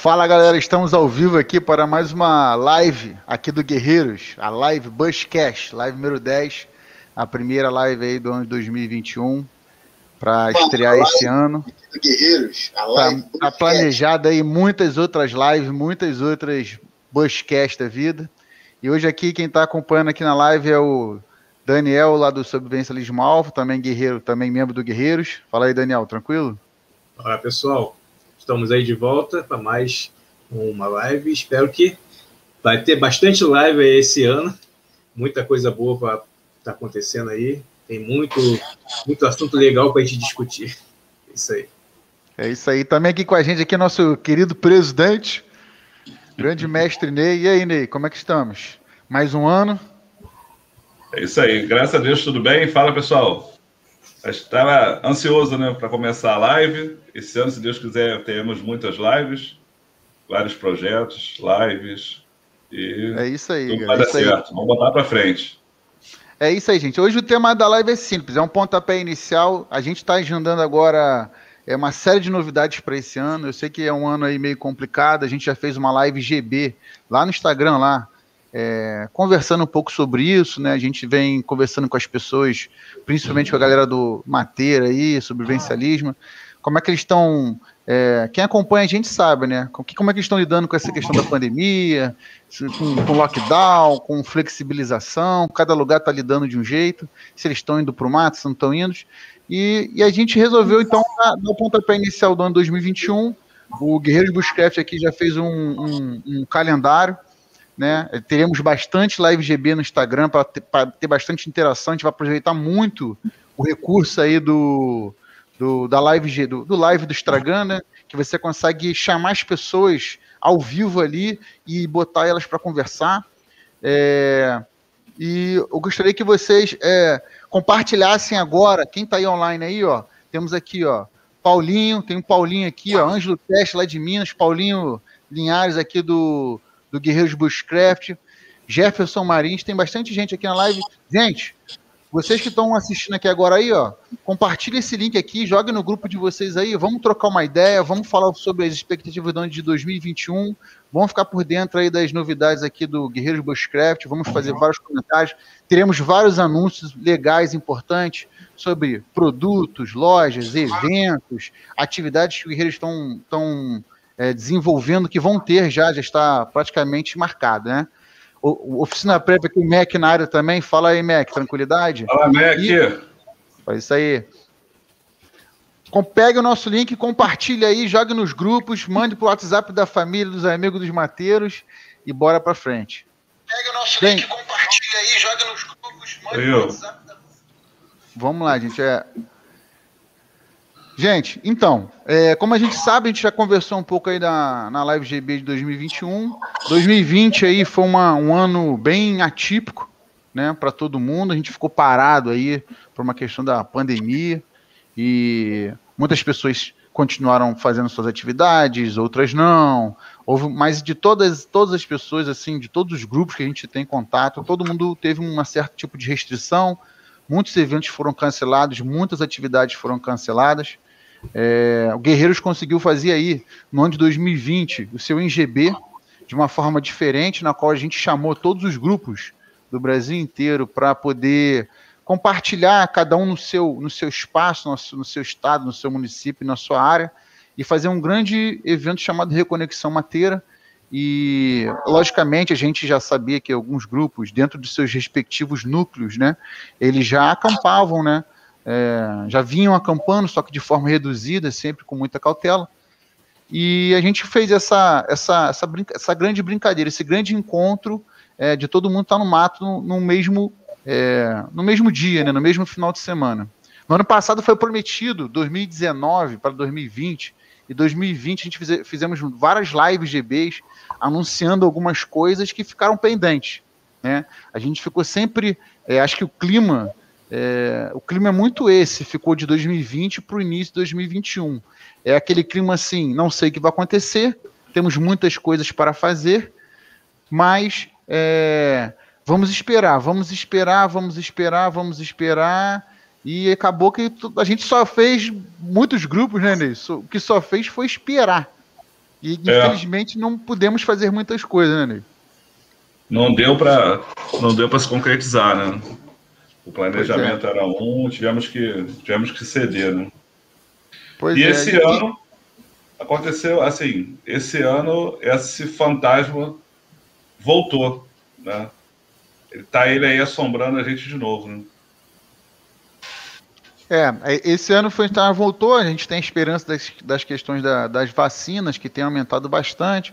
Fala galera, estamos ao vivo aqui para mais uma live aqui do Guerreiros, a live Bushcast, live número 10, a primeira live aí do ano de 2021 para estrear esse ano. Do Guerreiros, a live tá, tá planejada aí muitas outras lives, muitas outras Bushcast da vida. E hoje aqui quem está acompanhando aqui na live é o Daniel lá do Sobrevivência Lismalvo, também guerreiro, também membro do Guerreiros. Fala aí Daniel, tranquilo? Olá pessoal, Estamos aí de volta para mais uma live. Espero que vai ter bastante live aí esse ano. Muita coisa boa para tá acontecendo aí. Tem muito, muito assunto legal para a gente discutir. É isso aí. É isso aí. Também aqui com a gente aqui nosso querido presidente, grande mestre Ney. E aí, Ney, como é que estamos? Mais um ano? É isso aí. Graças a Deus, tudo bem? Fala, pessoal. Estava ansioso né, para começar a live. Esse ano, se Deus quiser, teremos muitas lives, vários projetos, lives. E é isso aí. Tudo vai é dar certo. Aí. Vamos botar para frente. É isso aí, gente. Hoje o tema da live é simples, é um pontapé inicial. A gente está agendando agora é uma série de novidades para esse ano. Eu sei que é um ano aí meio complicado. A gente já fez uma live GB lá no Instagram, lá é, conversando um pouco sobre isso, né? A gente vem conversando com as pessoas, principalmente com a galera do Mateira aí, sobre vivencialismo. Como é que eles estão. É, quem acompanha a gente sabe, né? Como é que eles estão lidando com essa questão da pandemia, com, com lockdown, com flexibilização, cada lugar está lidando de um jeito, se eles estão indo para o mato, se não estão indo. E, e, a gente resolveu, então, no pontapé inicial do ano 2021, o Guerreiros Bushcraft aqui já fez um, um, um calendário né? Teremos bastante live GB no Instagram para ter, ter, bastante interação. A gente vai aproveitar muito o recurso aí do, do da live do, do live do Instagram, né? Que você consegue chamar as pessoas ao vivo ali e botar elas para conversar. É, e eu gostaria que vocês é, compartilhassem agora, quem está aí online aí, ó, temos aqui, ó, Paulinho, tem um Paulinho aqui, ó, Ângelo Teste lá de Minas, Paulinho Linhares aqui do do Guerreiros Bushcraft, Jefferson Marins, tem bastante gente aqui na live. Gente, vocês que estão assistindo aqui agora aí, ó, compartilhe esse link aqui, jogue no grupo de vocês aí, vamos trocar uma ideia, vamos falar sobre as expectativas do ano de 2021, vamos ficar por dentro aí das novidades aqui do Guerreiros Bushcraft, vamos fazer vários comentários, teremos vários anúncios legais, importantes, sobre produtos, lojas, eventos, atividades que os guerreiros estão é, desenvolvendo, que vão ter já, já está praticamente marcado, né? O, oficina Prep aqui, o Mac na área também. Fala aí, Mac, tranquilidade? Fala, Mac. E, é isso aí. Pegue o nosso link, compartilhe aí, jogue nos grupos, mande para o WhatsApp da família, dos amigos dos mateiros e bora para frente. Pegue o nosso Bem, link, compartilhe aí, jogue nos grupos, mande para o WhatsApp da Vamos lá, gente. É, Gente, então, é, como a gente sabe, a gente já conversou um pouco aí na, na Live GB de 2021. 2020 aí foi uma, um ano bem atípico, né, para todo mundo. A gente ficou parado aí por uma questão da pandemia e muitas pessoas continuaram fazendo suas atividades, outras não. Houve, mas de todas, todas as pessoas, assim, de todos os grupos que a gente tem contato, todo mundo teve um certo tipo de restrição. Muitos eventos foram cancelados, muitas atividades foram canceladas. É, o Guerreiros conseguiu fazer aí, no ano de 2020, o seu NGB de uma forma diferente, na qual a gente chamou todos os grupos do Brasil inteiro para poder compartilhar cada um no seu, no seu espaço, no, no seu estado, no seu município, na sua área, e fazer um grande evento chamado Reconexão Mateira. E, logicamente, a gente já sabia que alguns grupos, dentro dos seus respectivos núcleos, né, eles já acampavam, né, é, já vinham acampando, só que de forma reduzida, sempre com muita cautela. E a gente fez essa, essa, essa, brinca, essa grande brincadeira, esse grande encontro é, de todo mundo estar tá no mato no, no mesmo, é, no mesmo dia, né, no mesmo final de semana. No ano passado foi prometido, 2019 para 2020, e 2020 a gente fiz, fizemos várias lives GBs anunciando algumas coisas que ficaram pendentes. Né? A gente ficou sempre, é, acho que o clima é, o clima é muito esse, ficou de 2020 para o início de 2021. É aquele clima assim, não sei o que vai acontecer, temos muitas coisas para fazer, mas é, vamos esperar, vamos esperar, vamos esperar, vamos esperar. E acabou que a gente só fez muitos grupos, né, Ney? O que só fez foi esperar. E é. infelizmente não pudemos fazer muitas coisas, né, Ney? Não deu para não deu para se concretizar, né? O planejamento é. era um, tivemos que tivemos que ceder, né? Pois e é. esse e... ano aconteceu assim, esse ano esse fantasma voltou, né? Ele tá ele aí assombrando a gente de novo, né? É, esse ano foi então, voltou, a gente tem esperança das, das questões da, das vacinas, que tem aumentado bastante.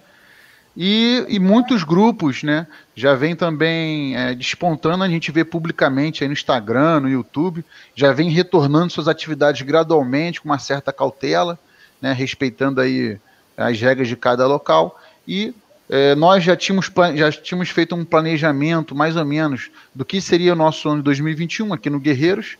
E, e, muitos grupos, né, já vem também é, despontando, a gente vê publicamente aí no Instagram, no YouTube, já vem retornando suas atividades gradualmente, com uma certa cautela, né, respeitando aí as regras de cada local. E é, nós já tínhamos, já tínhamos feito um planejamento, mais ou menos, do que seria o nosso ano de 2021 aqui no Guerreiros,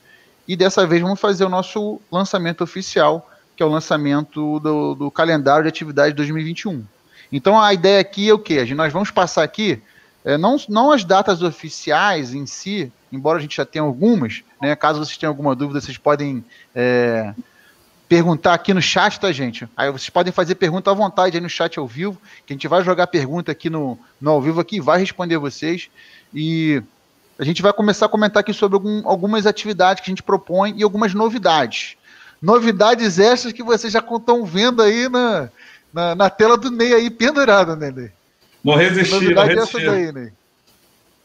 e dessa vez vamos fazer o nosso lançamento oficial, que é o lançamento do, do calendário de atividade de 2021. Então a ideia aqui é o quê? Nós vamos passar aqui, é, não, não as datas oficiais em si, embora a gente já tenha algumas, né? Caso vocês tenham alguma dúvida, vocês podem é, perguntar aqui no chat, tá, gente? Aí vocês podem fazer pergunta à vontade aí no chat ao vivo, que a gente vai jogar pergunta aqui no, no ao vivo aqui, vai responder vocês. E a gente vai começar a comentar aqui sobre algum, algumas atividades que a gente propõe e algumas novidades. Novidades essas que vocês já estão vendo aí na, na, na tela do Ney aí pendurada, né, Ney? Não resisti, não resisti. Daí, Ney?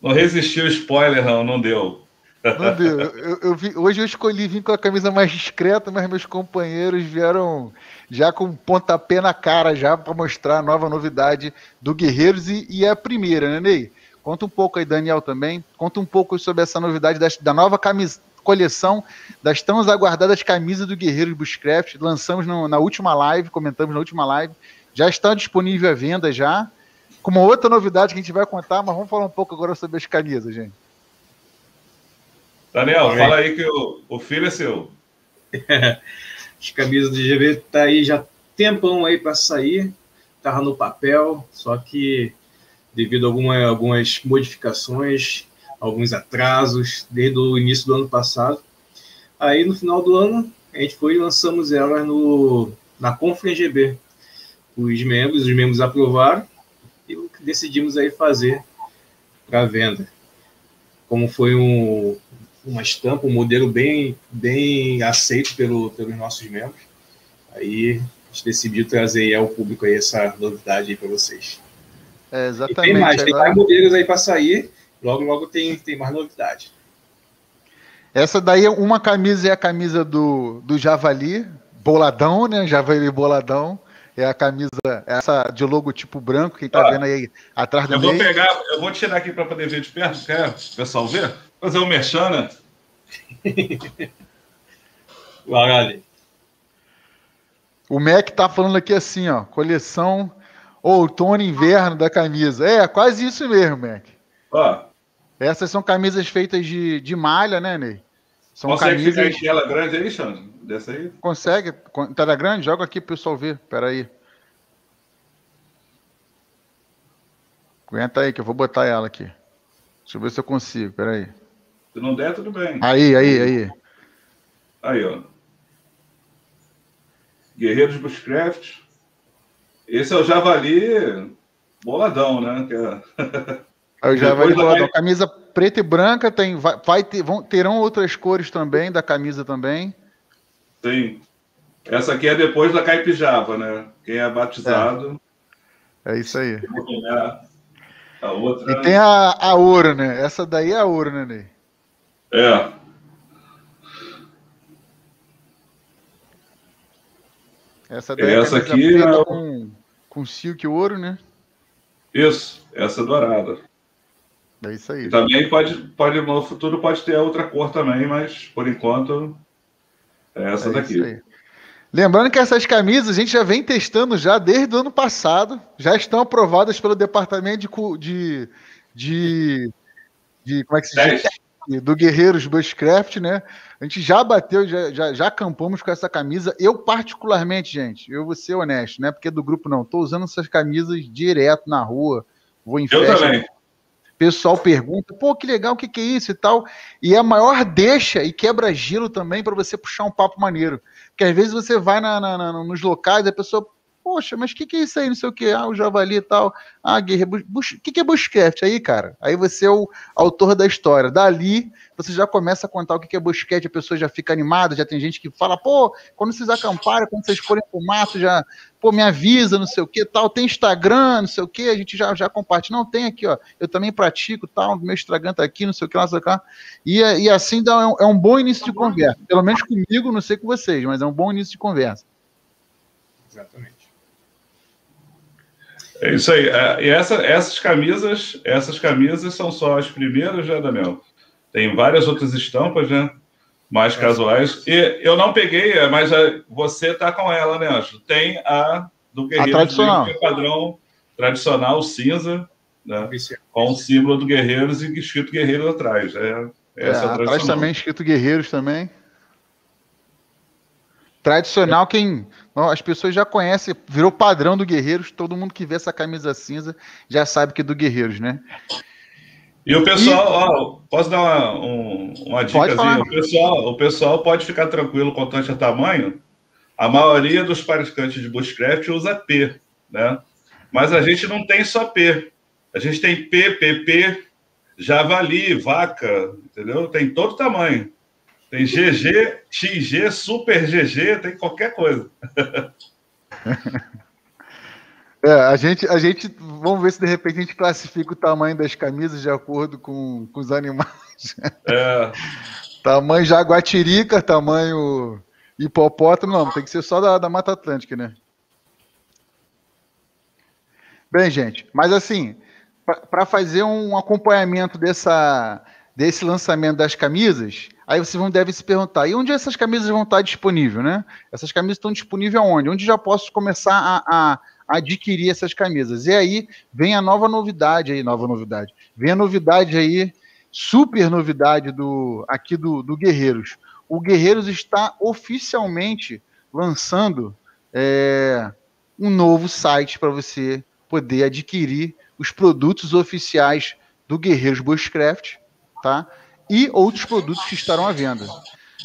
Não resistiu o spoiler, não, não deu. Não deu. Eu, eu vi, hoje eu escolhi vir com a camisa mais discreta, mas meus companheiros vieram já com pontapé na cara já para mostrar a nova novidade do Guerreiros e, e é a primeira, né, Ney? Conta um pouco aí, Daniel, também. Conta um pouco sobre essa novidade das, da nova camisa, coleção das tão aguardadas camisas do Guerreiros Bushcraft. Lançamos no, na última live, comentamos na última live. Já está disponível à venda já. Com uma outra novidade que a gente vai contar, mas vamos falar um pouco agora sobre as camisas, gente. Daniel, fala aí que o, o filho é seu. as camisas do GV tá aí já tempão aí para sair. Tava no papel, só que devido a alguma, algumas modificações, alguns atrasos desde o início do ano passado. Aí no final do ano a gente foi e lançamos elas no, na Conference GB. Os membros, os membros aprovaram e decidimos aí fazer para venda. Como foi um, uma estampa, um modelo bem, bem aceito pelo, pelos nossos membros, aí a gente decidiu trazer ao público aí essa novidade para vocês. É, exatamente. E tem mais, agora... tem mais modelos aí para sair. Logo, logo tem, tem mais novidade. Essa daí, uma camisa é a camisa do, do Javali, boladão, né? Javali boladão. É a camisa, essa de logotipo branco, quem tá ah, vendo aí atrás do Eu vou pegar, eu vou tirar aqui para poder ver de perto, quer o pessoal ver? Fazer um mexana. Né? o Mac tá falando aqui assim, ó, coleção outono e inverno da camisa. É, quase isso mesmo, Mac. Ó. Essas são camisas feitas de, de malha, né, Ney? São Consegue camisas... ficar em tela grande aí, Xandro? Dessa aí? Consegue. Tela grande? Joga aqui pro pessoal ver. Pera aí. Aguenta aí que eu vou botar ela aqui. Deixa eu ver se eu consigo. Pera aí. Se não der, tudo bem. Aí, aí, aí. Aí, ó. Guerreiros Bushcraft. Esse é o Javali boladão, né? É... é o Javali boladão. Vai... Camisa preta e branca, tem, vai, vai ter, vão, terão outras cores também, da camisa também. Sim. Essa aqui é depois da Caipijava, né? Quem é batizado. É, é isso aí. A outra... E tem a, a ouro, né? Essa daí é a ouro, né, Ney? É. Essa daí essa é aqui é com com silk ouro, né? Isso, essa dourada. É isso aí. E também pode, pode, no futuro pode ter outra cor também, mas por enquanto é essa é daqui. Lembrando que essas camisas a gente já vem testando já desde o ano passado, já estão aprovadas pelo departamento de, de, de, como é que se diz? do Guerreiros Bushcraft, né? A gente já bateu, já, já, já acampamos com essa camisa. Eu, particularmente, gente, eu vou ser honesto, né? Porque é do grupo não. Tô usando essas camisas direto na rua. Vou em eu festa. Também. Pessoal pergunta, pô, que legal, o que, que é isso e tal. E é a maior deixa e quebra gelo também para você puxar um papo maneiro. Porque às vezes você vai na, na, na, nos locais a pessoa, poxa, mas o que, que é isso aí? Não sei o que, ah, o javali e tal. Ah, guerreiro. O que, que é bushcraft aí, cara? Aí você é o autor da história. Dali, você já começa a contar o que, que é bushcraft, a pessoa já fica animada, já tem gente que fala, pô, quando vocês acamparem, quando vocês forem pro mato, já, pô, me avisa, não sei o que, tal. Tem Instagram, não sei o que, a gente já, já compartilha. Não, tem aqui, ó. Eu também pratico, tal, meu Instagram tá aqui, não sei o que, lá, sei que. E, e assim dá, é um bom início de conversa. Pelo menos comigo, não sei com vocês, mas é um bom início de conversa. Exatamente. É isso aí. É, e essa, essas camisas, essas camisas são só as primeiras, né, Daniel? Tem várias outras estampas, né? Mais é. casuais. E eu não peguei, mas você tá com ela, né, Anjo? Tem a do Guerreiro, a tradicional. que é padrão tradicional cinza, né? Com o símbolo do Guerreiros e escrito Guerreiros atrás. É, essa é, atrás também escrito Guerreiros também. Tradicional, quem. As pessoas já conhecem, virou padrão do Guerreiros. Todo mundo que vê essa camisa cinza já sabe que é do Guerreiros, né? E o pessoal. Ó, posso dar uma, um, uma dica? O pessoal, o pessoal pode ficar tranquilo quanto a tamanho. A maioria dos fabricantes de Bushcraft usa P, né? Mas a gente não tem só P. A gente tem P, PP, javali, vaca, entendeu? Tem todo tamanho. Tem GG, XG, Super GG, tem qualquer coisa. É, a gente, a gente, vamos ver se de repente a gente classifica o tamanho das camisas de acordo com, com os animais. É. tamanho jaguatirica, tamanho hipopótamo, não, tem que ser só da, da Mata Atlântica, né? Bem, gente, mas assim, para fazer um acompanhamento dessa, desse lançamento das camisas, Aí vocês vão devem se perguntar, e onde essas camisas vão estar disponíveis, né? Essas camisas estão disponíveis aonde? Onde já posso começar a, a, adquirir essas camisas? E aí vem a nova novidade aí, nova novidade. Vem a novidade aí, super novidade do aqui do, do Guerreiros. O Guerreiros está oficialmente lançando é, um novo site para você poder adquirir os produtos oficiais do Guerreiros Bushcraft, tá? E outros produtos que estarão à venda.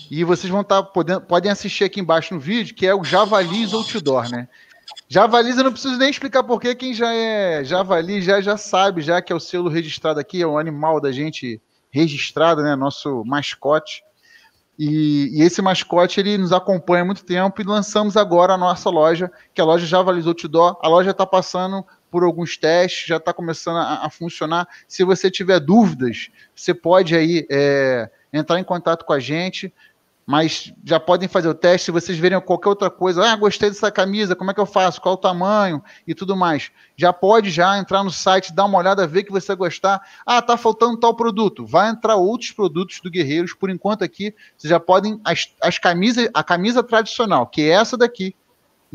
E vocês vão estar tá podendo, podem assistir aqui embaixo no vídeo, que é o Javalis Outdoor, né? Javalis, eu não preciso nem explicar porque quem já é javali já, já sabe, já que é o selo registrado aqui, é o animal da gente registrado, né? Nosso mascote. E, e, esse mascote ele nos acompanha há muito tempo e lançamos agora a nossa loja, que é a loja Javalis Outdoor. A loja está passando por alguns testes, já está começando a, a, funcionar. Se você tiver dúvidas, você pode aí é, entrar em contato com a gente, mas já podem fazer o teste. Se vocês verem qualquer outra coisa, ah, gostei dessa camisa, como é que eu faço? Qual o tamanho e tudo mais? Já pode já entrar no site, dar uma olhada, ver que você gostar. Ah, tá faltando tal produto. Vai entrar outros produtos do Guerreiros. Por enquanto aqui, vocês já podem as, as camisas, a camisa tradicional, que é essa daqui,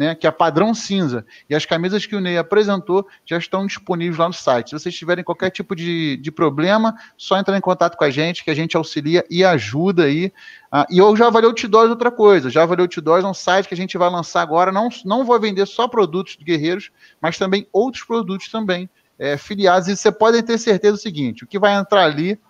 né, que é padrão cinza. E as camisas que o Ney apresentou já estão disponíveis lá no site. Se vocês tiverem qualquer tipo de, de problema, só entrar em contato com a gente, que a gente auxilia e ajuda aí. Ah, e eu já avaliei o Outdoors outra coisa. Já avaliei o é um site que a gente vai lançar agora. Não, não vou vender só produtos de guerreiros, mas também outros produtos também é, filiados. E você pode ter certeza do seguinte: o que vai entrar ali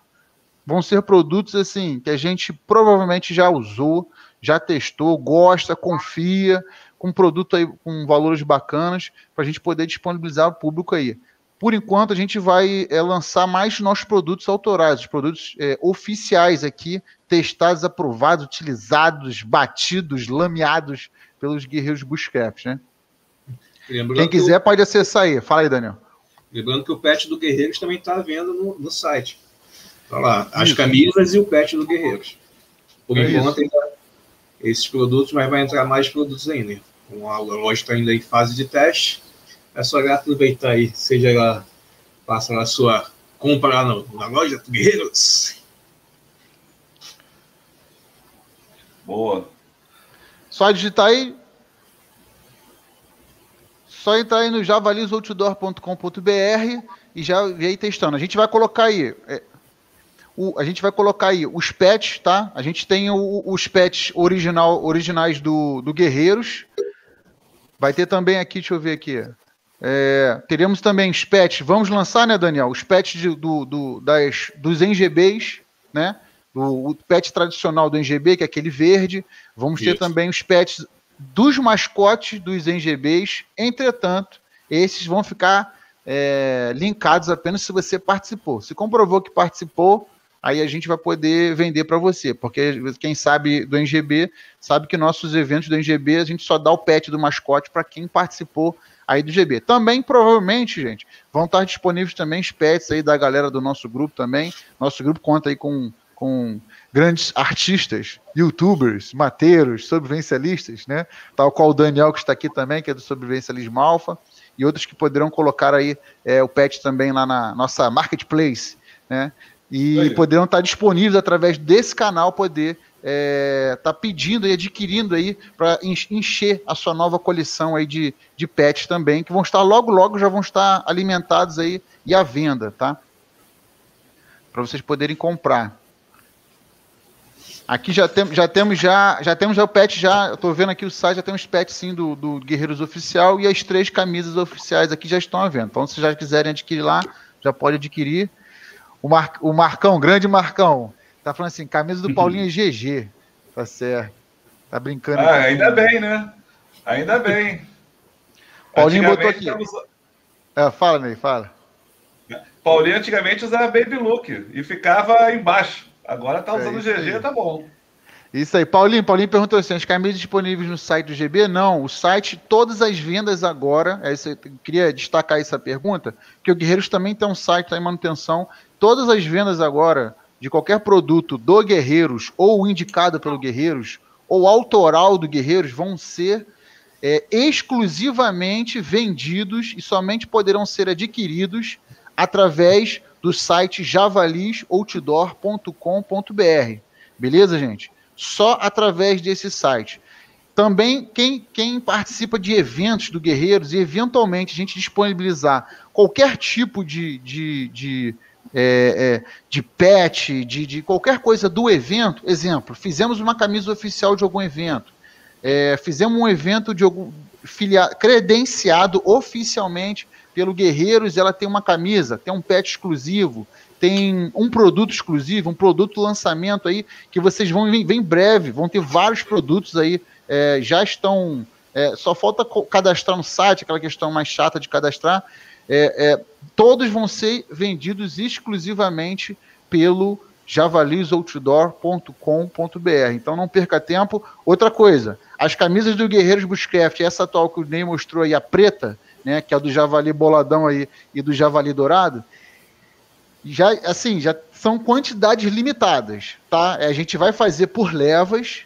vão ser produtos assim que a gente provavelmente já usou, já testou, gosta, confia com produto aí com valores bacanas para a gente poder disponibilizar ao público aí. Por enquanto, a gente vai é, lançar mais nossos produtos autorais, os produtos é, oficiais aqui, testados, aprovados, utilizados, batidos, lameados pelos guerreiros Bushcraft, né? Lembrando Quem quiser o... pode acessar aí. Fala aí, Daniel. Lembrando que o pet do Guerreiros também está à venda no, no site. Tá lá, as Isso. camisas e o pet do Guerreiros. Por é enquanto, ainda, esses produtos, mas vai entrar mais produtos ainda a loja está ainda em fase de teste. É só aproveitar aí, seja lá, passa na sua compra lá no, na loja Guerreiros. Boa. Só digitar aí. Só entrar aí no javalisoutdoor.com.br e já ir testando. A gente vai colocar aí. É, o, a gente vai colocar aí os pets, tá? A gente tem o, os pets original, originais do, do Guerreiros. Vai ter também aqui, deixa eu ver aqui. É, teremos também os pets. Vamos lançar, né, Daniel? Os pets de, do, do, das, dos NGBs, né? O, o, pet tradicional do NGB, que é aquele verde. Vamos Isso. ter também os pets dos mascotes dos NGBs. Entretanto, esses vão ficar é, linkados apenas se você participou. Se comprovou que participou, aí a gente vai poder vender para você, porque quem sabe do NGB sabe que nossos eventos do NGB a gente só dá o pet do mascote para quem participou aí do GB. Também, provavelmente, gente, vão estar disponíveis também os pets aí da galera do nosso grupo também. Nosso grupo conta aí com, com grandes artistas, youtubers, mateiros, sobrevivencialistas, né? Tal qual o Daniel que está aqui também, que é do Sobrevivencialismo Alfa, e outros que poderão colocar aí é, o pet também lá na nossa marketplace, né? E poderão estar disponíveis através desse canal poder é, tá pedindo e adquirindo aí para encher a sua nova coleção aí de, de pets também, que vão estar logo, logo já vão estar alimentados aí e à venda, tá? Para vocês poderem comprar. Aqui já, tem, já temos já, já temos já o pet já, eu tô vendo aqui o site, já temos pet sim do, do Guerreiros Oficial e as três camisas oficiais aqui já estão à venda. Então, se já quiserem adquirir lá, já pode adquirir. O, Mar, o Marcão, grande Marcão, tá falando assim, camisa do uhum. Paulinho GG. Tá certo. Tá brincando. Ah, ainda bem, né? Ainda bem. Paulinho botou aqui. É, fala, Ney, fala. Paulinho antigamente usava Baby Look e ficava embaixo. Agora tá é usando é GG, aí. tá bom. Isso aí. Paulinho, Paulinho perguntou assim: as camisas disponíveis no site do GB? Não, o site, todas as vendas agora. É queria destacar essa pergunta, que o Guerreiros também tem um site tá em manutenção. Todas as vendas agora de qualquer produto do Guerreiros, ou indicado pelo Guerreiros, ou autoral do Guerreiros, vão ser é, exclusivamente vendidos e somente poderão ser adquiridos através do site javalisoutdoor.com.br. Beleza, gente? Só através desse site. Também quem, quem participa de eventos do Guerreiros e eventualmente a gente disponibilizar qualquer tipo de, de, de, é, é, de pet, de, de qualquer coisa do evento, exemplo, fizemos uma camisa oficial de algum evento, é, fizemos um evento de algum filia, credenciado oficialmente pelo Guerreiros, ela tem uma camisa, tem um pet exclusivo, tem um produto exclusivo, um produto lançamento aí, que vocês vão ver em breve, vão ter vários produtos aí, é, já estão. É, só falta cadastrar no site, aquela questão mais chata de cadastrar. É, é todos vão ser vendidos exclusivamente pelo javalisoutdoor.com.br. Então não perca tempo. Outra coisa, as camisas do Guerreiros Bushcraft, essa atual que o Ney mostrou aí, a preta, né, que é a do javali boladão aí e do javali dourado, já assim, já são quantidades limitadas, tá? A gente vai fazer por levas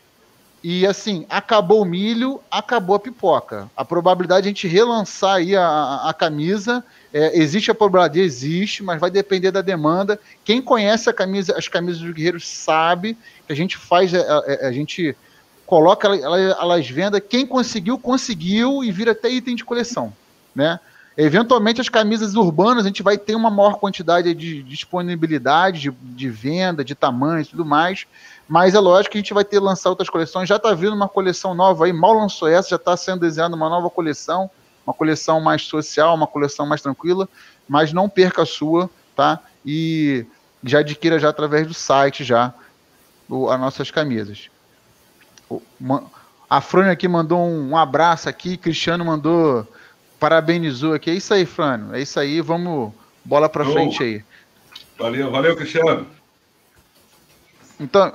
e assim, acabou o milho, acabou a pipoca. A probabilidade de a gente relançar aí a, a camisa, é, existe a probabilidade, existe, mas vai depender da demanda. Quem conhece a camisa, as camisas dos guerreiros sabe que a gente faz, a, é, a, é, a gente coloca elas, elas venda. Quem conseguiu, conseguiu e vira até item de coleção né? Eventualmente as camisas urbanas a gente vai ter uma maior quantidade de disponibilidade, de, de venda, de tamanho e tudo mais, mas é lógico que a gente vai ter lançar outras coleções. Já está vindo uma coleção nova aí, mal lançou essa, já está sendo desenhada uma nova coleção, uma coleção mais social, uma coleção mais tranquila, mas não perca a sua, tá? E já adquira já através do site já o, as nossas camisas. A Frônia aqui mandou um, um abraço aqui, Cristiano mandou parabenizou aqui. É isso aí, Frânio. É isso aí. Vamos bola para frente aí. Valeu, valeu, Cristiano. Então,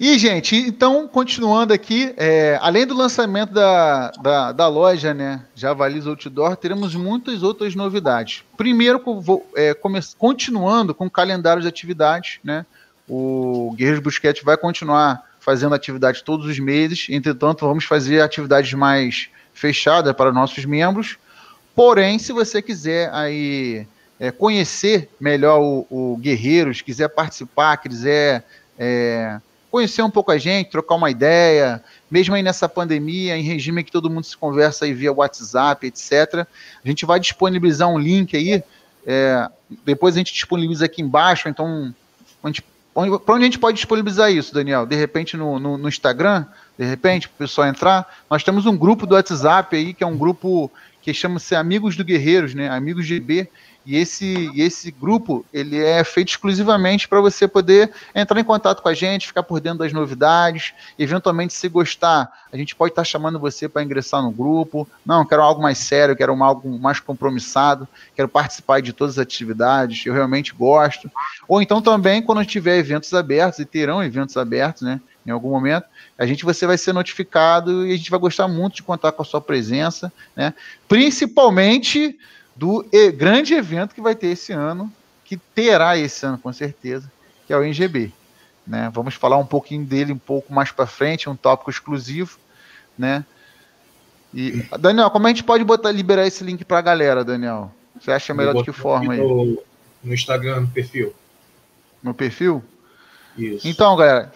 e, gente, então, continuando aqui, é, além do lançamento da, da, da, loja, né, Javalis Outdoor, teremos muitas outras novidades. Primeiro, vou, é, continuando com o calendário de atividades, né, o Guerreiros Busquete vai continuar fazendo atividades todos os meses, entretanto, vamos fazer atividades mais fechada para nossos membros. Porém, se você quiser aí é, conhecer melhor o, o, Guerreiros, quiser participar, quiser é, conhecer um pouco a gente, trocar uma ideia, mesmo aí nessa pandemia, em regime que todo mundo se conversa aí via WhatsApp, etc. A gente vai disponibilizar um link aí, é, depois a gente disponibiliza aqui embaixo, então para onde a gente pode disponibilizar isso, Daniel? De repente no, no, no Instagram, de repente, para o pessoal entrar. Nós temos um grupo do WhatsApp aí, que é um grupo que chama-se Amigos do Guerreiros, né? Amigos GB. E esse, esse grupo ele é feito exclusivamente para você poder entrar em contato com a gente, ficar por dentro das novidades. Eventualmente, se gostar, a gente pode estar tá chamando você para ingressar no grupo. Não, quero algo mais sério, quero algo mais compromissado, quero participar de todas as atividades, eu realmente gosto. Ou então também, quando tiver eventos abertos, e terão eventos abertos, né? Em algum momento, a gente você vai ser notificado e a gente vai gostar muito de contar com a sua presença, né? Principalmente do grande evento que vai ter esse ano, que terá esse ano com certeza, que é o NGB. Né? Vamos falar um pouquinho dele um pouco mais para frente, um tópico exclusivo, né? E Daniel, como a gente pode botar liberar esse link para a galera, Daniel? Você acha melhor de que forma aí? No, no Instagram, no perfil. No perfil? Isso. Então, galera,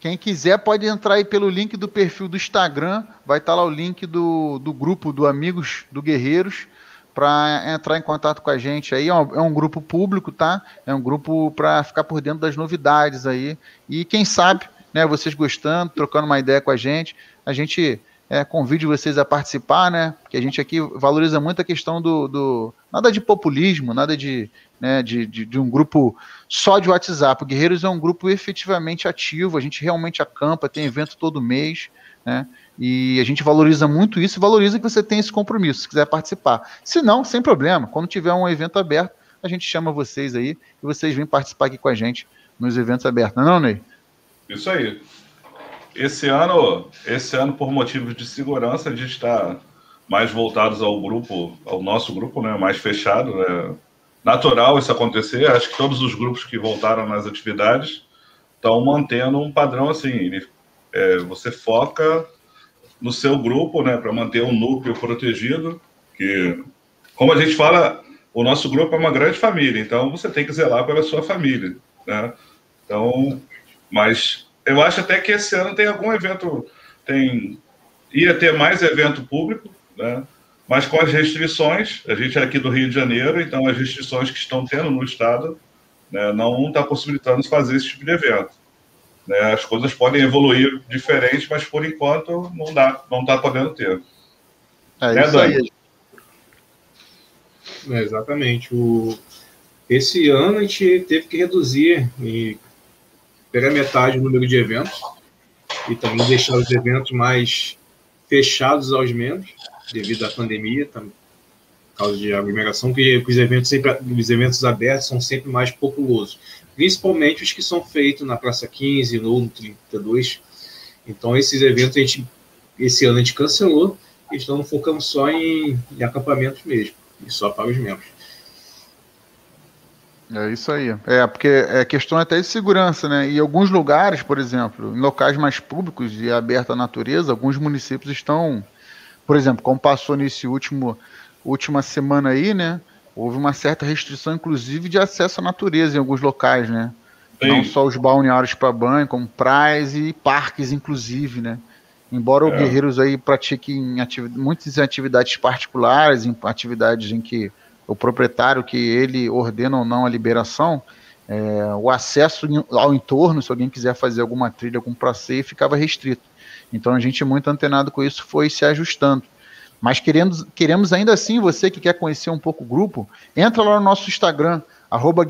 quem quiser pode entrar aí pelo link do perfil do Instagram, vai estar tá lá o link do, do grupo do Amigos do Guerreiros para entrar em contato com a gente aí. É um, é um grupo público, tá? É um grupo para ficar por dentro das novidades aí. E quem sabe, né, vocês gostando, trocando uma ideia com a gente, a gente é, convide vocês a participar, né? Porque a gente aqui valoriza muito a questão do. do nada de populismo, nada de, né, de, de, de, um grupo só de WhatsApp. O Guerreiros é um grupo efetivamente ativo, a gente realmente acampa, tem evento todo mês, né? E a gente valoriza muito isso e valoriza que você tem esse compromisso, se quiser participar. Se não, sem problema. Quando tiver um evento aberto, a gente chama vocês aí e vocês vêm participar aqui com a gente nos eventos abertos. Não é não, Ney? Isso aí. Esse ano, esse ano, por motivos de segurança, a gente está mais voltados ao grupo, ao nosso grupo, né, mais fechado. Né? Natural isso acontecer. Acho que todos os grupos que voltaram nas atividades estão mantendo um padrão assim. É, você foca no seu grupo, né, para manter um núcleo protegido, que, como a gente fala, o nosso grupo é uma grande família, então você tem que zelar pela sua família, né? Então, mas eu acho até que esse ano tem algum evento, tem ia ter mais evento público, né? Mas com as restrições, a gente é aqui do Rio de Janeiro, então as restrições que estão tendo no estado, né, não está possibilitando fazer esse tipo de evento. Né? As coisas podem evoluir diferente, mas por enquanto não dá, não está podendo ter. É né, isso Dani? aí. É, exatamente. O... Esse ano a gente teve que reduzir e pegar metade o número de eventos e também deixar os eventos mais fechados aos membros devido à pandemia, por causa de aglomeração, que os eventos, sempre, os eventos abertos são sempre mais populosos principalmente os que são feitos na Praça 15, no 32. Então, esses eventos, a gente, esse ano a gente cancelou e estamos focando só em, em acampamentos mesmo, e só para os membros. É isso aí. É, porque é questão até de segurança, né? E alguns lugares, por exemplo, em locais mais públicos e abertos à natureza, alguns municípios estão, por exemplo, como passou nesse último última semana aí, né? Houve uma certa restrição, inclusive, de acesso à natureza em alguns locais, né? Sim. Não só os balneários para banho, como praias e parques, inclusive, né? Embora é. o Guerreiros aí pratique em atividade, muitas atividades particulares, em atividades em que o proprietário que ele ordena ou não a liberação, é, o acesso ao entorno, se alguém quiser fazer alguma trilha, algum passeio, ficava restrito. Então a gente muito antenado com isso foi se ajustando. Mas queremos, queremos ainda assim, você que quer conhecer um pouco o grupo, entra lá no nosso Instagram, arroba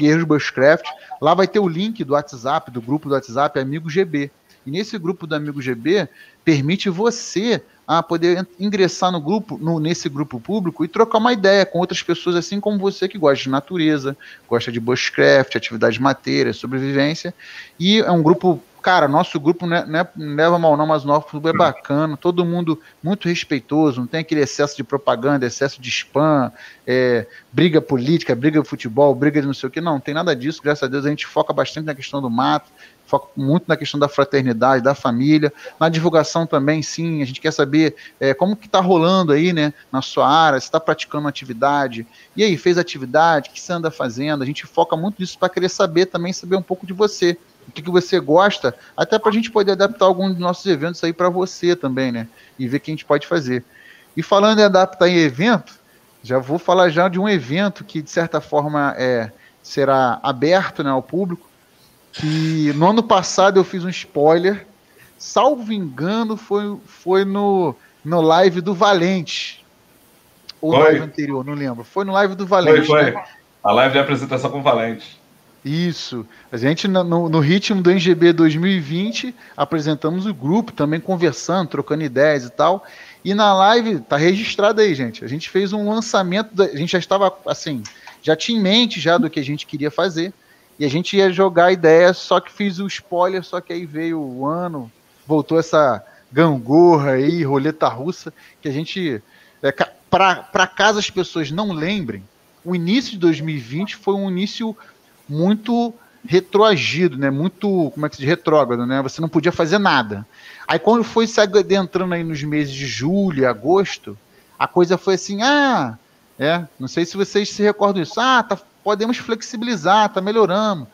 Lá vai ter o link do WhatsApp, do grupo do WhatsApp Amigo GB. E nesse grupo do Amigo GB, permite você a poder ingressar no grupo, no, nesse grupo público e trocar uma ideia com outras pessoas, assim como você que gosta de natureza, gosta de bushcraft, atividades mateiras, sobrevivência. E é um grupo cara, nosso grupo não, é, não, é, não leva mal não, mas o nosso grupo é bacana, todo mundo muito respeitoso, não tem aquele excesso de propaganda, excesso de spam, é, briga política, briga de futebol, briga de não sei o que, não, não tem nada disso, graças a Deus a gente foca bastante na questão do mato, foca muito na questão da fraternidade, da família, na divulgação também, sim, a gente quer saber é, como que está rolando aí, né, na sua área, se está praticando atividade, e aí, fez atividade, o que você anda fazendo, a gente foca muito nisso para querer saber também, saber um pouco de você, o que, que você gosta, até para a gente poder adaptar alguns dos nossos eventos aí para você também, né? E ver o que a gente pode fazer. E falando em adaptar em evento, já vou falar já de um evento que, de certa forma, é, será aberto né, ao público. Que no ano passado eu fiz um spoiler. Salvo engano, foi, foi no, no live do Valente. Ou foi. live anterior, não lembro. Foi no live do Valente. Foi, foi. Né? A live de apresentação com o Valente. Isso. A gente, no, no, ritmo do NGB 2020, apresentamos o grupo, também conversando, trocando ideias e tal. E na live, tá registrado aí, gente. A gente fez um lançamento, da, a gente já estava, assim, já tinha em mente já do que a gente queria fazer. E a gente ia jogar a ideia, só que fiz o spoiler, só que aí veio o ano, voltou essa gangorra aí, roleta russa, que a gente. É, Para caso as pessoas não lembrem, o início de 2020 foi um início muito retroagido, né? Muito, como é que se diz, retrógrado, né? Você não podia fazer nada. Aí quando foi se adentrando aí nos meses de julho agosto, a coisa foi assim, ah, é, não sei se vocês se recordam disso. Ah, tá, podemos flexibilizar, tá melhorando.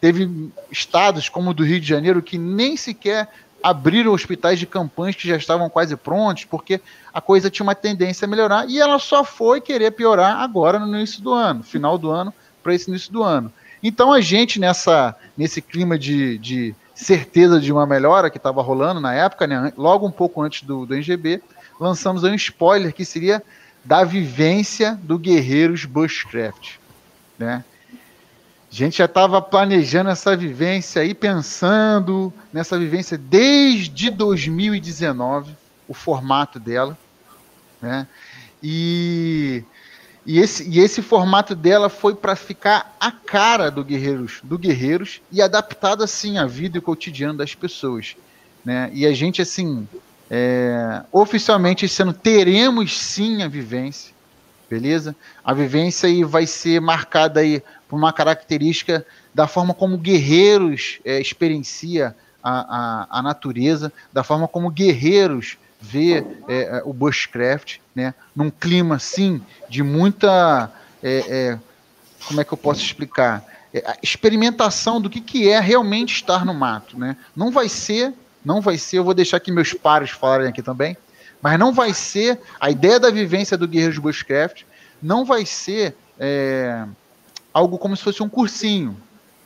Teve estados como o do Rio de Janeiro que nem sequer abriram hospitais de campanhas que já estavam quase prontos, porque a coisa tinha uma tendência a melhorar e ela só foi querer piorar agora no início do ano, final do ano para esse início do ano. Então a gente, nessa, nesse clima de, de certeza de uma melhora que estava rolando na época, né, logo um pouco antes do, do NGB, lançamos um spoiler que seria da vivência do Guerreiros Bushcraft. Né? A gente já estava planejando essa vivência aí, pensando nessa vivência desde 2019, o formato dela. Né? E e esse, e esse formato dela foi para ficar a cara do Guerreiros, do Guerreiros e adaptado assim à vida e cotidiano das pessoas, né? E a gente assim, é, oficialmente esse ano teremos sim a vivência, beleza? A vivência aí vai ser marcada aí por uma característica da forma como Guerreiros é, experiencia a, a, a natureza, da forma como Guerreiros vê é, é, o bushcraft, né, num clima assim de muita, é, é, como é que eu posso explicar, é, experimentação do que, que é realmente estar no mato, né? Não vai ser, não vai ser, eu vou deixar aqui meus pares falarem aqui também, mas não vai ser a ideia da vivência do Guerreiros Bushcraft, não vai ser é, algo como se fosse um cursinho,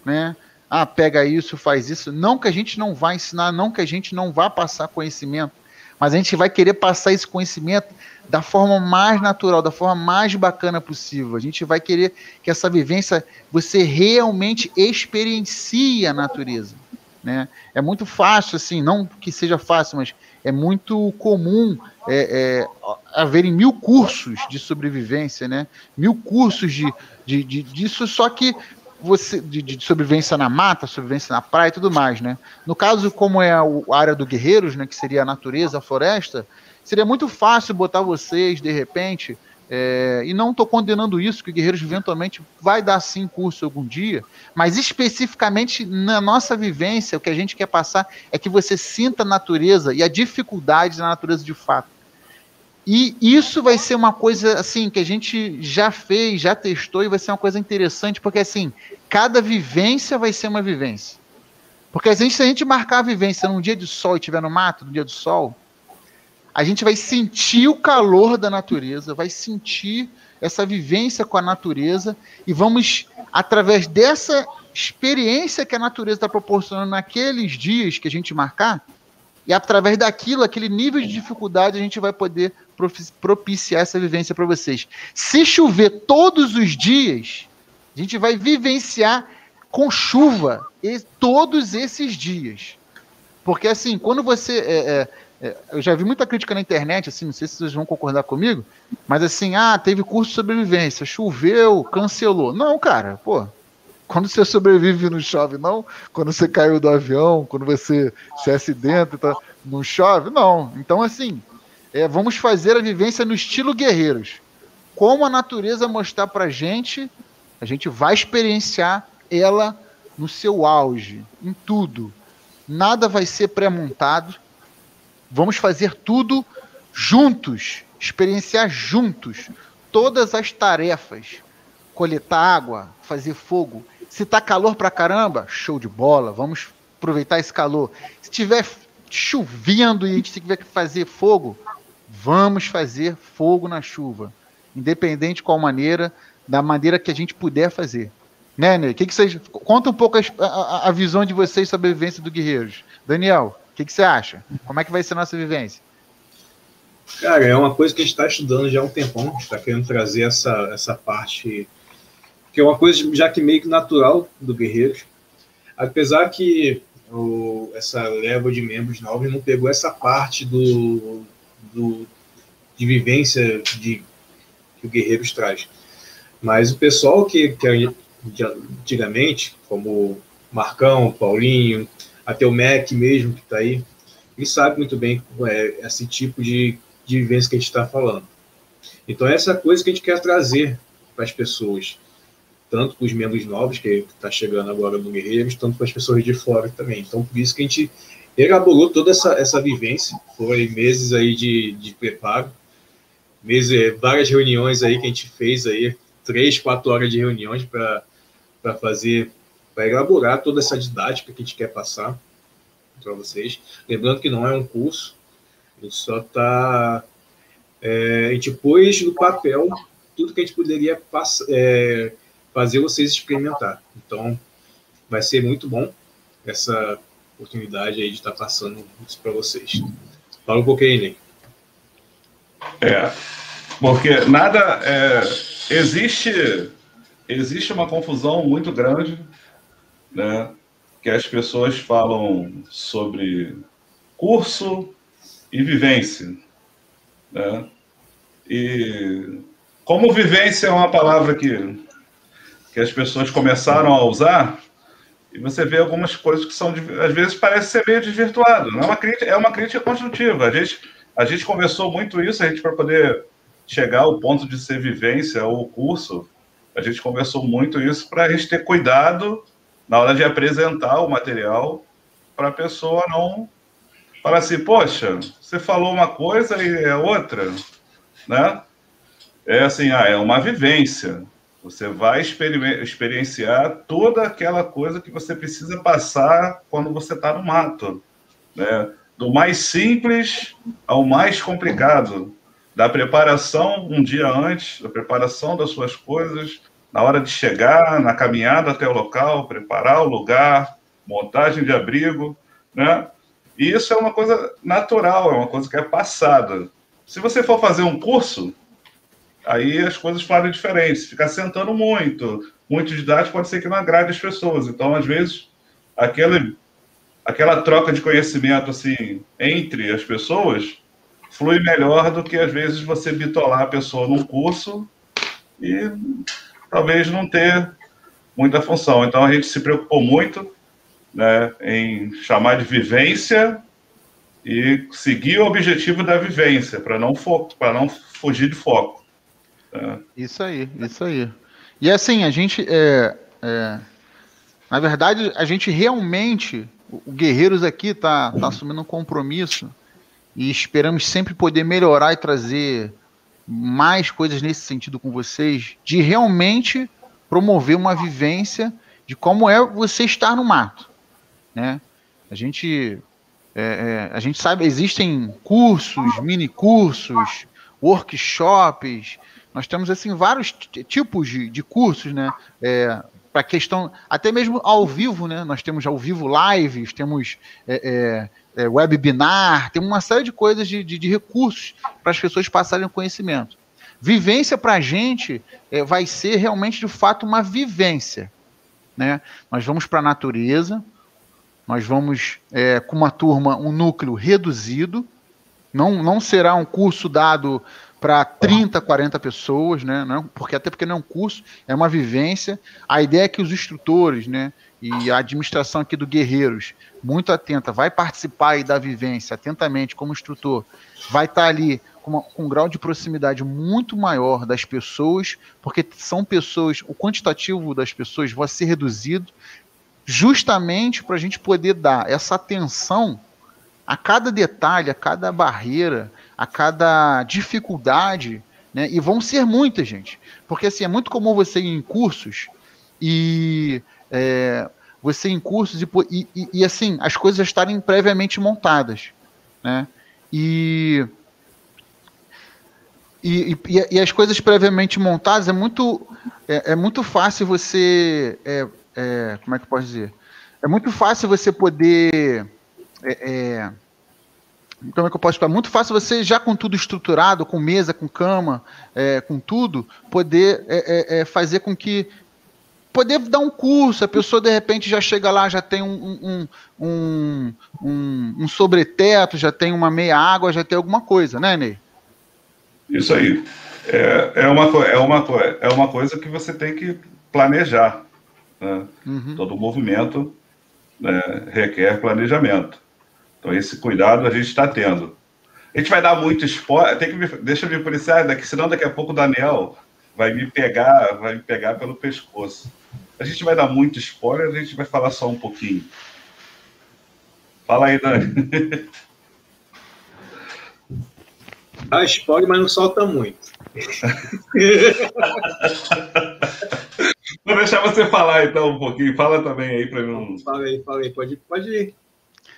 né? Ah, pega isso, faz isso. Não que a gente não vá ensinar, não que a gente não vá passar conhecimento, mas a gente vai querer passar esse conhecimento da forma mais natural, da forma mais bacana possível. A gente vai querer que essa vivência você realmente experiencie a natureza. Né? É muito fácil, assim, não que seja fácil, mas é muito comum é, é, haverem mil cursos de sobrevivência, né? mil cursos de, de, de, disso, só que você de, de, sobrevivência na mata, sobrevivência na praia e tudo mais, né? No caso, como é a, área do guerreiros, né, que seria a natureza, a floresta, seria muito fácil botar vocês de repente. É, e não estou condenando isso, que Guerreiros eventualmente vai dar sim curso algum dia, mas especificamente na nossa vivência, o que a gente quer passar é que você sinta a natureza e a dificuldade da natureza de fato. E isso vai ser uma coisa assim que a gente já fez, já testou e vai ser uma coisa interessante, porque assim, cada vivência vai ser uma vivência. Porque a gente, se a gente marcar a vivência num dia de sol e estiver no mato, no dia do sol, a gente vai sentir o calor da natureza, vai sentir essa vivência com a natureza e vamos, através dessa experiência que a natureza está proporcionando naqueles dias que a gente marcar, e através daquilo, aquele nível de dificuldade, a gente vai poder propiciar essa vivência para vocês. Se chover todos os dias, a gente vai vivenciar com chuva todos esses dias. Porque assim, quando você. É, é, é, eu já vi muita crítica na internet, assim, não sei se vocês vão concordar comigo, mas assim, ah, teve curso de sobrevivência, choveu, cancelou. Não, cara, pô, quando você sobrevive não chove, não. Quando você caiu do avião, quando você se acidenta, tá, não chove, não. Então, assim, é, vamos fazer a vivência no estilo guerreiros. Como a natureza mostrar pra gente, a gente vai experienciar ela no seu auge, em tudo. Nada vai ser pré-montado. Vamos fazer tudo juntos, experienciar juntos todas as tarefas. Coletar água, fazer fogo. Se tá calor pra caramba, show de bola, vamos aproveitar esse calor. Se tiver chovendo e a gente tiver que fazer fogo, Vamos fazer fogo na chuva, independente de qual maneira, da maneira que a gente puder fazer. Né, Ney? Que que conta um pouco a, a, a, visão de vocês sobre a vivência do Guerreiros. Daniel, o que, que você acha? Como é que vai ser a nossa vivência? Cara, é uma coisa que a gente está estudando já há um tempão, a gente está querendo trazer essa, essa parte, que é uma coisa já que meio que natural do Guerreiros. Apesar que o, essa leva de membros novos não pegou essa parte do, do de vivência de, que o Guerreiros traz. Mas o pessoal que, que antigamente, como Marcão, Paulinho, até o Mac mesmo que está aí, ele sabe muito bem é, esse tipo de, de vivência que a gente está falando. Então, essa coisa que a gente quer trazer para as pessoas, tanto para os membros novos, que está chegando agora no Guerreiros, tanto para as pessoas de fora também. Então, por isso que a gente elaborou toda essa, essa vivência, foi meses aí de, de preparo, meses, várias reuniões aí que a gente fez aí, três, quatro horas de reuniões para fazer, para elaborar toda essa didática que a gente quer passar para vocês. Lembrando que não é um curso, a gente só está. É, a gente pôs no papel tudo que a gente poderia passar, é, fazer vocês experimentar. Então, vai ser muito bom essa oportunidade aí de estar passando isso para vocês. Fala um pouquinho, Ney. É, porque nada. É, existe, existe uma confusão muito grande, né? Que as pessoas falam sobre curso e vivência, né? E como vivência é uma palavra que, que as pessoas começaram a usar, e você vê algumas coisas que são, às vezes, parece ser meio desvirtuado. Não é uma crítica, é uma crítica construtiva. A gente, a gente conversou muito isso, a gente para poder chegar ao ponto de ser vivência ou curso, a gente conversou muito isso para a gente ter cuidado na hora de apresentar o material para a pessoa não falar assim, poxa, você falou uma coisa e é outra, né? É assim, ah, é uma vivência. Você vai experienciar toda aquela coisa que você precisa passar quando você está no mato, né? Do mais simples ao mais complicado da preparação um dia antes, da preparação das suas coisas, na hora de chegar, na caminhada até o local, preparar o lugar, montagem de abrigo, né? E isso é uma coisa natural, é uma coisa que é passada. Se você for fazer um curso, aí as coisas falam diferente. Se ficar sentando muito, muito didático, pode ser que não agrade as pessoas. Então, às vezes, aquele, aquela troca de conhecimento assim entre as pessoas flui melhor do que às vezes você bitolar a pessoa num curso e talvez não ter muita função. Então a gente se preocupou muito né, em chamar de vivência e seguir o objetivo da vivência para não para não fugir de foco. Né? Isso aí, isso aí. E assim a gente é, é, na verdade a gente realmente o Guerreiros aqui tá, tá assumindo um compromisso e esperamos sempre poder melhorar e trazer mais coisas nesse sentido com vocês, de realmente promover uma vivência de como é você estar no mato, né? A gente é, é, a gente sabe existem cursos, mini cursos, workshops. Nós temos assim vários tipos de, de cursos, né? É, para questão até mesmo ao vivo, né? Nós temos ao vivo lives, temos é, é é, webinar, tem uma série de coisas de, de, de recursos para as pessoas passarem o conhecimento. Vivência para a gente é, vai ser realmente de fato uma vivência. Né? Nós vamos para a natureza, nós vamos é, com uma turma, um núcleo reduzido, não, não será um curso dado para 30, 40 pessoas, né? Não, porque até porque não é um curso, é uma vivência. A ideia é que os instrutores, né, e a administração aqui do Guerreiros, muito atenta, vai participar aí da vivência atentamente como instrutor, vai estar tá ali com, uma, com um grau de proximidade muito maior das pessoas, porque são pessoas, o quantitativo das pessoas vai ser reduzido, justamente para a gente poder dar essa atenção a cada detalhe, a cada barreira, a cada dificuldade, né? E vão ser muitas, gente. Porque assim, é muito comum você ir em cursos e é, você em cursos e, e, e, assim, as coisas estarem previamente montadas, né? E, e, e, as coisas previamente montadas é muito, é, é muito fácil você, é, é, como é que eu posso dizer? É muito fácil você poder é, é, como é que eu posso explicar? Muito fácil você, já com tudo estruturado, com mesa, com cama, é, com tudo, poder é, é, é fazer com que. Poder dar um curso, a pessoa de repente já chega lá, já tem um, um, um, um, um sobreteto, já tem uma meia água, já tem alguma coisa, né, Ney? Isso aí. É, é, uma, é, uma, é uma coisa que você tem que planejar. Né? Uhum. Todo movimento né, requer planejamento. Então, esse cuidado a gente está tendo. A gente vai dar muito spoiler. Tem que me, deixa eu me policiar, daqui, senão daqui a pouco o Daniel vai me pegar, vai me pegar pelo pescoço. A gente vai dar muito spoiler, a gente vai falar só um pouquinho. Fala aí, Dani. Dá spoiler, mas não solta muito. Vou deixar você falar então um pouquinho. Fala também aí para mim. Fala aí, fala aí. Pode, pode ir.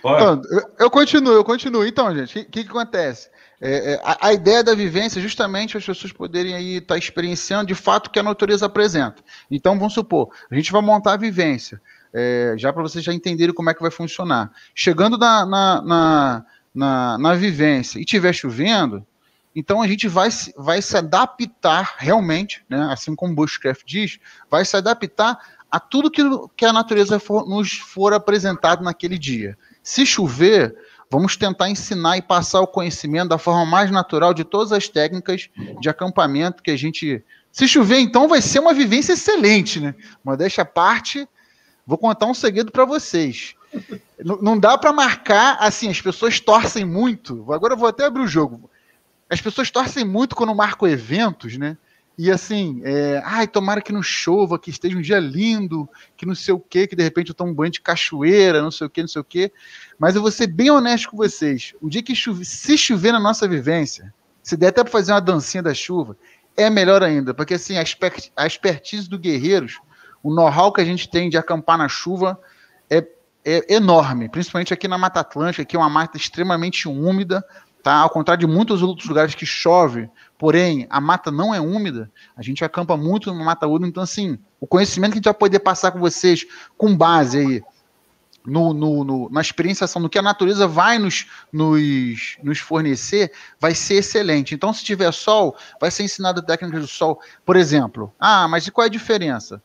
Então, eu continuo, eu continuo. Então, gente, o que, que, acontece? É, é, a, a, ideia da vivência é justamente as pessoas poderem aí estar tá experienciando de fato o que a natureza apresenta. Então, vamos supor, a gente vai montar a vivência, é, já para vocês já entenderem como é que vai funcionar. Chegando na, na, na, na, na vivência e tiver chovendo, então a gente vai, vai se adaptar realmente, né, assim como Bushcraft diz, vai se adaptar a tudo que, que a natureza for, nos for apresentado naquele dia. Se chover, vamos tentar ensinar e passar o conhecimento da forma mais natural de todas as técnicas de acampamento que a gente. Se chover, então, vai ser uma vivência excelente, né? Modéstia à parte, vou contar um segredo para vocês. Não, dá para marcar assim, as pessoas torcem muito. Agora eu vou até abrir o jogo. As pessoas torcem muito quando marcam eventos, né? E assim, é, ai, tomara que não chova, que esteja um dia lindo, que não sei o quê, que de repente eu tomo um banho de cachoeira, não sei o quê, não sei o quê. Mas eu vou ser bem honesto com vocês. O dia que chove, se chover na nossa vivência, se der até para fazer uma dancinha da chuva, é melhor ainda, porque assim, a, expert, a expertise do Guerreiros, o know-how que a gente tem de acampar na chuva é, é enorme, principalmente aqui na Mata Atlântica, que é uma mata extremamente úmida, tá? Ao contrário de muitos outros lugares que chove, porém a mata não é úmida, a gente acampa muito na mata úmida, então assim, o conhecimento que a gente vai poder passar com vocês com base aí no, no, no, na experienciação do que a natureza vai nos, nos, nos fornecer, vai ser excelente. Então, se tiver sol, vai ser ensinado técnicas do sol. Por exemplo, ah, mas e qual é a diferença?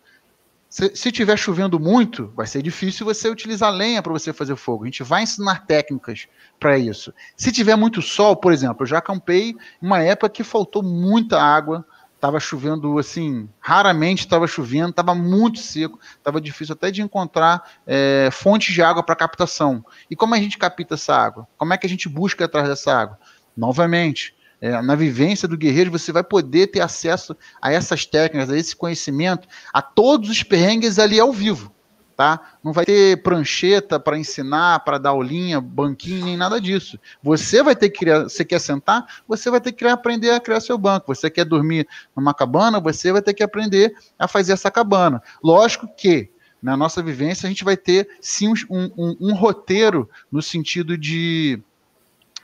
Se, se tiver chovendo muito, vai ser difícil você utilizar lenha para você fazer fogo. A gente vai ensinar técnicas para isso. Se tiver muito sol, por exemplo, eu já acampei uma época que faltou muita água, estava chovendo assim, raramente estava chovendo, estava muito seco, estava difícil até de encontrar é, fontes de água para captação. E como a gente capta essa água? Como é que a gente busca atrás dessa água? Novamente, é, na vivência do guerreiro, você vai poder ter acesso a essas técnicas, a esse conhecimento, a todos os perrengues ali ao vivo. Tá? Não vai ter prancheta para ensinar, para dar aulinha, banquinho, nem nada disso. Você vai ter que criar, você quer sentar, você vai ter que aprender a criar seu banco. Você quer dormir numa cabana, você vai ter que aprender a fazer essa cabana. Lógico que na nossa vivência a gente vai ter sim um, um, um roteiro no sentido de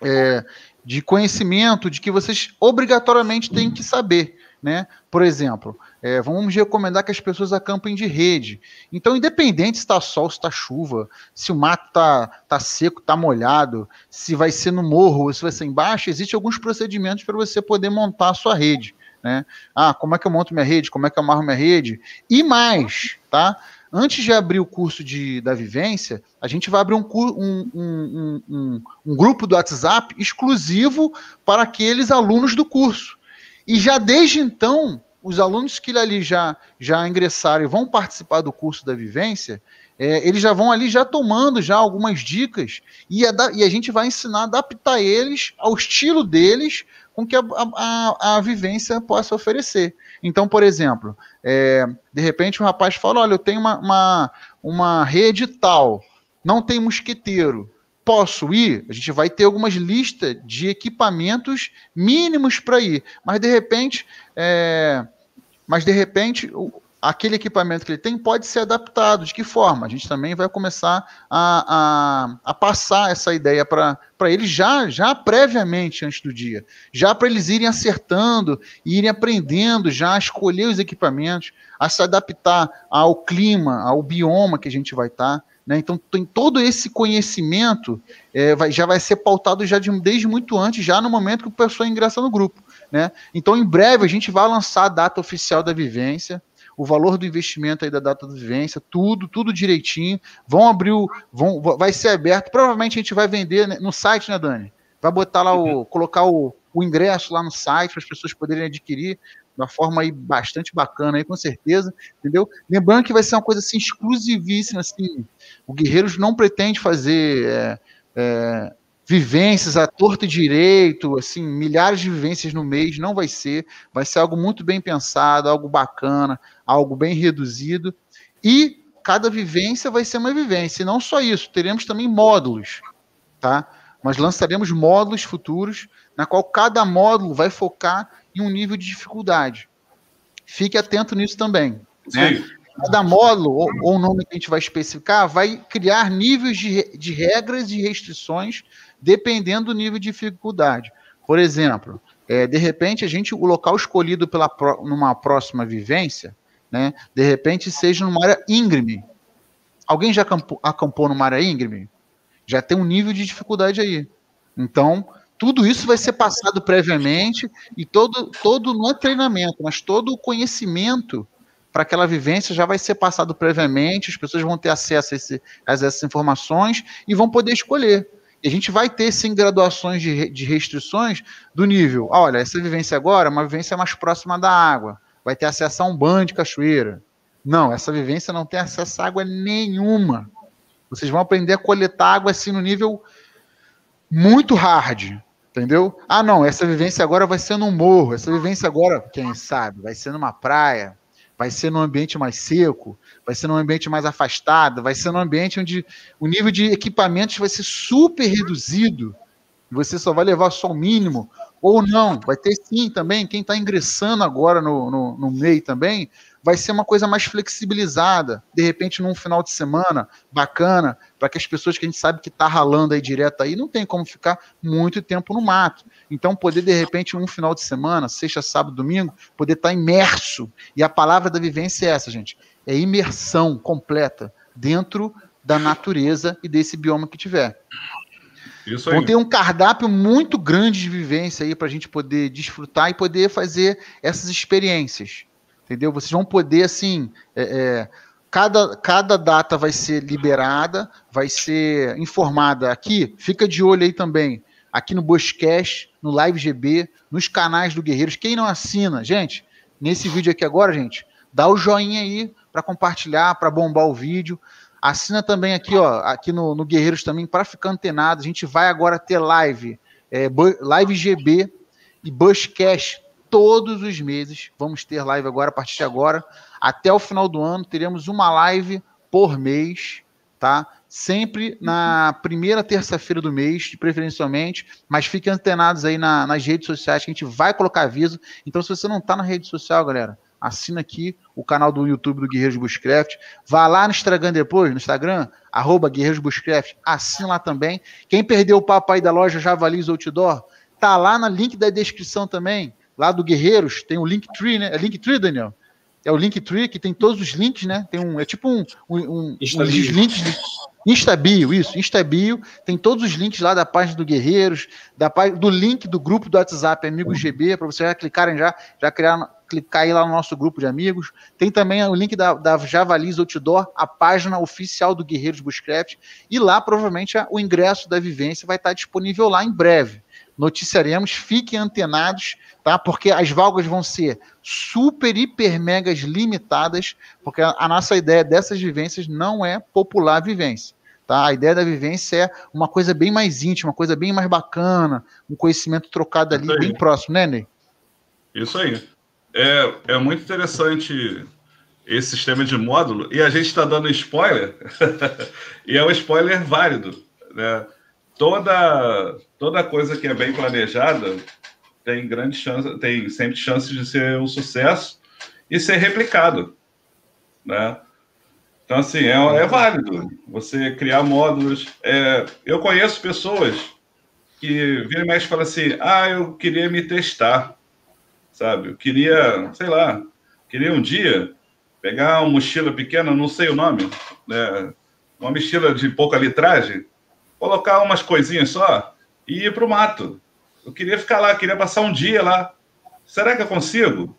é, de conhecimento de que vocês obrigatoriamente têm que saber. Né? Por exemplo, é, vamos recomendar que as pessoas acampem de rede. Então, independente se está sol, se está chuva, se o mato está tá seco, está molhado, se vai ser no morro ou se vai ser embaixo, existem alguns procedimentos para você poder montar a sua rede. Né? Ah, como é que eu monto minha rede? Como é que eu amarro minha rede? E mais, tá? Antes de abrir o curso de, da vivência, a gente vai abrir um, um, um, um, um grupo do WhatsApp exclusivo para aqueles alunos do curso. E já desde então, os alunos que ali já, já ingressaram e vão participar do curso da vivência, é, eles já vão ali já tomando já algumas dicas e a, e a gente vai ensinar a adaptar eles ao estilo deles com que a, a, a vivência possa oferecer. Então, por exemplo, é, de repente o rapaz fala: olha, eu tenho uma, uma, uma rede tal, não tem mosquiteiro. Posso ir? A gente vai ter algumas listas de equipamentos mínimos para ir, mas de repente, é, mas de repente aquele equipamento que ele tem pode ser adaptado. De que forma? A gente também vai começar a, a, a passar essa ideia para eles já, já previamente antes do dia, já para eles irem acertando, irem aprendendo já a escolher os equipamentos, a se adaptar ao clima, ao bioma que a gente vai estar. Tá. Né? Então, tem todo esse conhecimento é, vai, já vai ser pautado já de, desde muito antes, já no momento que o pessoa ingressa no grupo. Né? Então, em breve, a gente vai lançar a data oficial da vivência, o valor do investimento aí da data da vivência, tudo, tudo direitinho. Vão abrir o. Vão, vai ser aberto. Provavelmente a gente vai vender no site, né, Dani? Vai botar lá o. Uhum. colocar o, o ingresso lá no site para as pessoas poderem adquirir de uma forma aí bastante bacana aí, com certeza, entendeu? Lembrando que vai ser uma coisa assim exclusivíssima, assim, o Guerreiros não pretende fazer é, é, vivências à torta e direito, assim, milhares de vivências no mês, não vai ser, vai ser algo muito bem pensado, algo bacana, algo bem reduzido, e cada vivência vai ser uma vivência, e não só isso, teremos também módulos, tá? Nós lançaremos módulos futuros, na qual cada módulo vai focar em um nível de dificuldade. Fique atento nisso também. Né? Cada módulo, ou, ou o nome que a gente vai especificar, vai criar níveis de, de regras e restrições dependendo do nível de dificuldade. Por exemplo, é, de repente, a gente, o local escolhido pela numa próxima vivência, né, de repente seja numa área íngreme. Alguém já acampou, acampou numa área íngreme? Já tem um nível de dificuldade aí. Então, tudo isso vai ser passado previamente e todo, todo não é treinamento, mas todo o conhecimento para aquela vivência já vai ser passado previamente, as pessoas vão ter acesso a, esse, a essas informações e vão poder escolher. E a gente vai ter, sim, graduações de, de restrições do nível. Olha, essa vivência agora é uma vivência mais próxima da água. Vai ter acesso a um banho de cachoeira. Não, essa vivência não tem acesso a água nenhuma. Vocês vão aprender a coletar água assim no nível muito hard. Entendeu? Ah, não, essa vivência agora vai ser num morro, essa vivência agora, quem sabe, vai ser numa praia, vai ser num ambiente mais seco, vai ser num ambiente mais afastado, vai ser num ambiente onde o nível de equipamentos vai ser super reduzido, você só vai levar só o mínimo, ou não, vai ter sim também, quem está ingressando agora no, no, no MEI também, vai ser uma coisa mais flexibilizada, de repente num final de semana bacana, para que as pessoas que a gente sabe que está ralando aí direto aí, não tem como ficar muito tempo no mato. Então, poder de repente um final de semana, sexta, sábado, domingo, poder estar tá imerso. E a palavra da vivência é essa, gente, é imersão completa dentro da natureza e desse bioma que tiver. Isso aí. Vão ter um cardápio muito grande de vivência aí para a gente poder desfrutar e poder fazer essas experiências entendeu? Vocês vão poder, assim, é, é, cada, cada data vai ser liberada, vai ser informada aqui, fica de olho aí também, aqui no Bushcast, no Live GB, nos canais do Guerreiros. Quem não assina, gente, nesse vídeo aqui agora, gente, dá o joinha aí para compartilhar, para bombar o vídeo. Assina também aqui, ó, aqui no, no Guerreiros também, para ficar antenado. A gente vai agora ter live, é, live GB e Bushcast todos os meses. Vamos ter live agora, a partir de agora. Até o final do ano, teremos uma live por mês, tá? Sempre na primeira terça-feira do mês, preferencialmente, mas fiquem antenados aí na, nas redes sociais que a gente vai colocar aviso. Então, se você não está na rede social, galera, assina aqui o canal do YouTube do Guerreiros Bushcraft. Vá lá no Instagram depois, no Instagram, arroba Guerreiros Bushcraft, assina lá também. Quem perdeu o papo aí da loja Javalis Outdoor, tá lá no link da descrição também lá do Guerreiros, tem o Linktree, né? É Linktree, Daniel? É o Linktree que tem todos os links, né? Tem um, é tipo um, um, um links de, Instabio, isso, Instabio, tem todos os links lá da página do Guerreiros, da do link do grupo do WhatsApp Amigos GB, para vocês já clicarem já, já criar, clicar aí lá no nosso grupo de amigos. Tem também o link da, da Javalis Outdoor, a página oficial do Guerreiros Bushcraft, e lá provavelmente o ingresso da vivência vai estar disponível lá em breve noticiaremos, fiquem antenados, tá? Porque as valgas vão ser super, hiper, megas limitadas, porque a, a nossa ideia dessas vivências não é popular vivência. Tá? A ideia da vivência é uma coisa bem mais íntima, uma coisa bem mais bacana, um conhecimento trocado ali bem próximo, né, Ney? Isso aí. É, é muito interessante esse sistema de módulo, e a gente está dando spoiler, e é um spoiler válido. Né? toda toda coisa que é bem planejada tem grande chance, tem sempre chances de ser um sucesso e ser replicado, né? Então assim é, é válido você criar módulos. É, eu conheço pessoas que viram e mexe falam assim, ah, eu queria me testar, sabe? Eu queria, sei lá, queria um dia pegar uma mochila pequena, não sei o nome, né? uma mochila de pouca litragem, colocar umas coisinhas só e ir para o mato. Eu queria ficar lá, queria passar um dia lá. Será que eu consigo?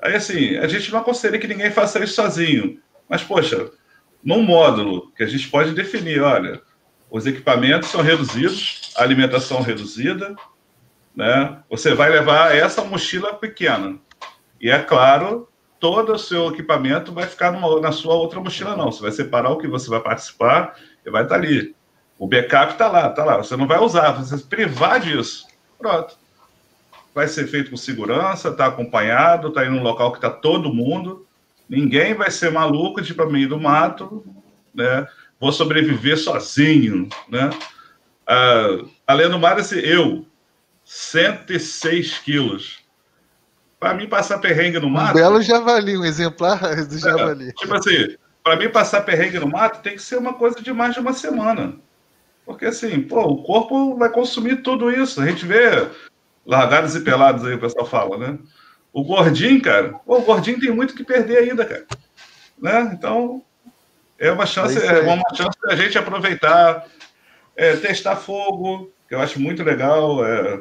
Aí, assim, a gente não aconselha que ninguém faça isso sozinho. Mas, poxa, num módulo que a gente pode definir, olha, os equipamentos são reduzidos, a alimentação reduzida, né? Você vai levar essa mochila pequena. E é claro, todo o seu equipamento vai ficar numa, na sua outra mochila, não. Você vai separar o que você vai participar e vai estar ali. O backup está lá, está lá. Você não vai usar, você vai privar disso. Pronto. Vai ser feito com segurança, está acompanhado, está em um local que está todo mundo. Ninguém vai ser maluco de ir para meio do mato, né? Vou sobreviver sozinho, né? Ah, além do mais, eu, 106 quilos. Para mim, passar perrengue no mato. Um belo javali, um exemplar do é, javali. É, tipo assim, para mim, passar perrengue no mato tem que ser uma coisa de mais de uma semana. Porque assim, pô, o corpo vai consumir tudo isso. A gente vê largados e pelados aí, o pessoal fala, né? O gordinho, cara, pô, o gordinho tem muito que perder ainda, cara. Né? Então, é uma chance, é, é uma chance da gente aproveitar, é, testar fogo, que eu acho muito legal. É, a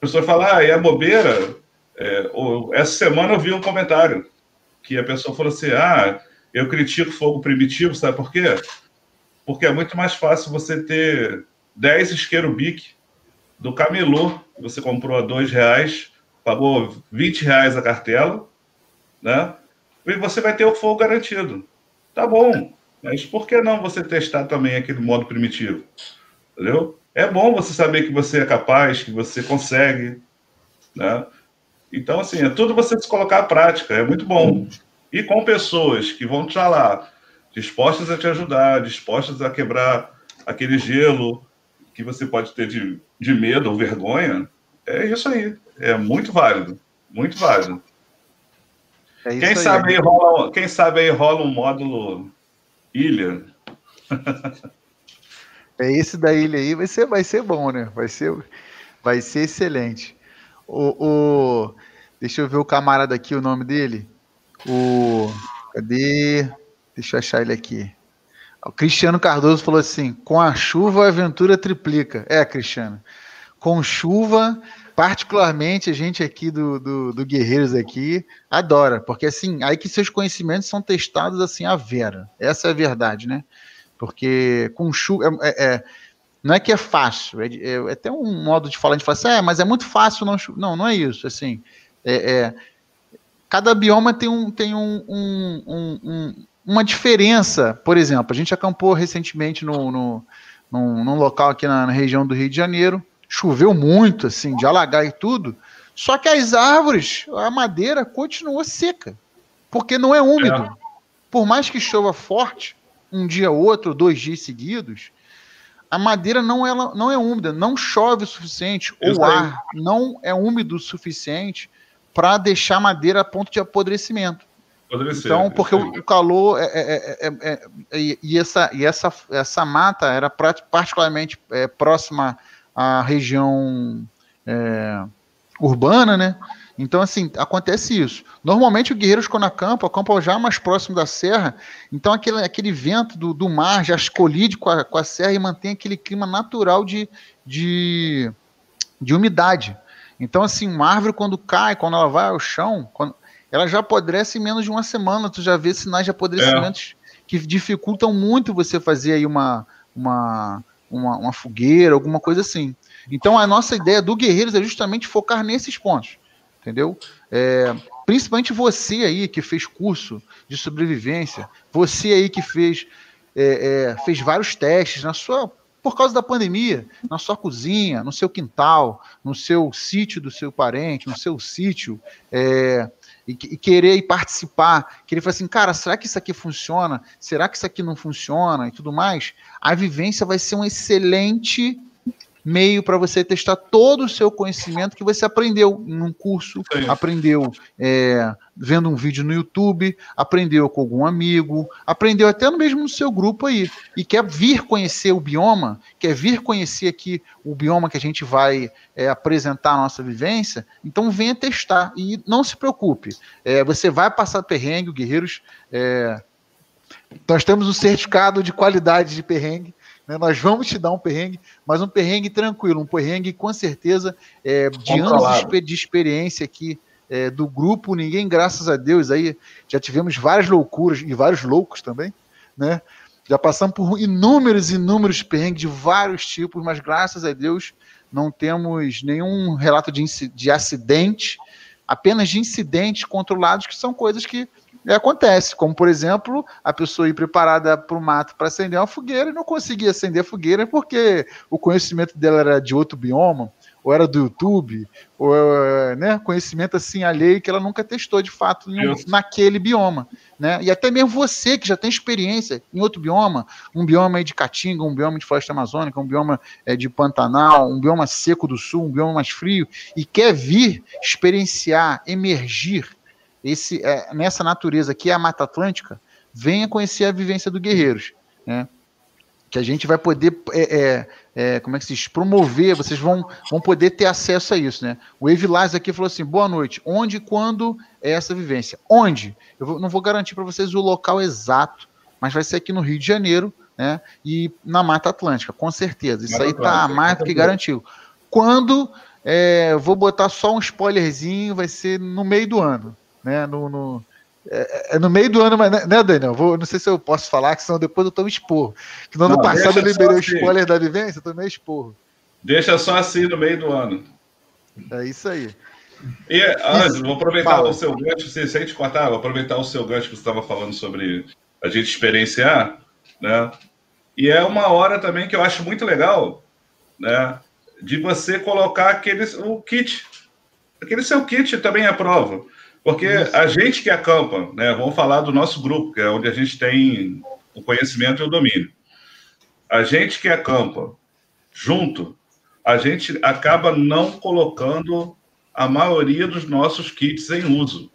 pessoa fala, ah, e a bobeira? É, ou, essa semana eu vi um comentário que a pessoa falou assim: ah, eu critico fogo primitivo, sabe por quê? Porque é muito mais fácil você ter 10 isqueiro bic do camelô, que você comprou a dois reais, pagou 20 reais a cartela, né? E você vai ter o fogo garantido. Tá bom, mas por que não você testar também aquele modo primitivo? Entendeu? É bom você saber que você é capaz, que você consegue, né? Então, assim, é tudo você se colocar à prática, é muito bom. E com pessoas que vão te falar, dispostas a te ajudar, dispostas a quebrar aquele gelo que você pode ter de, de medo ou vergonha, é isso aí. É muito válido. Muito válido. É quem, sabe aí. rola, quem sabe aí rola um módulo ilha. é esse da ilha aí, vai ser, vai ser bom, né? Vai ser, vai ser excelente. O, o, deixa eu ver o camarada aqui, o nome dele. O. Cadê? Deixa eu achar ele aqui. O Cristiano Cardoso falou assim: com a chuva a aventura triplica. É, Cristiano. Com chuva, particularmente a gente aqui do, do, do, Guerreiros aqui adora, porque assim, aí que seus conhecimentos são testados assim à vera. Essa é a verdade, né? Porque com chuva. É, é, não é que é fácil, é, é, é, até um modo de falar, de falar assim, é, mas é muito fácil não Não, não é isso. Assim, é, é cada bioma tem um, tem um, um, um uma diferença, por exemplo, a gente acampou recentemente no, no, num, num local aqui na, na, região do Rio de Janeiro, choveu muito, assim, de alagar e tudo, só que as árvores, a madeira continuou seca, porque não é úmido. É. Por mais que chova forte, um dia ou outro, dois dias seguidos, a madeira não, ela, não é úmida, não chove o suficiente, ou o ar não é úmido o suficiente para deixar a madeira a ponto de apodrecimento. Então, porque o, calor é, é, é, é, e essa e essa essa mata era particularmente próxima à região urbana, né? Então, assim, acontece isso. Normalmente, o guerreiros, quando acampam, acampam já mais próximo da serra. Então, aquele, aquele vento do, do mar já colide com a, com a serra e mantém aquele clima natural de, de, de umidade. Então, assim, uma árvore, quando cai, quando ela vai ao chão, quando, ela já apodrece em menos de uma semana. Tu já vê sinais de apodrecimentos é. que dificultam muito você fazer aí uma, uma, uma, uma, fogueira, alguma coisa assim. Então a nossa ideia do Guerreiros é justamente focar nesses pontos, entendeu? É, principalmente você aí que fez curso de sobrevivência, você aí que fez, é, é, fez vários testes na sua por causa da pandemia, na sua cozinha, no seu quintal, no seu sítio do seu parente, no seu sítio, é, e, e querer ir participar, querer falar assim, cara, será que isso aqui funciona? Será que isso aqui não funciona? E tudo mais, a vivência vai ser um excelente meio para você testar todo o seu conhecimento que você aprendeu num curso, Sim. aprendeu é, vendo um vídeo no YouTube, aprendeu com algum amigo, aprendeu até mesmo no seu grupo aí, e quer vir conhecer o bioma, quer vir conhecer aqui o bioma que a gente vai é, apresentar a nossa vivência, então venha testar e não se preocupe, é, você vai passar perrengue, o Guerreiros é, Nós temos um certificado de qualidade de perrengue. Né? Nós vamos te dar um perrengue, mas um perrengue tranquilo, um perrengue com certeza é, de anos de experiência aqui é, do grupo. Ninguém, graças a Deus, aí já tivemos várias loucuras e vários loucos também, né? Já passamos por inúmeros, inúmeros perrengues de vários tipos, mas graças a Deus não temos nenhum relato de, de acidente, apenas de incidentes controlados, que são coisas que acontece, como por exemplo, a pessoa ir preparada para o mato para acender uma fogueira e não conseguia acender a fogueira porque o conhecimento dela era de outro bioma, ou era do YouTube, ou né, conhecimento assim alheio que ela nunca testou de fato naquele bioma. Né? E até mesmo você que já tem experiência em outro bioma, um bioma de Caatinga, um bioma de floresta amazônica, um bioma é, de Pantanal, um bioma seco do sul, um bioma mais frio, e quer vir experienciar, emergir esse, é, nessa natureza que é a Mata Atlântica, venha conhecer a vivência do Guerreiros. Né? Que a gente vai poder, é, é, é, como é que se diz, promover, vocês vão, vão poder ter acesso a isso. Né? O Evilás aqui falou assim: boa noite. Onde e quando é essa vivência? Onde? Eu vou, não vou garantir para vocês o local exato, mas vai ser aqui no Rio de Janeiro né? e na Mata Atlântica, com certeza. Isso aí está mais do que garantido. Quando é, vou botar só um spoilerzinho, vai ser no meio do ano né? No, no, é, é, no meio do ano, mas né, né, Daniel? Vou, não sei se eu posso falar, que senão depois eu tomo esporro. Que no ano passado eu liberei o assim. spoiler da vivência, eu tomei esporro. Deixa só assim no meio do ano. É isso aí. E, Ângelo, vou aproveitar Fala. o seu gancho, se, a gente cortar, vou aproveitar o seu gancho que você estava falando sobre a gente experienciar, né? E é uma hora também que eu acho muito legal, né? De você colocar aquele, o kit. Aquele seu kit também é prova. Porque a gente que acampa, né, vamos falar do nosso grupo, que é onde a gente tem o conhecimento e o domínio. A gente que acampa junto, a gente acaba não colocando a maioria dos nossos kits em uso.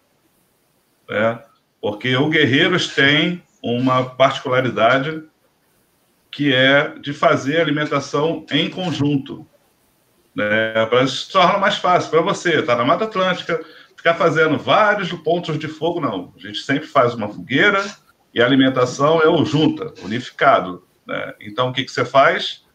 Né? Porque o Guerreiros tem uma particularidade que é de fazer alimentação em conjunto. Né? Para se tornar mais fácil. Para você, está na Mata Atlântica, ficar fazendo vários pontos de fogo, não. A gente sempre faz uma fogueira e a alimentação é o junta, unificado. Né? Então, o que, que você faz?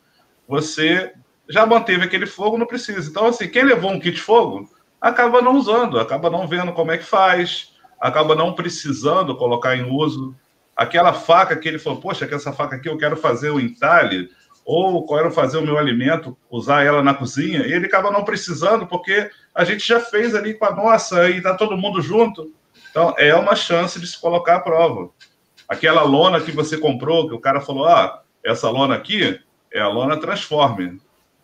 Você já manteve aquele fogo, não precisa. Então, assim, quem levou um kit fogo acaba não usando, acaba não vendo como é que faz, acaba não precisando colocar em uso. Aquela faca que ele falou, poxa, que essa faca aqui eu quero fazer o entalhe, ou quero fazer o meu alimento, usar ela na cozinha, e ele acaba não precisando, porque a gente já fez ali com a nossa e está todo mundo junto. Então, é uma chance de se colocar à prova. Aquela lona que você comprou, que o cara falou, ah, essa lona aqui é a lona Transformer.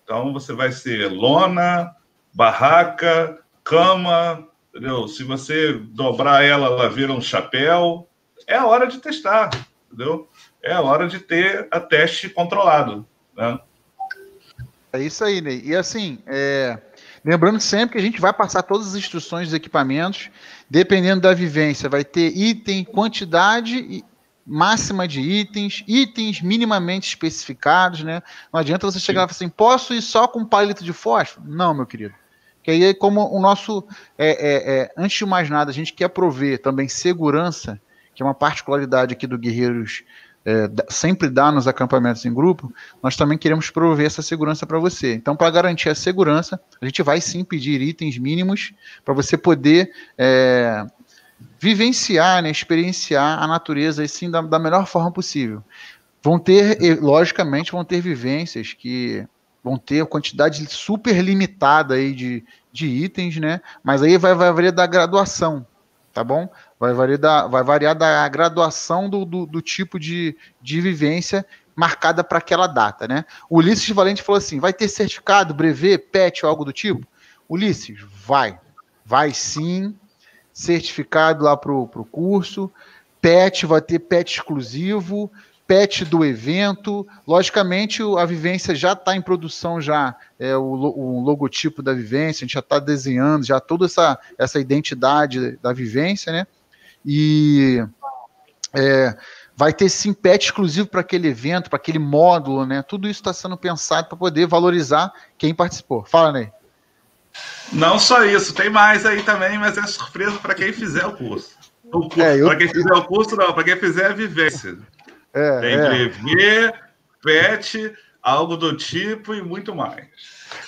Então, você vai ser lona, barraca, cama, entendeu? Se você dobrar ela, ela vira um chapéu. É a hora de testar, entendeu? É a hora de ter a teste controlado. Né? É isso aí, Ney. E assim, é... lembrando sempre que a gente vai passar todas as instruções dos equipamentos, dependendo da vivência, vai ter item, quantidade máxima de itens, itens minimamente especificados, né? Não adianta você chegar e falar assim, posso ir só com um palito de fósforo? Não, meu querido. Que aí, como o nosso, é, é, é, antes de mais nada, a gente quer prover também segurança, que é uma particularidade aqui do Guerreiros é, sempre dá nos acampamentos em grupo, nós também queremos prover essa segurança para você. Então, para garantir a segurança, a gente vai sim pedir itens mínimos para você poder é, vivenciar, né, experienciar a natureza assim, da, da melhor forma possível. Vão ter, logicamente, vão ter vivências que vão ter quantidade super limitada aí de, de itens, né? Mas aí vai, vai variar da graduação, tá bom? Vai variar da, vai variar da graduação do, do, do tipo de, de vivência marcada para aquela data, né? O Ulisses Valente falou assim: vai ter certificado, brevet, PET ou algo do tipo? Ulisses, vai. Vai sim. Certificado lá para o curso. PET, vai ter PET exclusivo, PET do evento. Logicamente, a vivência já está em produção, já é o, o, logotipo da vivência, a gente já está desenhando, já toda essa, essa identidade da vivência, né? E é, vai ter sim pet exclusivo para aquele evento, para aquele módulo, né? Tudo isso está sendo pensado para poder valorizar quem participou. Fala, Ney. Não só isso, tem mais aí também, mas é surpresa para quem fizer o curso. É, eu... Para quem fizer o curso, não. Para quem fizer a vivência. É, Tem é. ver, pet, algo do tipo e muito mais.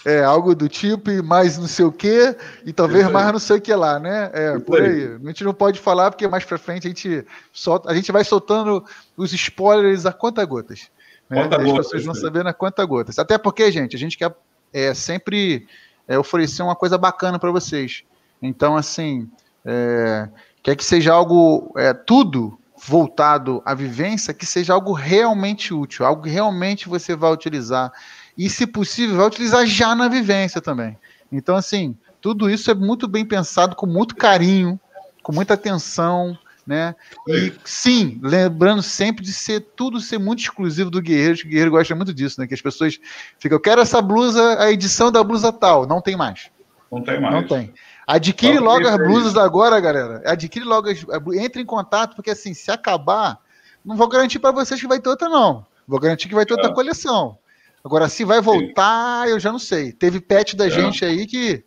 É, algo do tipo e mais não sei o que, e talvez mais não sei o que lá, né? É, por aí. A gente não pode falar, porque mais pra frente a gente solta, a gente vai soltando os spoilers a conta gotas. Né? Conta As pessoas vão saber na conta gotas. Até porque, gente, a gente quer é, sempre é, oferecer uma coisa bacana para vocês. Então, assim, é, quer que seja algo, é, tudo voltado à vivência, que seja algo realmente útil, algo que realmente você vai utilizar. E, se possível, vai utilizar já na vivência também. Então, assim, tudo isso é muito bem pensado, com muito carinho, com muita atenção, né? E sim, lembrando sempre de ser tudo ser muito exclusivo do guerreiro, que o guerreiro gosta muito disso, né? Que as pessoas ficam, eu quero essa blusa, a edição da blusa tal, não tem mais. Não tem mais. Não tem. Adquire logo as blusas agora, galera. Adquire logo as. Entre em contato, porque assim, se acabar, não vou garantir para vocês que vai ter outra, não. Vou garantir que vai ter é. outra coleção. Agora, se vai voltar, Sim. eu já não sei. Teve pet da é. gente aí que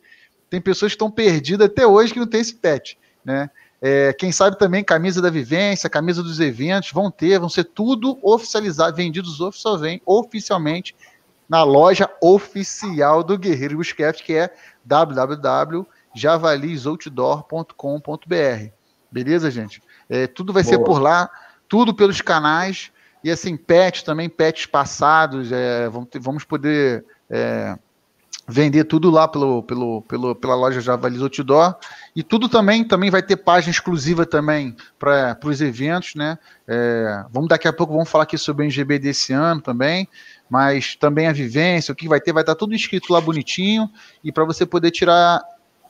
tem pessoas que estão perdidas até hoje que não tem esse pet, né? É, quem sabe também camisa da vivência, camisa dos eventos, vão ter, vão ser tudo oficializado, vendidos oficialmente na loja oficial do Guerreiro Busquets, que é www javalisoutdoor.com.br. Beleza, gente? É, tudo vai Boa. ser por lá, tudo pelos canais. E assim, pets também, pets passados, é, vamos, ter, vamos poder é, vender tudo lá pelo, pelo, pelo, pela loja Javalis Outdoor. E tudo também, também vai ter página exclusiva também para os eventos, né? É, vamos daqui a pouco vamos falar aqui sobre o NGB desse ano também, mas também a vivência, o que vai ter, vai estar tudo escrito lá bonitinho e para você poder tirar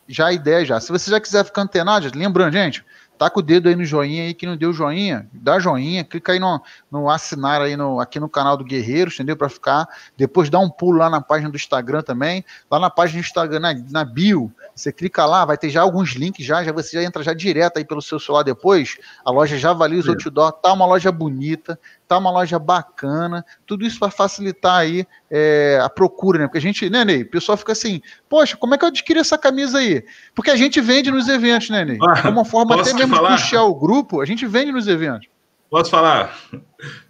já a ideia já. Se você já quiser ficar antenado, lembrando, gente, tá com o dedo aí no joinha aí que não deu joinha, dá joinha, clica aí no, no assinar aí no, aqui no canal do Guerreiro, entendeu? Para ficar. Depois dá um pulo lá na página do Instagram também. Lá na página do Instagram, na, na bio, você clica lá, vai ter já alguns links já, já você já entra já direto aí pelo seu celular depois. A loja Javali's Outdoor tá uma loja bonita, tá uma loja bacana, tudo isso vai facilitar aí é, a procura, né? Porque a gente, né, Ney? O pessoal fica assim, poxa, como é que eu adquiro essa camisa aí? Porque a gente vende nos eventos, né, Ney? Ah, uma forma até mesmo falar? de puxar o grupo, a gente vende nos eventos. Posso falar?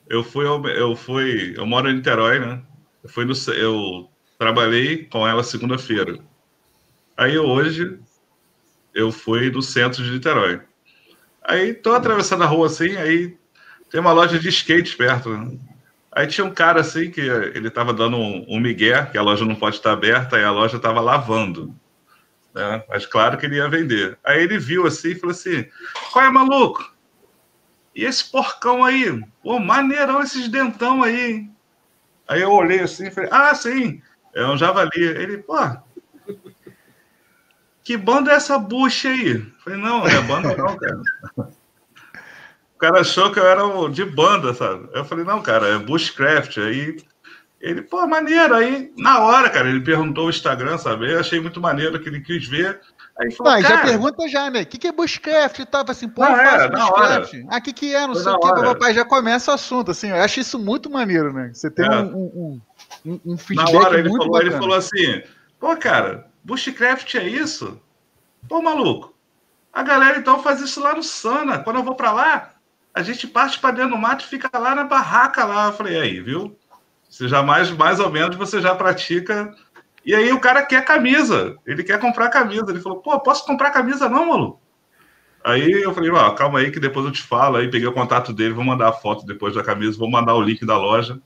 Eu fui, eu fui, eu moro em Niterói, né? Eu fui no, eu trabalhei com ela segunda-feira. Aí hoje eu fui do centro de Niterói. Aí tô atravessando a rua assim, aí tem uma loja de skate perto. Né? Aí tinha um cara assim que ele tava dando um, um migué, que a loja não pode estar aberta, e a loja tava lavando. Né? Mas claro que ele ia vender. Aí ele viu assim e falou assim: qual é, maluco? E esse porcão aí? Pô, maneirão esses dentão aí, hein? Aí eu olhei assim e falei: ah, sim, é um javali. Ele, pô, que banda é essa bucha aí? Eu falei: não, não é banda não, cara. O cara achou que eu era de banda, sabe? Eu falei, não, cara, é Bushcraft. Aí ele, pô, maneiro. Aí, na hora, cara, ele perguntou o Instagram, sabe? Eu achei muito maneiro que ele quis ver. Aí falou, não, já pergunta já, né? O que, que é Bushcraft? E tava assim, pô, não, é, Bushcraft. Ah, o que, que é? Não Foi sei o que. Papai já começa o assunto, assim. Eu acho isso muito maneiro, né? Você tem é. um, um, um, feedback. Na hora ele falou, ele falou assim: pô, cara, Bushcraft é isso? Pô, maluco. A galera então faz isso lá no Sana. Quando eu vou para lá, a gente parte para dentro do mato e fica lá na barraca lá. Eu falei, aí, viu? Você já mais, mais ou menos você já pratica. E aí o cara quer camisa, ele quer comprar camisa. Ele falou, pô, posso comprar camisa não, maluco? Aí eu falei, ó, calma aí que depois eu te falo. Aí peguei o contato dele, vou mandar a foto depois da camisa, vou mandar o link da loja.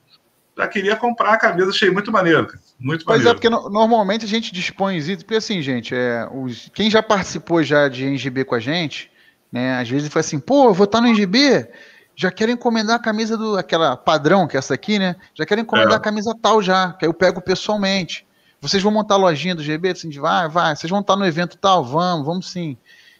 Já queria comprar a camisa, achei muito maneiro, cara. Muito pois é, maneiro. é, porque no, normalmente a gente dispõe, porque assim, gente, é, os, quem já participou já de NGB com a gente, né? Às vezes fala assim, pô, eu vou estar no NGB, já quero encomendar a camisa do aquela padrão, que é essa aqui, né? Já quero encomendar é. a camisa tal já, que aí eu pego pessoalmente. Vocês vão montar a lojinha do GB? Assim, vai, vai. Vocês vão estar no evento tal? Vamos, vamos sim.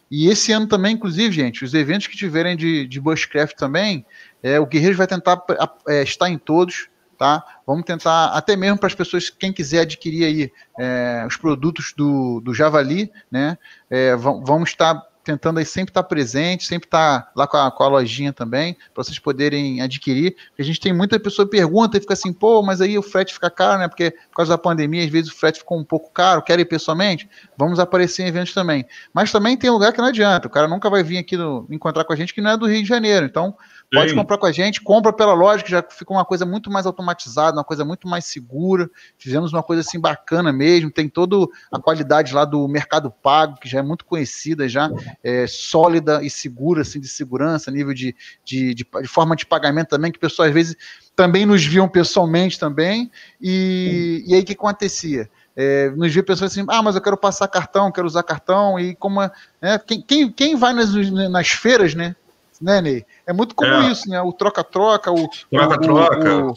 E esse ano também, inclusive, gente, os eventos que tiverem de, de Bushcraft também, é, o Guerreiros vai tentar é, estar em todos, tá? Vamos tentar, até mesmo para as pessoas, quem quiser adquirir aí é, os produtos do, do Javali, né? É, vamos estar tentando aí sempre estar presente, sempre estar lá com a, com a lojinha também, para vocês poderem adquirir. A gente tem muita pessoa que pergunta e fica assim, pô, mas aí o frete fica caro, né? Porque por causa da pandemia, às vezes o frete ficou um pouco caro, quer ir pessoalmente? Vamos aparecer em eventos também. Mas também tem lugar que não adianta, o cara nunca vai vir aqui no, encontrar com a gente que não é do Rio de Janeiro. Então, Pode Sim. comprar com a gente, compra pela loja, que já fica uma coisa muito mais automatizada, uma coisa muito mais segura. Fizemos uma coisa assim bacana mesmo, tem toda a qualidade lá do Mercado Pago, que já é muito conhecida, já é, sólida e segura, assim, de segurança, nível de, de, de, de forma de pagamento também, que pessoas às vezes também nos viam pessoalmente também. E, e aí o que acontecia? É, nos via pessoas assim, ah, mas eu quero passar cartão, quero usar cartão, e como é, quem, quem, quem vai nas, nas feiras, né? Né, Ney? É muito comum é. isso, né? O troca-troca, o. Troca-troca. O,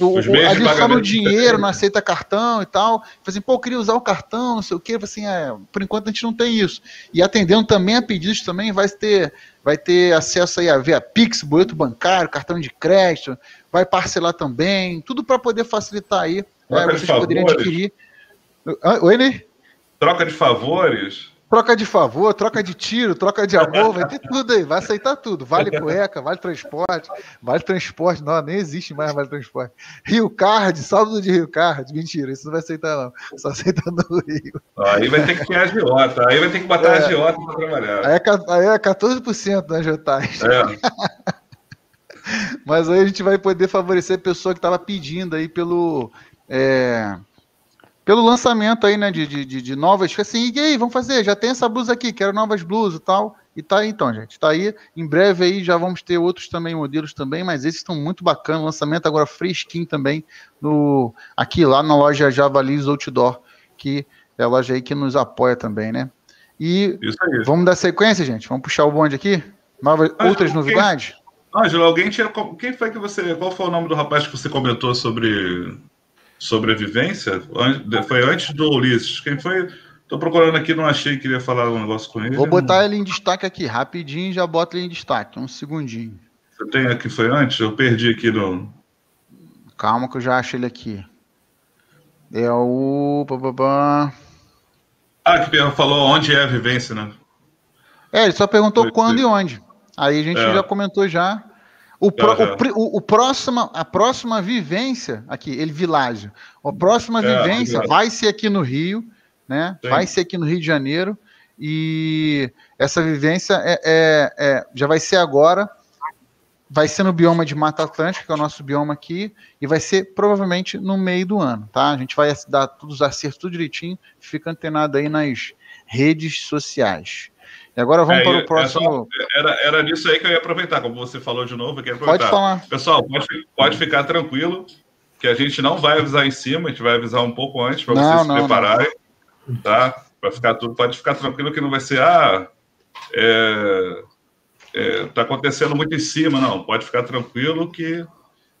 o, o, adiciona o dinheiro, não aceita cartão e tal. Assim, pô, eu queria usar o cartão, não sei o quê. Assim, é, por enquanto a gente não tem isso. E atendendo também a pedidos também vai ter, vai ter acesso aí a ver a Pix, boleto bancário, cartão de crédito, vai parcelar também, tudo para poder facilitar aí. É, vocês poderem adquirir. Oi, Ney? Troca de favores troca de favor, troca de tiro, troca de amor, vai ter tudo aí, vai aceitar tudo. Vale cueca, vale transporte, vale transporte, não, nem existe mais vale transporte. Rio Card, saldo de Rio Card, mentira, isso não vai aceitar não, só aceita no Rio. Aí vai ter que ter agiota, aí vai ter que botar é, agiota para trabalhar. Aí é, aí é 14% na agiotagem. É. Mas aí a gente vai poder favorecer a pessoa que estava pedindo aí pelo... É, pelo lançamento aí, né, de, de, de novas, assim, e aí, vamos fazer, já tem essa blusa aqui, quero novas blusas e tal, e tá aí então, gente, tá aí, em breve aí já vamos ter outros também, modelos também, mas esses estão muito bacanas, lançamento agora fresquinho também, no, aqui lá na loja Javalis Outdoor, que é a loja aí que nos apoia também, né, e vamos dar sequência, gente, vamos puxar o bonde aqui, novas, outras novidades? Ângelo, alguém tinha, quem foi que você, qual foi o nome do rapaz que você comentou sobre sobrevivência? Foi antes do Ulisses. Quem foi? Tô procurando aqui, não achei, queria falar um negócio com ele. Vou botar ele em destaque aqui, rapidinho, já bota ele em destaque, um segundinho. Você tem aqui, foi antes? Eu perdi aqui no. Calma que eu já acho ele aqui. É o. Ah, que falou onde é a vivência, né? É, ele só perguntou foi, quando foi. e onde. Aí a gente é. já comentou já. O, pro, uhum. o, o, próxima, a próxima vivência, aqui, ele Világio, a próxima é, vivência vai ser aqui no Rio, né? Sim. Vai ser aqui no Rio de Janeiro. E essa vivência é, é, é, já vai ser agora. Vai ser no bioma de Mata Atlântica, que é o nosso bioma aqui, e vai ser provavelmente no meio do ano, tá? A gente vai dar todos os acertos tudo direitinho, fica antenado aí nas redes sociais. E agora vamos é, para o próximo. É só, era, era disso aí que eu ia aproveitar, como você falou de novo, eu aproveitar. Pode falar. Pessoal, pode, pode ficar tranquilo, que a gente não vai avisar em cima, a gente vai avisar um pouco antes para vocês não, se prepararem. Não. Tá? Para ficar tudo, pode ficar tranquilo que não vai ser, ah, é, é, tá acontecendo muito em cima, não. Pode ficar tranquilo que,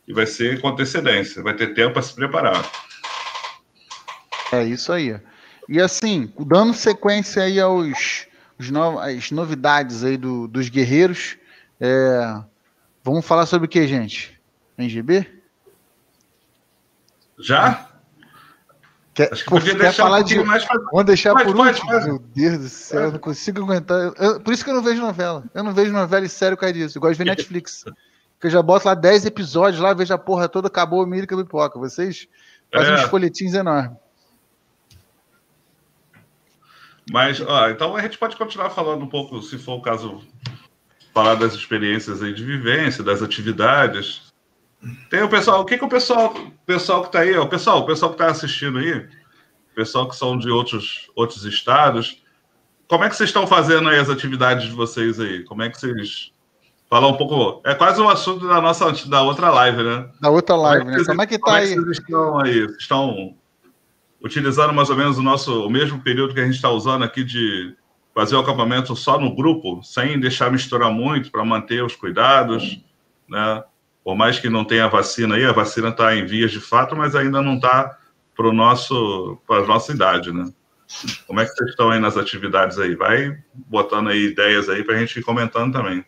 que vai ser com antecedência, vai ter tempo para se preparar. É isso aí. E assim, dando sequência aí aos no, as novidades aí do, dos guerreiros. É, vamos falar sobre o que, gente? NGB? Já? Quer, Acho que podia quer falar um de. Mais pra... Vamos deixar por pode, último. Pode. Meu Deus do céu, eu não consigo aguentar. Eu, por isso que eu não vejo novela. Eu não vejo novela e sério por causa disso. Eu gosto de ver Netflix. Porque eu já boto lá 10 episódios lá, vejo a porra toda, acabou o milho que pipoca. Vocês fazem é. uns folhetins enormes. Mas, ó, então a gente pode continuar falando um pouco, se for o caso, falar das experiências aí de vivência, das atividades. Tem o pessoal, o que, que o pessoal, pessoal que está aí, o pessoal, o pessoal que está assistindo aí, pessoal que são de outros, outros estados, como é que vocês estão fazendo aí as atividades de vocês aí? Como é que vocês falar um pouco. É quase um assunto da nossa da outra live, né? Da outra live, como é né? Como é que tá como aí? É que vocês estão aí? Estão utilizando mais ou menos o nosso o mesmo período que a gente está usando aqui de fazer o acampamento só no grupo, sem deixar misturar muito para manter os cuidados, né? Por mais que não tenha vacina aí, a vacina está em vias de fato, mas ainda não está para nosso para a nossa idade, né? Como é que vocês estão aí nas atividades aí? Vai botando aí ideias aí para a gente ir comentando também.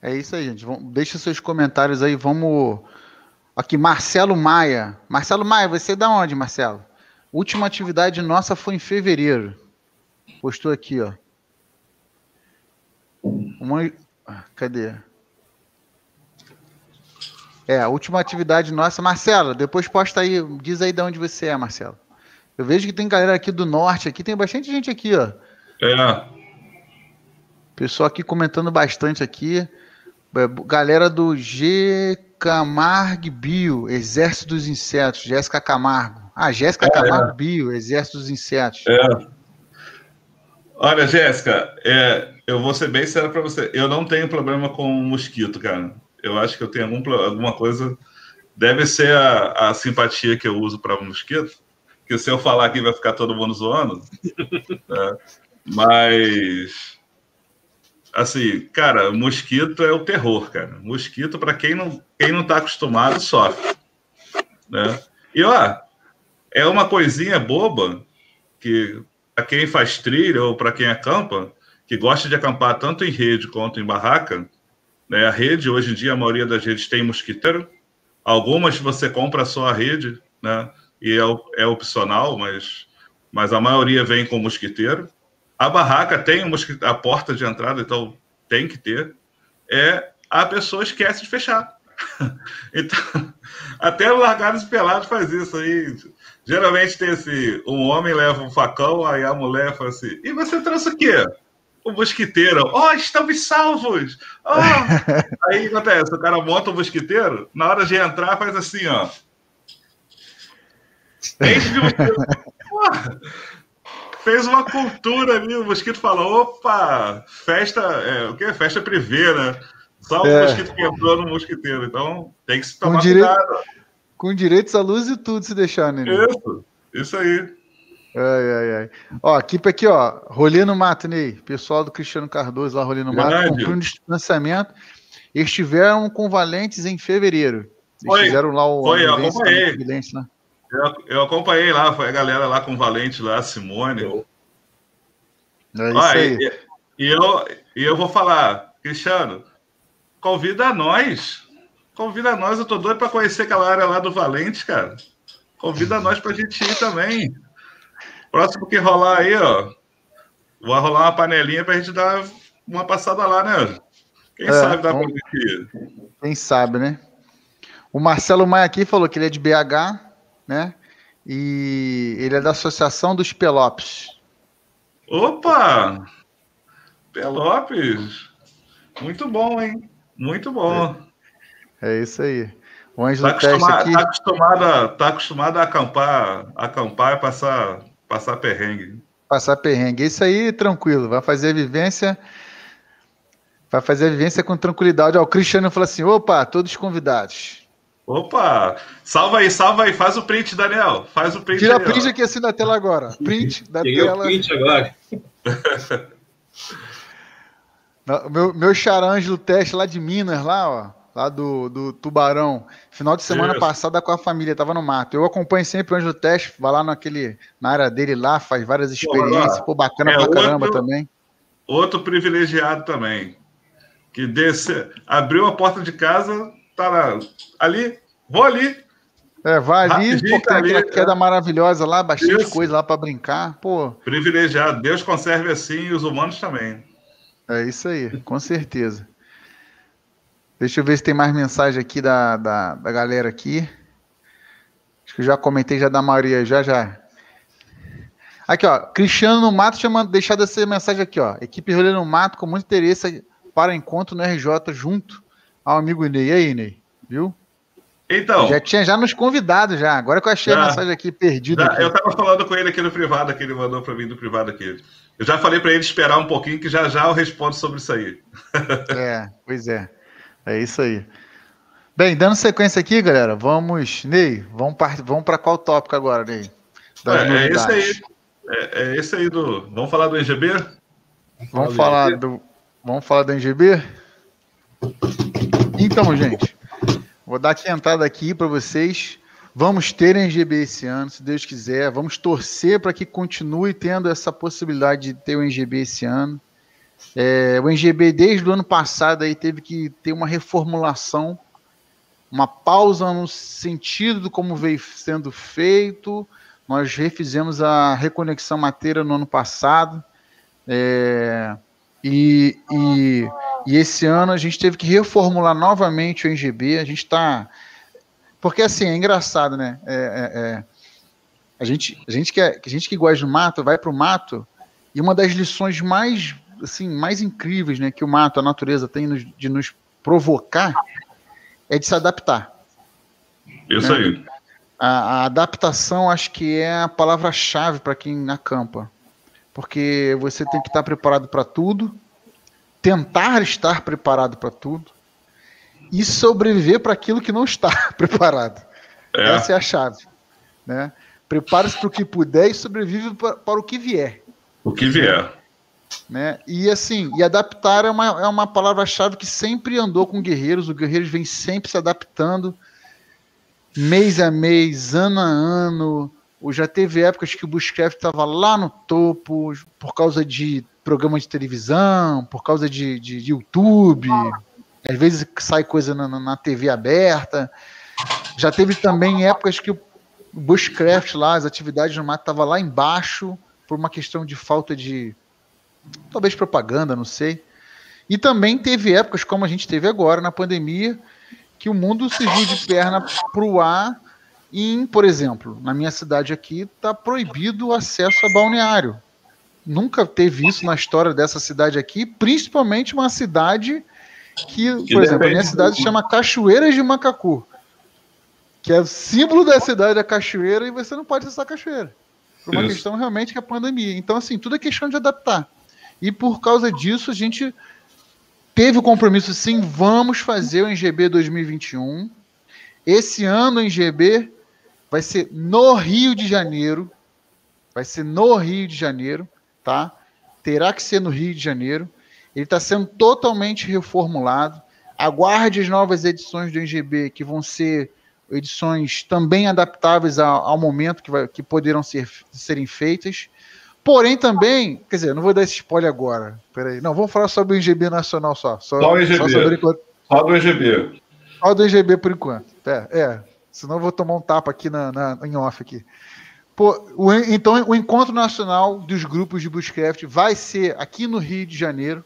É isso aí, gente. Deixa seus comentários aí, vamos Aqui, Marcelo Maia. Marcelo Maia, você é da onde, Marcelo? Última atividade nossa foi em fevereiro. Postou aqui, ó. Uma... Cadê? É, a última atividade nossa. Marcelo, depois posta aí, diz aí de onde você é, Marcelo. Eu vejo que tem galera aqui do norte, aqui tem bastante gente aqui, ó. É. Pessoal aqui comentando bastante aqui. É, galera do G Camargo Bio, Exército dos Insetos, Jéssica Camargo. Ah, Jéssica é, Camargo é. Bio, Exército dos Insetos. É. Olha, Jéssica, é, eu vou ser bem sério para você. Eu não tenho problema com mosquito, cara. Eu acho que eu tenho algum, alguma coisa. Deve ser a, a simpatia que eu uso para mosquito. Que se eu falar aqui vai ficar todo mundo zoando. né? Mas assim, cara, mosquito é o terror, cara. Mosquito, para quem não, quem não tá acostumado, sofre. Né? E ó, é uma coisinha boba que para quem faz trilha ou para quem acampa, que gosta de acampar tanto em rede quanto em barraca, né? A rede, hoje em dia, a maioria das redes tem mosquiteiro. Algumas você compra só a rede, né? E é, é opcional, mas, mas a maioria vem com mosquiteiro. A barraca tem um a porta de entrada, então tem que ter. É a pessoa esquece de fechar. então, até o largados pelados faz isso aí. Geralmente tem esse, um homem leva um facão, aí a mulher fala assim: "E você trouxe o quê?" O mosquiteiro. Oh, estamos salvos! Oh! aí acontece, o cara monta o mosquiteiro, na hora de entrar faz assim, ó. Enche de mosquito. Fez uma cultura ali. O mosquito fala: opa, festa, é, o quê? Festa privê, né? Só o é. mosquito quebrou no mosquiteiro. Então tem que se tomar com direito, cuidado. Com direitos à luz e tudo se deixar, né? Isso, isso aí. Ai, ai, ai. Ó, equipe aqui, ó. Rolê no mato, Ney. Pessoal do Cristiano Cardoso lá, Rolê no mato, cumpriu um distanciamento. Estiveram com Valentes em fevereiro. Eles foi, fizeram lá o. Foi, eu acompanhei. Né? Eu, eu, acompanhei lá, foi a galera lá com o Valente lá, Simone. É isso ah, aí. E, e, eu, e eu vou falar, Cristiano, convida nós. Convida nós, eu tô doido para conhecer aquela área lá do Valente, cara. Convida nós pra gente ir também. Próximo que rolar aí, ó. Vou rolar uma panelinha pra gente dar uma passada lá, né? Quem é, sabe dá vamos... pra gente ir. Quem sabe, né? O Marcelo Maia aqui falou que ele é de BH, né? E ele é da Associação dos Pelopes. Opa! Pelopes! Muito bom, hein? Muito bom. É, é isso aí. O Anjo tá acostumado, aqui... tá acostumado, a, tá acostumado a acampar, acampar e passar, passar perrengue. Passar perrengue. Isso aí, tranquilo. Vai fazer a vivência. Vai fazer a vivência com tranquilidade. Ó, o Cristiano falou assim: opa, todos convidados. Opa! Salva aí, salva aí, faz o print, Daniel. Faz o print. Tira aí, print ó. aqui assim na tela agora. Print da Peguei tela. O print agora. meu, meu charângelo teste lá de Minas, lá, ó. Lá do, do Tubarão. Final de semana Isso. passada com a família, tava no mato. Eu acompanho sempre o Ângelo Teste, vai lá naquele, na área dele lá, faz várias experiências. Pô, bacana é pra outro, caramba também. Outro privilegiado também. Que desse, abriu a porta de casa, tá lá, ali, vou ali. É, vai ali, pô, tem aquela queda é. maravilhosa lá, bastante Isso. coisa lá para brincar, pô. Privilegiado, Deus conserve assim e os humanos também. É isso aí, com certeza. Deixa eu ver se tem mais mensagem aqui da, da, da galera aqui. Acho que eu já comentei já da maioria, já, já. Aqui, ó, Cristiano no Mato tinha deixado essa mensagem aqui, ó. Equipe Rolê no Mato com muito interesse para encontro no RJ junto ao amigo Ney. E aí, Ney? Viu? Então. Já tinha já nos convidado já. Agora que eu achei já, a mensagem aqui perdida. Eu tava falando com ele aqui no privado, que ele mandou para mim do privado aqui. Eu já falei para ele esperar um pouquinho, que já já eu respondo sobre isso aí. é, pois é. É isso aí. Bem, dando sequência aqui, galera, vamos. Ney, vamos para vamos qual tópico agora, Ney? É, é, esse aí. É, é, esse aí do. Vamos falar do NGB? Vamos falar do. Vamos falar do NGB? Então, gente, vou dar aqui a entrada aqui para vocês. Vamos ter NGB esse ano, se Deus quiser. Vamos torcer para que continue tendo essa possibilidade de ter o NGB esse ano. É, o NGB, desde o ano passado, aí, teve que ter uma reformulação, uma pausa no sentido de como veio sendo feito. Nós refizemos a reconexão matéria no ano passado. É, e, e E esse ano a gente teve que reformular novamente o NGB. A gente está. Porque assim, é engraçado, né? É, é, é... A, gente, a, gente que é, a gente que gosta do mato vai para o mato e uma das lições mais assim mais incríveis né, que o mato, a natureza tem de nos provocar é de se adaptar. Isso né? aí. A, a, adaptação acho que é a palavra-chave para quem acampa. Porque você tem que estar preparado para tudo, tentar estar preparado para tudo e sobreviver para aquilo que não está preparado. É. Essa é a chave. Né? Prepare-se para o que puder e sobrevive para, para o que vier. O que vier. Né? E assim, e adaptar é uma, é uma palavra-chave que sempre andou com guerreiros, os guerreiros vêm sempre se adaptando, mês a mês, ano a ano. Ou já teve épocas que o Bushcraft estava lá no topo por causa de programa de televisão, por causa de, de, de YouTube, às vezes sai coisa na, na, TV aberta. Já teve também épocas que o Bushcraft lá, as atividades no mato, estava lá embaixo por uma questão de falta de talvez propaganda, não sei. E também teve épocas, como a gente teve agora na pandemia, que o mundo se viu de perna para o ar. Em, por exemplo, na minha cidade aqui está proibido o acesso a balneário. Nunca teve isso na história dessa cidade aqui, principalmente uma cidade que, que por exemplo, a minha cidade se chama Cachoeiras de Macacu, que é o símbolo da cidade da cachoeira e você não pode acessar a cachoeira. Por uma isso. questão realmente que é a pandemia. Então, assim, tudo é questão de adaptar. E por causa disso, a gente teve o compromisso, sim, vamos fazer o NGB 2021. Esse ano o NGB vai ser no Rio de Janeiro. Vai ser no Rio de Janeiro, tá? Terá que ser no Rio de Janeiro. Ele está sendo totalmente reformulado. Aguarde as novas edições do NGB, que vão ser edições também adaptáveis ao, ao momento que, vai, que poderão ser, serem feitas. Porém, também, quer dizer, não vou dar esse spoiler agora. Peraí. Não, vamos falar sobre o IGB nacional só. Só, só o IGB. Só, sobre... só do IGB. Só do IGB por enquanto. É, é. Senão eu vou tomar um tapa aqui na, na em off aqui. Pô, o, então, o encontro nacional dos grupos de Bushcraft vai ser aqui no Rio de Janeiro.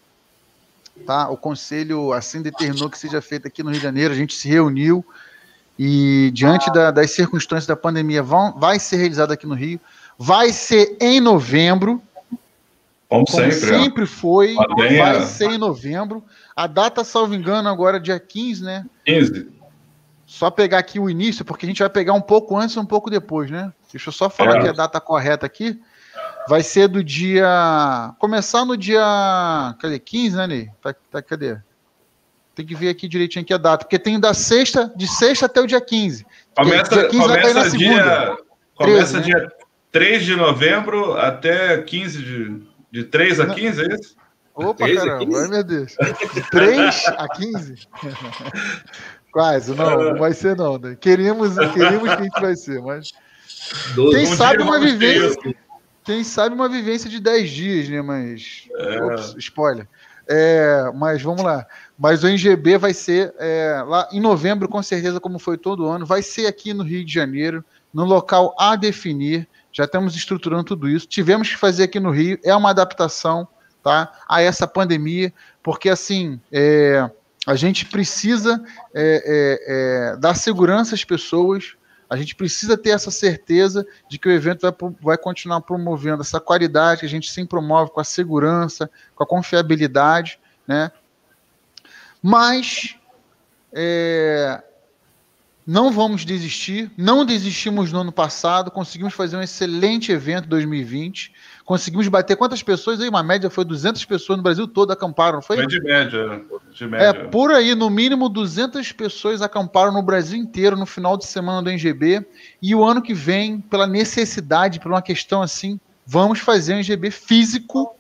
Tá? O conselho assim determinou que seja feito aqui no Rio de Janeiro. A gente se reuniu e, diante da, das circunstâncias da pandemia, vão, vai ser realizado aqui no Rio vai ser em novembro. Como, como sempre, sempre foi, vai ser em novembro. A data, salvo engano, agora é dia 15, né? 15. Só pegar aqui o início, porque a gente vai pegar um pouco antes e um pouco depois, né? Deixa eu só falar é. que a data correta aqui. Vai ser do dia. Começar no dia. Cadê? 15, né, Ney? Tá, tá, cadê? Tem que ver aqui direitinho aqui a data, porque tem da sexta, de sexta até o dia 15. Começa, dia 15 começa dia. Começa 13, dia né? 3 de novembro até 15 de. De 3 a 15, é isso? Opa, caramba, ai meu Deus. De 3 a 15? Quase, não, não vai ser não, né? Queríamos, queríamos que a gente vai ser, mas. Quem sabe uma vivência. Quem sabe uma vivência de 10 dias, né? Mas. É. Ops, spoiler. É, mas vamos lá. Mas o NGB vai ser é, lá em novembro, com certeza, como foi todo ano. Vai ser aqui no Rio de Janeiro, no local a definir já estamos estruturando tudo isso. Tivemos que fazer aqui no Rio, é uma adaptação tá, a essa pandemia, porque assim é, a gente precisa é, é, é, dar segurança às pessoas, a gente precisa ter essa certeza de que o evento vai, vai continuar promovendo essa qualidade que a gente sempre promove com a segurança, com a confiabilidade, né? Mas é, não vamos desistir, não desistimos no ano passado, conseguimos fazer um excelente evento 2020, conseguimos bater quantas pessoas aí? Uma média foi 200 pessoas no Brasil todo acamparam, foi? Foi de média, de média. É, por aí, no mínimo 200 pessoas acamparam no Brasil inteiro no final de semana do NGB, e o ano que vem, pela necessidade, por uma questão assim, vamos fazer um NGB físico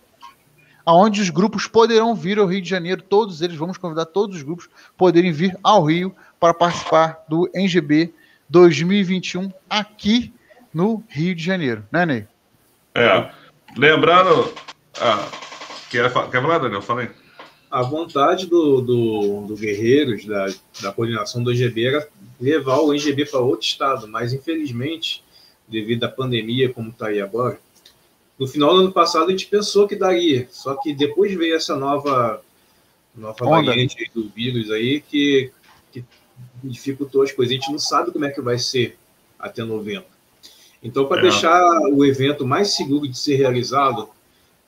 aonde os grupos poderão vir ao Rio de Janeiro, todos eles, vamos convidar todos os grupos poderem vir ao Rio para participar do NGB 2021 aqui no Rio de Janeiro, né, Ney? É. Lembrando. Ah, quer, quer falar, Daniel? Fala aí. A vontade do, do, do Guerreiros, da, da coordenação do NGB, era levar o NGB para outro estado, mas infelizmente, devido à pandemia, como está aí agora, no final do ano passado a gente pensou que daria, só que depois veio essa nova nova Onda. variante do vírus aí que, que dificultou as coisas. A gente não sabe como é que vai ser até novembro. Então, para é. deixar o evento mais seguro de ser realizado,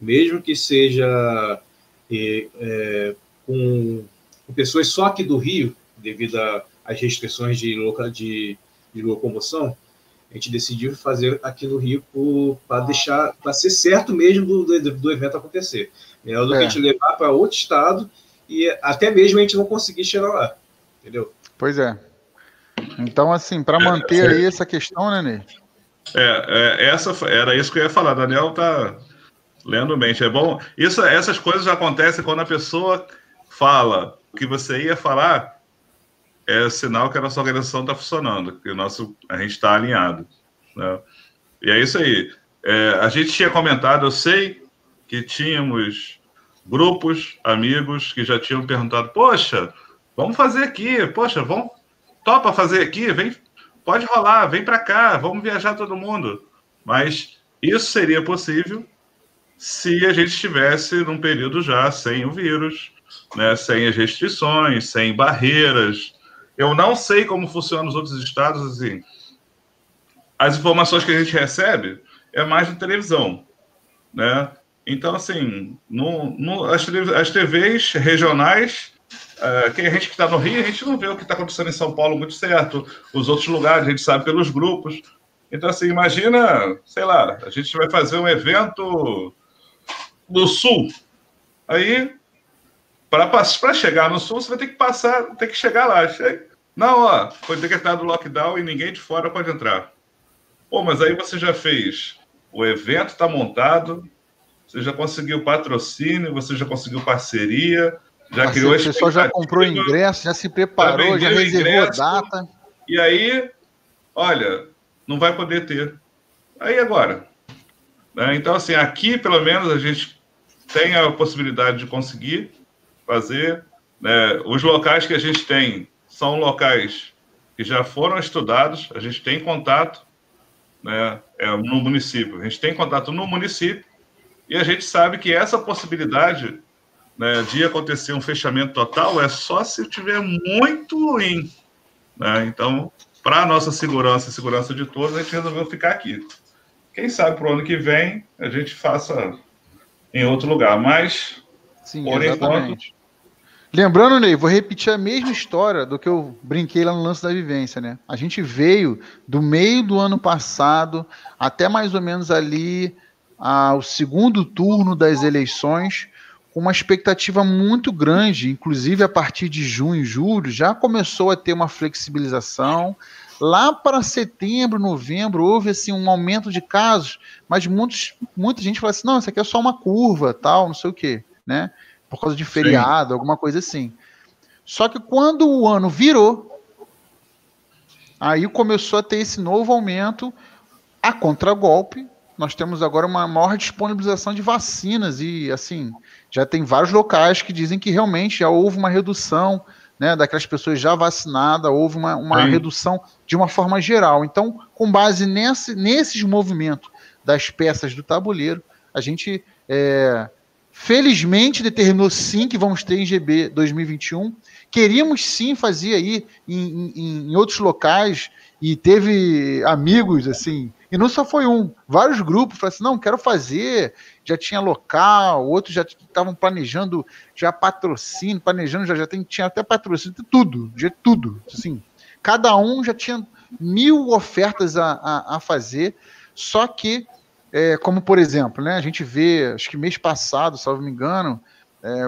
mesmo que seja é, é, com, com, pessoas só aqui do Rio, devido às restrições de, loca, de, de locomoção, a gente decidiu fazer aqui no Rio para deixar, para ser certo mesmo do, do, do, evento acontecer. Melhor do é. que a gente levar para outro estado e até mesmo a gente não conseguir chegar lá. Entendeu? Pois é. Então, assim, para manter aí essa questão, né, Ney? É, é, essa era isso que eu ia falar. Daniel tá lendo mente. É bom. Isso, essas coisas acontecem quando a pessoa fala o que você ia falar. É sinal que a nossa organização está funcionando, que o nosso, a gente está alinhado. Né? E é isso aí. É, a gente tinha comentado, eu sei que tínhamos grupos, amigos que já tinham perguntado: Poxa, vamos fazer aqui, poxa, vamos, topa fazer aqui, vem pode rolar, vem para cá, vamos viajar todo mundo. Mas isso seria possível se a gente estivesse num período já sem o vírus, né, sem as restrições, sem barreiras. Eu não sei como funciona nos outros estados, assim. As informações que a gente recebe é mais na televisão, né? Então, assim, no, no, as, as TVs regionais Uh, que a gente que está no Rio, a gente não vê o que está acontecendo em São Paulo muito certo. Os outros lugares, a gente sabe pelos grupos. Então, assim, imagina, sei lá, a gente vai fazer um evento no Sul. Aí, para chegar no Sul, você vai ter que passar, ter que chegar lá. Não, ó, foi decretado lockdown e ninguém de fora pode entrar. Pô, mas aí você já fez, o evento está montado, você já conseguiu patrocínio, você já conseguiu parceria, já criou O pessoal já comprou ingresso, já se preparou, já, já reservou ingresso, data. E aí, olha, não vai poder ter. Aí agora. Né? Então, assim, aqui pelo menos a gente tem a possibilidade de conseguir fazer. Né? Os locais que a gente tem são locais que já foram estudados, a gente tem contato né, é, no município. A gente tem contato no município e a gente sabe que essa possibilidade né, de acontecer um fechamento total é só se tiver muito ruim. Né? Então, para a nossa segurança e segurança de todos, a gente resolveu ficar aqui. Quem sabe para o ano que vem a gente faça em outro lugar, mas Sim, por exatamente. enquanto. Lembrando, Ney, vou repetir a mesma história do que eu brinquei lá no lance da vivência, né? A gente veio do meio do ano passado até mais ou menos ali ao segundo turno das eleições uma expectativa muito grande, inclusive a partir de junho, julho, já começou a ter uma flexibilização. Lá para setembro, novembro, houve assim um aumento de casos, mas muitos, muita gente fala assim: não, isso aqui é só uma curva, tal, não sei o quê, né? Por causa de feriado, Sim. alguma coisa assim. Só que quando o ano virou, aí começou a ter esse novo aumento a contragolpe. Nós temos agora uma maior disponibilização de vacinas e assim já tem vários locais que dizem que realmente já houve uma redução né, daquelas pessoas já vacinadas, houve uma, uma redução de uma forma geral. Então, com base nesse, nesses movimentos das peças do tabuleiro, a gente é, felizmente determinou sim que vamos ter em GB 2021. Queríamos sim fazer aí em, em, em outros locais e teve amigos assim e não só foi um, vários grupos falaram assim: não, quero fazer, já tinha local, outros já estavam planejando já patrocínio, planejando, já, já tem, tinha até patrocínio, tudo, já tudo. Assim, cada um já tinha mil ofertas a, a, a fazer, só que, é, como por exemplo, né, a gente vê, acho que mês passado, salvo me engano, é,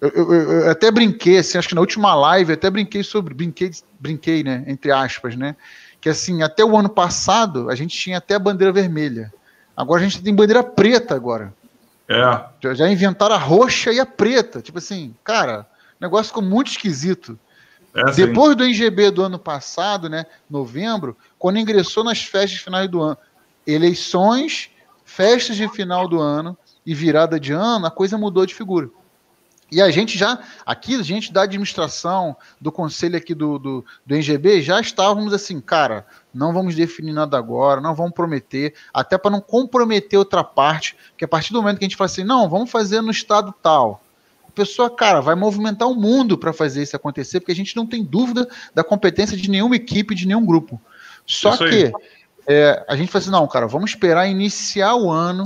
eu, eu, eu, até brinquei, assim, acho que na última live, até brinquei sobre, brinquei, brinquei, né, entre aspas, né, que assim, até o ano passado a gente tinha até a bandeira vermelha. Agora a gente tem bandeira preta agora. É. Já, inventaram a roxa e a preta. Tipo assim, cara, o negócio ficou muito esquisito. É, Depois do NGB do ano passado, né, novembro, quando ingressou nas festas de final do ano, eleições, festas de final do ano e virada de ano, a coisa mudou de figura. E a gente já, aqui, a gente da administração, do conselho aqui do, do, do NGB, já estávamos assim, cara, não vamos definir nada agora, não vamos prometer, até para não comprometer outra parte, porque a partir do momento que a gente fala assim, não, vamos fazer no estado tal, A pessoa, cara, vai movimentar o mundo para fazer isso acontecer, porque a gente não tem dúvida da competência de nenhuma equipe, de nenhum grupo. Só que é, a gente fala assim, não, cara, vamos esperar iniciar o ano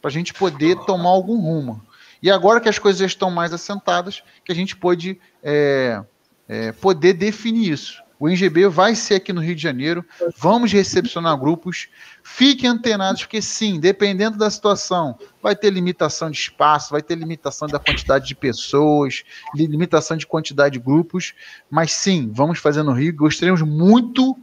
para a gente poder tomar algum rumo. E agora que as coisas estão mais assentadas, que a gente pode é, é, poder definir isso. O NGB vai ser aqui no Rio de Janeiro. Vamos recepcionar grupos. Fiquem antenados, porque sim, dependendo da situação, vai ter limitação de espaço, vai ter limitação da quantidade de pessoas, limitação de quantidade de grupos. Mas sim, vamos fazer no Rio. Gostaríamos muito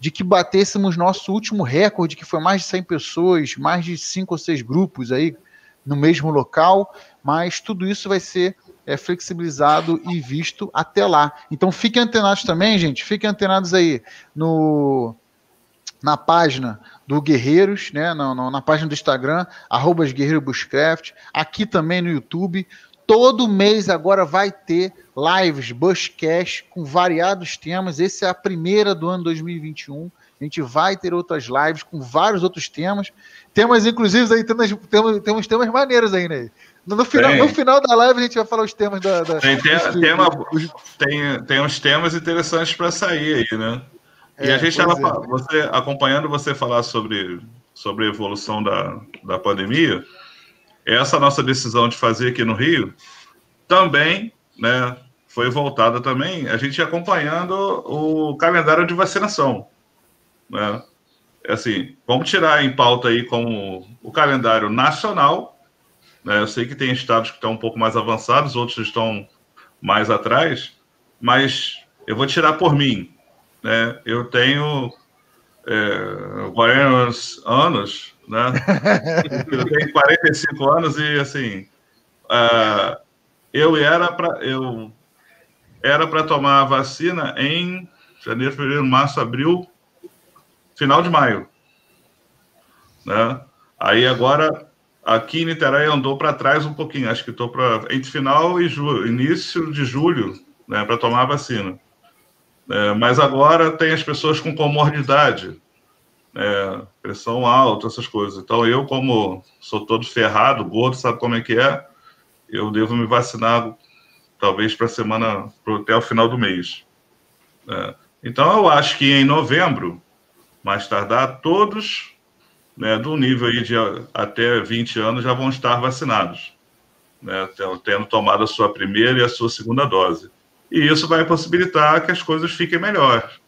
de que batêssemos nosso último recorde, que foi mais de 100 pessoas, mais de 5 ou 6 grupos aí no mesmo local. Mas tudo isso vai ser é, flexibilizado e visto até lá. Então fiquem antenados também, gente. Fiquem antenados aí no, na página do Guerreiros, né? Na, na, na página do Instagram, arroba aqui também no YouTube. Todo mês agora vai ter lives, Bushcast, com variados temas. Esse é a primeira do ano 2021. A gente vai ter outras lives com vários outros temas. Temas, inclusive, aí temos, temos, temos temas maneiros aí, né? No final, no final da live a gente vai falar os temas da. da tem, tem, tema, tem, tem uns temas interessantes para sair aí, né? É, e a gente estava é. você, acompanhando você falar sobre, sobre a evolução da, da pandemia. Essa nossa decisão de fazer aqui no Rio também né, foi voltada também, a gente acompanhando o calendário de vacinação. Né? Assim, vamos tirar em pauta aí como o calendário nacional? Eu sei que tem estados que estão um pouco mais avançados, outros estão mais atrás, mas eu vou tirar por mim. Né? Eu tenho é, 40 anos, né? eu tenho 45 anos e assim, uh, eu era para eu era para tomar a vacina em janeiro, fevereiro, março, abril, final de maio, né? Aí agora Aqui em Niterói andou para trás um pouquinho, acho que estou para entre final e julho, início de julho, né, para tomar a vacina. É, mas agora tem as pessoas com comorbidade, é, pressão alta, essas coisas. Então eu, como sou todo ferrado, gordo, sabe como é que é, eu devo me vacinar talvez para a semana, até o final do mês. É, então eu acho que em novembro, mais tardar, todos né, do nível aí de até 20 anos já vão estar vacinados, né, tendo tomado a sua primeira e a sua segunda dose. E isso vai possibilitar que as coisas fiquem melhores.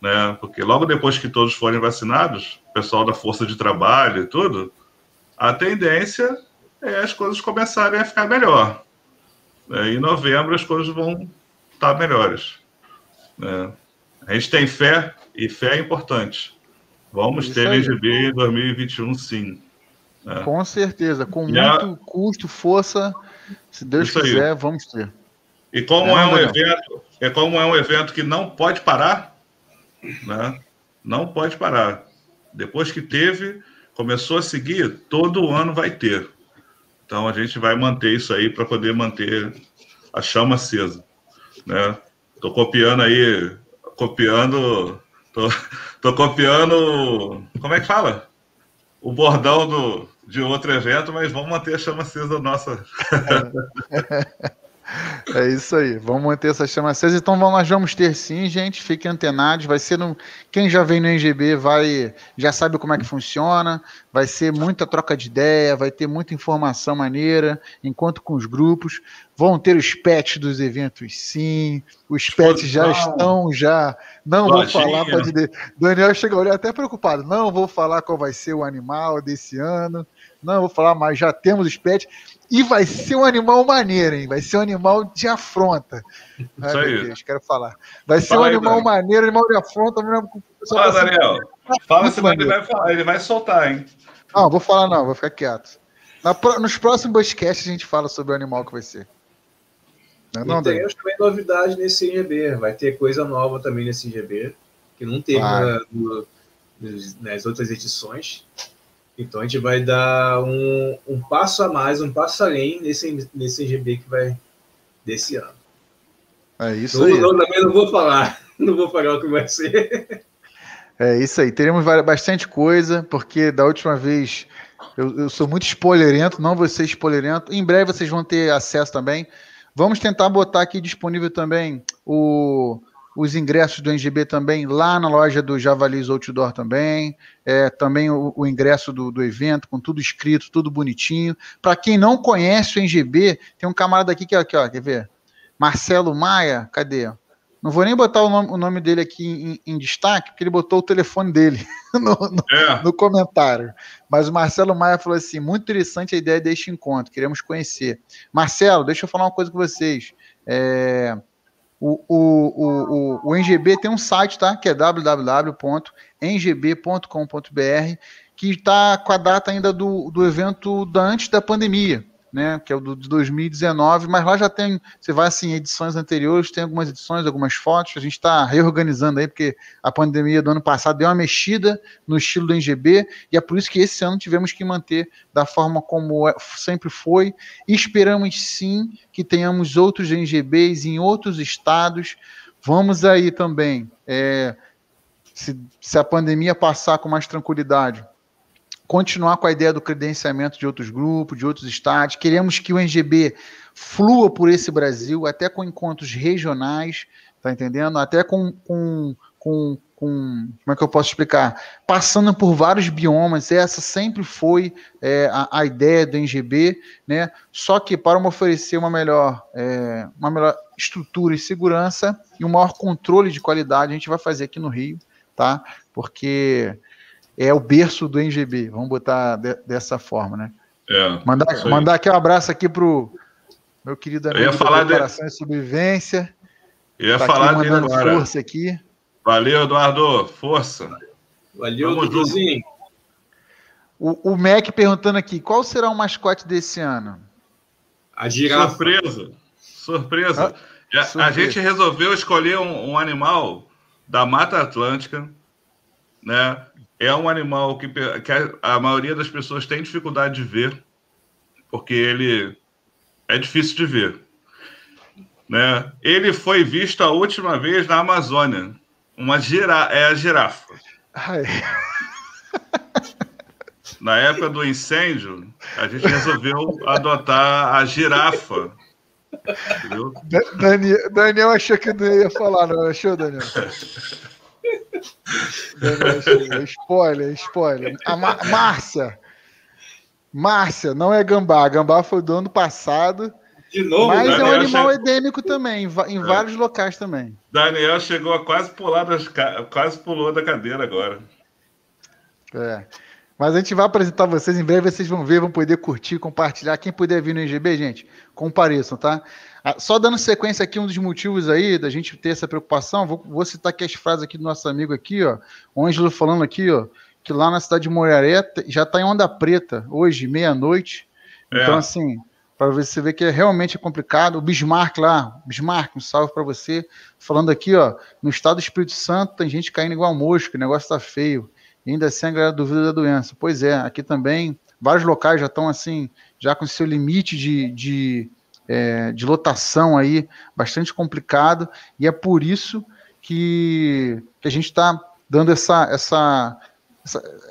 Né, porque logo depois que todos forem vacinados, o pessoal da força de trabalho e tudo, a tendência é as coisas começarem a ficar melhor. Né, em novembro as coisas vão estar melhores. Né. A gente tem fé, e fé é importante. Vamos Isso ter aí. LGB em 2021, sim. É. Com certeza, com e muito a... custo, força, se Deus Isso quiser, aí. vamos ter. E como é, é um evento, é como é um evento que não pode parar, né? Não pode parar. Depois que teve, começou a seguir, todo ano vai ter. Então a gente vai manter isso aí para poder manter a chama acesa, né? Tô copiando aí, copiando Tô, tô copiando. Como é que fala? O bordão do, de outro evento, mas vamos manter a chama acesa nossa. É isso aí, vamos manter essa chama acesa. Então nós vamos ter sim, gente. Fiquem antenados. Vai ser no. Quem já vem no NGB vai já sabe como é que funciona. Vai ser muita troca de ideia, vai ter muita informação maneira, enquanto com os grupos. Vão ter os pets dos eventos, sim. Os pets já estão já. Não vou falar, pode. Daniel chega a olhar até preocupado. Não vou falar qual vai ser o animal desse ano. Não vou falar, mas já temos os pets. E vai ser um animal maneiro, hein? Vai ser um animal de afronta. Isso aí. Deus, quero falar. Vai ser fala um aí, animal maneiro, animal de afronta. Fala, Daniel. Fala, senão ele vai falar, ele vai soltar, hein? Não, vou falar não, vou ficar quieto. Na, nos próximos podcasts a gente fala sobre o animal que vai ser. Não, não, e temos também novidade nesse IGB. Vai ter coisa nova também nesse IGB, que não teve na, no, nas outras edições. Então a gente vai dar um, um passo a mais, um passo além nesse, nesse GB que vai desse ano. É isso não, aí. Não, também não vou falar, não vou falar o que vai ser. É isso aí. Teremos bastante coisa, porque da última vez Eu, eu, sou muito spoilerento, não vou ser spoilerento. Em breve vocês vão ter acesso também. Vamos tentar botar aqui disponível também o, os ingressos do NGB também lá na loja do Javalis Outdoor também. É, também o, o ingresso do, do, evento, com tudo escrito, tudo bonitinho. Para quem não conhece o NGB, tem um camarada aqui que é aqui, ó, quer ver? Marcelo Maia, cadê? Não vou nem botar o nome, o nome dele aqui em, em, destaque, porque ele botou o telefone dele no, no, é. no, comentário. Mas o Marcelo Maia falou assim: muito interessante a ideia deste encontro, queremos conhecer. Marcelo, deixa eu falar uma coisa com vocês. É, o, o, o, o, NGB tem um site, tá? Que é www.ngb.com.br, que está com a data ainda do, do evento da antes da pandemia né, que é o de 2019, mas lá já tem, você vai assim, edições anteriores, tem algumas edições, algumas fotos, a gente está reorganizando aí, porque a pandemia do ano passado deu uma mexida no estilo do NGB, e é por isso que esse ano tivemos que manter da forma como é, sempre foi, e esperamos sim que tenhamos outros NGBs em outros estados, vamos aí também, é, se, se a pandemia passar com mais tranquilidade, continuar com a ideia do credenciamento de outros grupos, de outros estados. Queremos que o NGB flua por esse Brasil, até com encontros regionais, tá entendendo? Até com, com, com, com como é que eu posso explicar? Passando por vários biomas, essa sempre foi é, a, a, ideia do NGB, né? Só que para oferecer uma melhor, é, uma melhor estrutura e segurança e um maior controle de qualidade, a gente vai fazer aqui no Rio, tá? Porque é o berço do NGB, vamos botar de, dessa forma, né? É, mandar, mandar aqui um abraço aqui pro meu querido amigo eu ia falar de... e Sobrevivência. Eu ia tá falar aqui mandando dele agora. força aqui. Valeu, Eduardo, força. Valeu, Duduzinho. O, o Mac perguntando aqui, qual será o mascote desse ano? A girafa. Surpresa. Surpresa. Ah, a, surpresa. a, gente resolveu escolher um, um animal da Mata Atlântica, né? É um animal que, que a, maioria das pessoas tem dificuldade de ver, porque ele é difícil de ver. Né? Ele foi visto a última vez na Amazônia. Uma gira, é a girafa. Ai. Na época do incêndio, a gente resolveu adotar a girafa. Daniel, Daniel achou que não ia falar, não achou, Daniel? spoiler, spoiler. A Márcia. Márcia, não é gambá. Gambá foi do ano passado. De novo, mas Daniel é um animal che... endêmico também, em é. vários locais também. Daniel chegou a quase pular das, quase pulou da cadeira agora. É. Mas a gente vai apresentar vocês em breve, vocês vão ver, vão poder curtir, compartilhar. Quem puder vir no IGB, gente, compareçam, tá? Ah, só dando sequência aqui, um dos motivos aí da gente ter essa preocupação, vou, vou citar aqui as frases aqui do nosso amigo aqui, ó, o Ângelo falando aqui, ó, que lá na cidade de Moiraré já está em onda preta, hoje, meia-noite. É. Então, assim, para você ver que é realmente complicado. O Bismarck lá, Bismarck, um salve para você, falando aqui, ó, no estado do Espírito Santo tem gente caindo igual mosca, o negócio tá feio. E ainda assim a galera duvida da doença. Pois é, aqui também, vários locais já estão assim, já com seu limite de, de é, de lotação aí bastante complicado, e é por isso que, que a gente está dando essa, essa,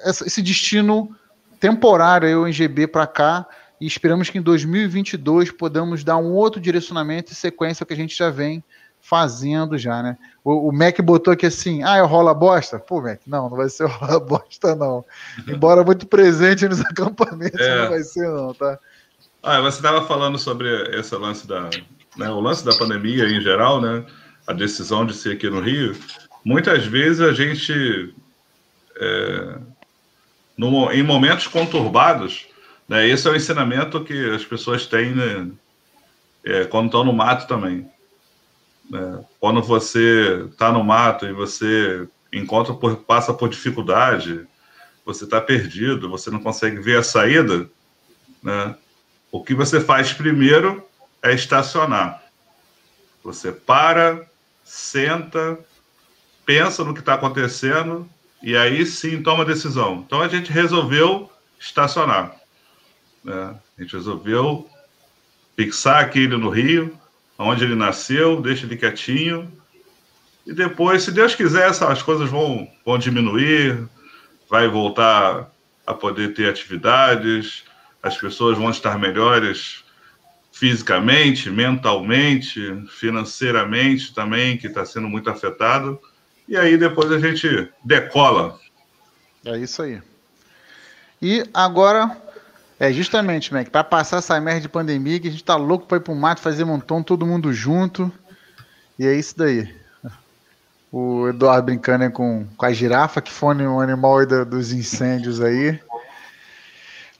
essa, esse destino temporário aí, o NGB para cá, e esperamos que em 2022 podamos dar um outro direcionamento e sequência que a gente já vem fazendo já, né? O, o Mac botou aqui assim, ah, é o rola bosta? Pô, Mac, não, não vai ser o rola bosta, não. Embora muito presente nos acampamentos, é. não vai ser, não, tá? Ah, você estava falando sobre esse lance da, né, o lance da pandemia em geral, né? A decisão de ser aqui no Rio. Muitas vezes a gente, é, no, em momentos conturbados, né, esse é o ensinamento que as pessoas têm né, é, quando estão no mato também. Né? Quando você está no mato e você encontra por, passa por dificuldade, você está perdido, você não consegue ver a saída, né? O que você faz primeiro é estacionar. Você para, senta, pensa no que está acontecendo e aí sim toma decisão. Então a gente resolveu estacionar. Né? A gente resolveu fixar aquele no Rio, onde ele nasceu, deixa ele quietinho. E depois, se Deus quiser, as coisas vão, vão diminuir, vai voltar a poder ter atividades, as pessoas vão estar melhores fisicamente, mentalmente, financeiramente também, que está sendo muito afetado. E aí depois a gente decola. É isso aí. E agora, é justamente, Mac, para passar essa merda de pandemia, que a gente tá louco para ir pro mato fazer montão, todo mundo junto. E é isso daí. O Eduardo brincando com, com a girafa, que foi um animal dos incêndios aí.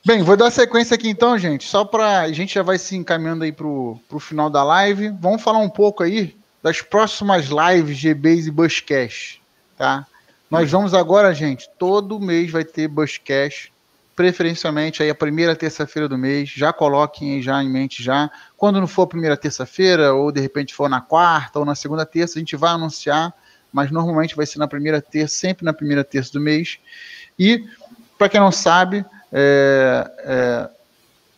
Bem, vou dar sequência aqui então, gente. Só para a gente já vai se encaminhando aí pro, pro final da live. Vamos falar um pouco aí das próximas lives GBs e Buscast, tá? Nós vamos agora, gente, todo mês vai ter Buscast, preferencialmente aí a primeira terça-feira do mês. Já coloquem já em mente já. Quando não for a primeira terça-feira, ou de repente for na quarta ou na segunda terça, a gente vai anunciar, mas normalmente vai ser na primeira terça, sempre na primeira terça do mês. E, para quem não sabe, é,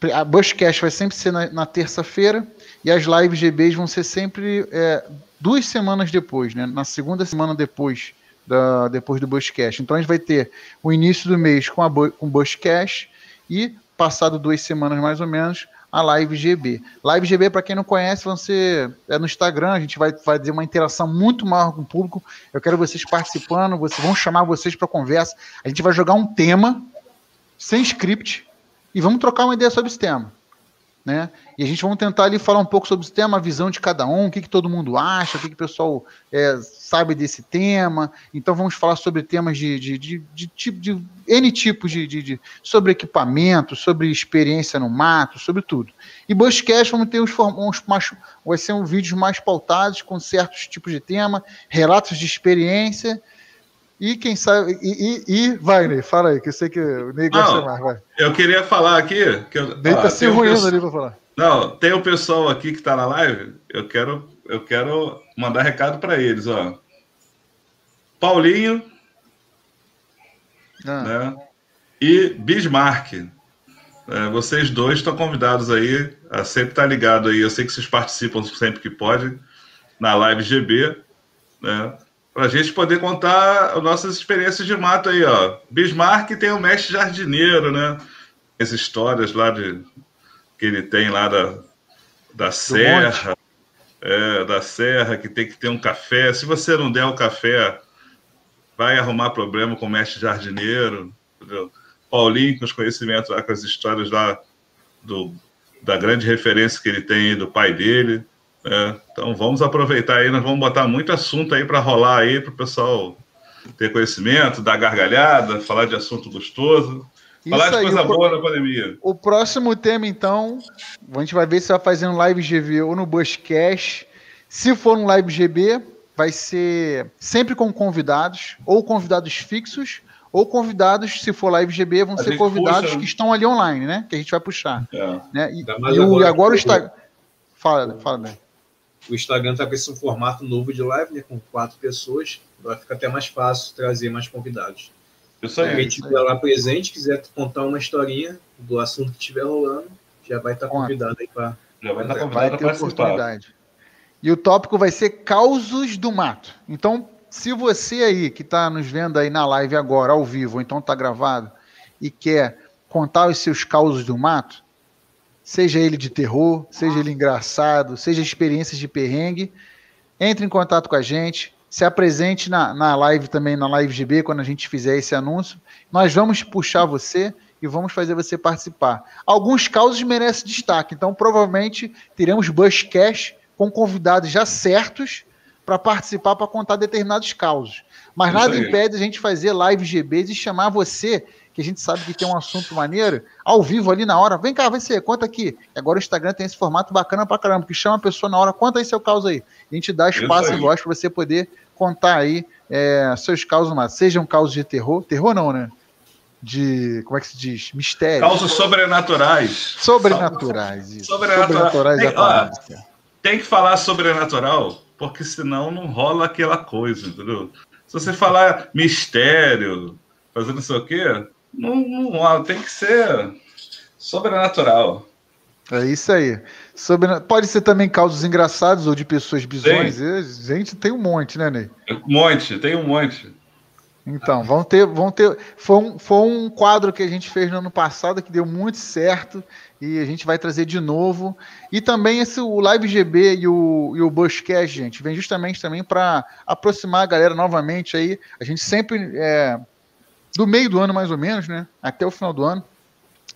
é, a Bushcast vai sempre ser na, na terça-feira e as lives GBs vão ser sempre é, duas semanas depois, né? Na segunda semana depois da, depois do Bushcast. Então a gente vai ter o início do mês com a com Bushcast e passado duas semanas mais ou menos a Live GB. Live GB, para quem não conhece, vão ser é no Instagram, a gente vai fazer uma interação muito maior com o público. Eu quero vocês participando, vocês vão chamar vocês para conversa. A gente vai jogar um tema sem script, e vamos trocar uma ideia sobre esse tema. Né? E a gente vamos tentar ali falar um pouco sobre esse tema, a visão de cada um, o que, que todo mundo acha, o que, que o pessoal é, sabe desse tema. Então vamos falar sobre temas de, de, de, de, tipo, de N tipos de, de, de, sobre equipamento, sobre experiência no mato, sobre tudo. E Bushcast vamos ter uns, uns mais, vai ser um vídeos mais pautados com certos tipos de tema, relatos de experiência e quem sabe. E, e, e vai, Ney, fala aí, que eu sei que o Ney gosta mais. Vai. Eu queria falar aqui. Que eu, Ney tá se ruindo um ali pra falar. Não, tem o pessoal aqui que tá na live. Eu quero, eu quero mandar recado para eles, ó. Paulinho. Ah. Né? E Bismarck. É, vocês dois estão convidados aí a sempre estar tá ligado aí. Eu sei que vocês participam sempre que podem na live GB, né? Para a gente poder contar as nossas experiências de mato aí, ó. Bismarck tem o mestre jardineiro, né? As histórias lá de que ele tem lá da, da serra, é, da serra, que tem que ter um café. Se você não der o café, vai arrumar problema com o mestre jardineiro. Entendeu? Paulinho, com os conhecimentos lá, com as histórias lá do, da grande referência que ele tem do pai dele. É, então vamos aproveitar aí, nós vamos botar muito assunto aí para rolar aí para o pessoal ter conhecimento, dar gargalhada, falar de assunto gostoso. Isso falar de coisa boa na pandemia. O próximo tema, então, a gente vai ver se vai fazer um live GV ou no Bushcast. Se for um live GB, vai ser sempre com convidados, ou convidados fixos, ou convidados, se for live GB, vão a ser convidados puxa, que estão ali online, né? Que a gente vai puxar. É. Né? E, e, e agora o Instagram. Fala, fala, né? O Instagram está com esse formato novo de live, né, com quatro pessoas, vai ficar até mais fácil trazer mais convidados. Isso aí. Quem estiver lá presente, quiser contar uma historinha do assunto que estiver rolando, já vai estar tá convidado aí para. Já vai estar tá convidado para oportunidade. E o tópico vai ser causos do mato. Então, se você aí que está nos vendo aí na live agora, ao vivo, ou então está gravado, e quer contar os seus causos do mato, seja ele de terror, seja ele engraçado, seja experiências de perrengue, entre em contato com a gente, se apresente na, na live também, na live GB, quando a gente fizer esse anúncio. Nós vamos puxar você e vamos fazer você participar. Alguns causos merecem destaque, então provavelmente teremos Bush Cash com convidados já certos para participar, para contar determinados causos. Mas Isso nada aí. impede a gente fazer live GBs e chamar você que a gente sabe que tem um assunto maneiro, ao vivo ali na hora. Vem cá, vai ser, conta aqui. Agora o Instagram tem esse formato bacana pra caramba, que chama a pessoa na hora, conta aí seu caso aí. A gente dá espaço e voz para você poder contar aí é, seus causos mais. Sejam causos de terror, terror não, né? De, como é que se diz? Mistério. Causas sobrenaturais. Sobrenaturais, isso. Sobrenaturais, sobrenaturais tem, é ó, tem que falar sobrenatural, porque senão não rola aquela coisa, entendeu? Se você falar mistério, fazendo não sei o quê, não, não, tem que ser sobrenatural. É isso aí. Sobre... Pode ser também causas engraçados ou de pessoas bizões. Gente, tem um monte, né, Ney? Um monte, tem um monte. Então, vão ter, vão ter. Foi um, foi um quadro que a gente fez no ano passado que deu muito certo e a gente vai trazer de novo. E também esse o Live GB e o, e o Bushcast, gente, vem justamente também para aproximar a galera novamente aí. A gente sempre é, do meio do ano mais ou menos, né, até o final do ano.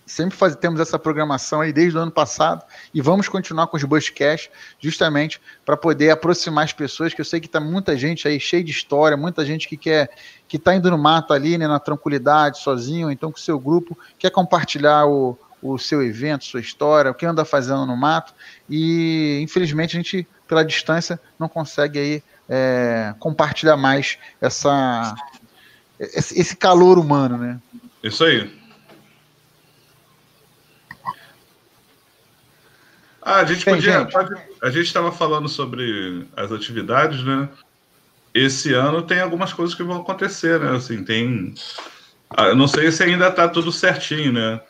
Sempre faz, temos essa programação aí desde o ano passado e vamos continuar com os Bushcash justamente para poder aproximar as pessoas, que eu sei que está muita gente aí cheia de história, muita gente que quer que está indo no mato ali, né, na tranquilidade, sozinho, então com o seu grupo, quer compartilhar o, o seu evento, sua história, o que anda fazendo no mato e infelizmente a gente pela distância não consegue aí é, compartilhar mais essa esse calor humano, né? Isso aí. Ah, a gente podia. Gente. A gente estava falando sobre as atividades, né? Esse ano tem algumas coisas que vão acontecer, né? Assim, tem. Ah, eu não sei se ainda está tudo certinho, né?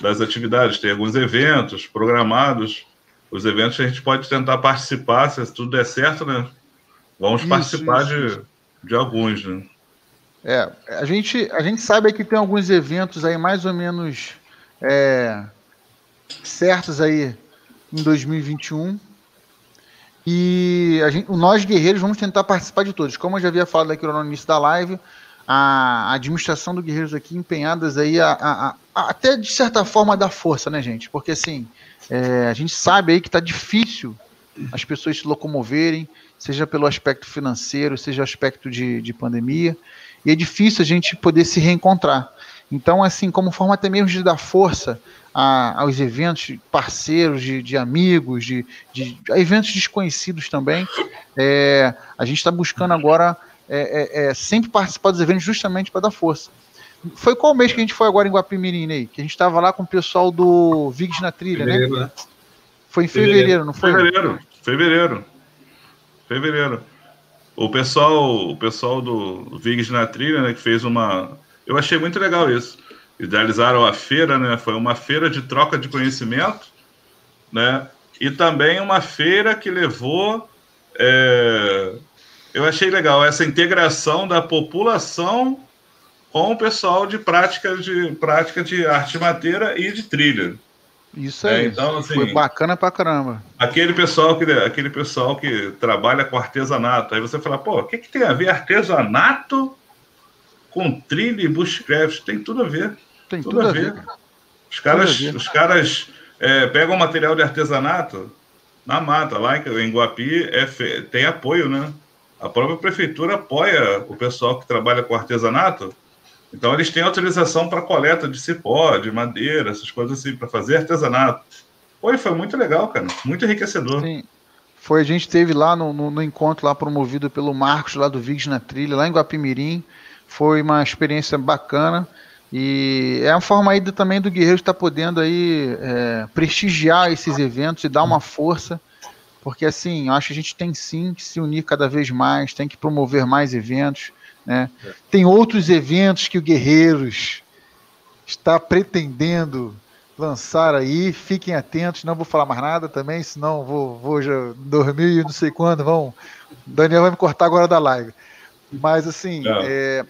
Das atividades. Tem alguns eventos programados. Os eventos a gente pode tentar participar, se tudo der certo, né? Vamos isso, participar isso. De, de alguns, né? É, a gente, a gente sabe que tem alguns eventos aí mais ou menos é, certos aí em 2021. E a gente, nós, guerreiros, vamos tentar participar de todos. Como eu já havia falado aqui no início da live, a administração do Guerreiros aqui empenhadas aí a, a, a, até de certa forma dar força, né, gente? Porque assim, é, a gente sabe aí que está difícil as pessoas se locomoverem, seja pelo aspecto financeiro, seja aspecto de, de pandemia, e é difícil a gente poder se reencontrar. Então, assim, como forma até mesmo de dar força a, aos eventos parceiros, de, de amigos, de, de, eventos desconhecidos também. É, a gente está buscando agora é, é, é, sempre participar dos eventos justamente para dar força. Foi qual mês que a gente foi agora em Guapimirim, Ney? Que a gente estava lá com o pessoal do Vigs na Trilha, né? fevereiro, né? Foi em fevereiro, fevereiro, não foi? Fevereiro, fevereiro. Fevereiro. O pessoal, o pessoal do Vigs na Trilha, né, que fez uma. Eu achei muito legal isso idealizaram a feira, né? Foi uma feira de troca de conhecimento, né? E também uma feira que levou, é... eu achei legal essa integração da população com o pessoal de prática de prática de arte madeira e de trilha. Isso aí. É, então, assim, foi bacana pra caramba. Aquele pessoal que aquele pessoal que trabalha com artesanato, aí você fala, pô, o que, que tem a ver artesanato com trilha e bushcraft? Tem tudo a ver. Tem tudo, tudo a, ver. ver. Os caras, os caras é, pegam material de artesanato na mata, lá em, Guapi é, tem apoio, né? A própria prefeitura apoia o pessoal que trabalha com artesanato. Então, eles têm autorização para coleta de cipó, de madeira, essas coisas assim, para fazer artesanato. Foi, foi muito legal, cara. Muito enriquecedor. Sim. Foi, a gente teve lá no, no, no, encontro lá promovido pelo Marcos, lá do Vigs na Trilha, lá em Guapimirim. Foi uma experiência bacana. E é uma forma aí também do Guerreiro estar podendo aí é, prestigiar esses eventos e dar uma força, porque assim, eu acho que a gente tem sim que se unir cada vez mais, tem que promover mais eventos, né? Tem outros eventos que o Guerreiros está pretendendo lançar aí, fiquem atentos, não vou falar mais nada também, senão vou, vou já dormir e não sei quando, vão, Daniel vai me cortar agora da live. Mas assim, é,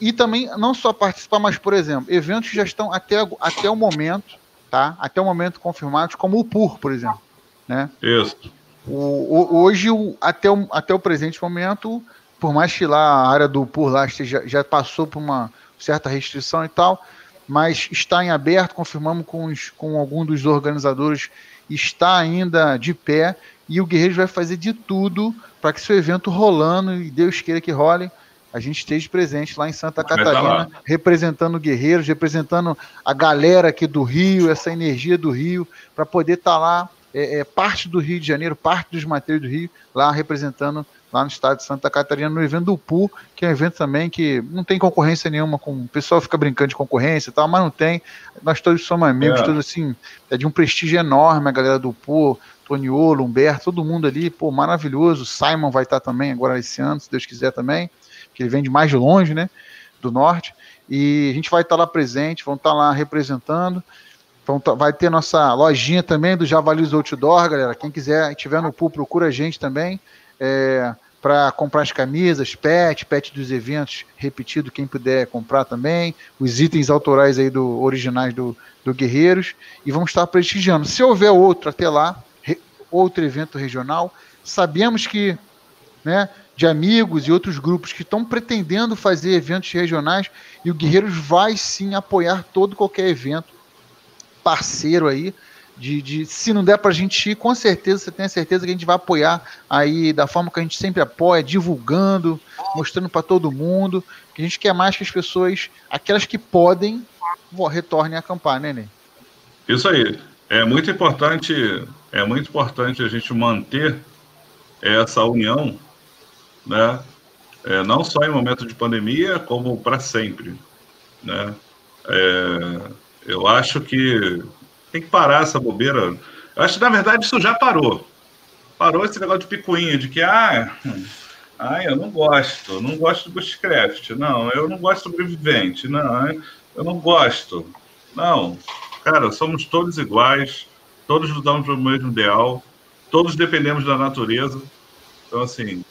e também não só participar, mas, por exemplo, eventos que já estão até, até o momento, tá? Até o momento confirmados, como o PUR, por exemplo. Né? Isso. O, o, hoje, o, até, o, até o presente momento, por mais que lá a área do PUR lá esteja, já passou por uma certa restrição e tal, mas está em aberto, confirmamos com, os, com algum dos organizadores, está ainda de pé, e o Guerreiro vai fazer de tudo para que seu evento rolando, e Deus queira que role, a gente esteja presente lá em Santa Catarina, representando guerreiros, representando a galera aqui do Rio, essa energia do Rio, para poder estar tá lá, é, é, parte do Rio de Janeiro, parte dos matérias do Rio, lá representando lá no estado de Santa Catarina, no evento do PU, que é um evento também que não tem concorrência nenhuma, com o pessoal fica brincando de concorrência e tal, mas não tem. Nós todos somos amigos, é. todos assim, é de um prestígio enorme a galera do PU, Toniolo, Humberto, todo mundo ali, pô, maravilhoso. Simon vai estar também agora esse ano, se Deus quiser também que ele vem de mais longe, né, do norte, e a gente vai estar lá presente, vão estar lá representando, vai ter nossa lojinha também do Javalis Outdoor, galera, quem quiser, estiver no pool, procura a gente também, é, para comprar as camisas, pet, pet dos eventos, repetido, quem puder comprar também, os itens autorais aí do originais do, do Guerreiros, e vamos estar prestigiando. Se houver outro até lá, re, outro evento regional, sabemos que, né, de amigos e outros grupos que estão pretendendo fazer eventos regionais, e o Guerreiros vai sim apoiar todo qualquer evento parceiro aí, de, de, se não der para a gente ir, com certeza você tem a certeza que a gente vai apoiar aí da forma que a gente sempre apoia, divulgando, mostrando para todo mundo, que a gente quer mais que as pessoas, aquelas que podem, retornem a acampar, né, Ney? Isso aí. É muito importante, é muito importante a gente manter essa união, né? É, não só em momento de pandemia, como para sempre, né? É, eu acho que tem que parar essa bobeira. Eu acho que, na verdade, isso já parou. Parou esse negócio de picuinha, de que, ah, ah eu não gosto, não gosto do Bushcraft, não, eu não gosto do sobrevivente, não, eu não gosto. Não, cara, somos todos iguais, todos lutamos pelo mesmo ideal, todos dependemos da natureza. Então, assim,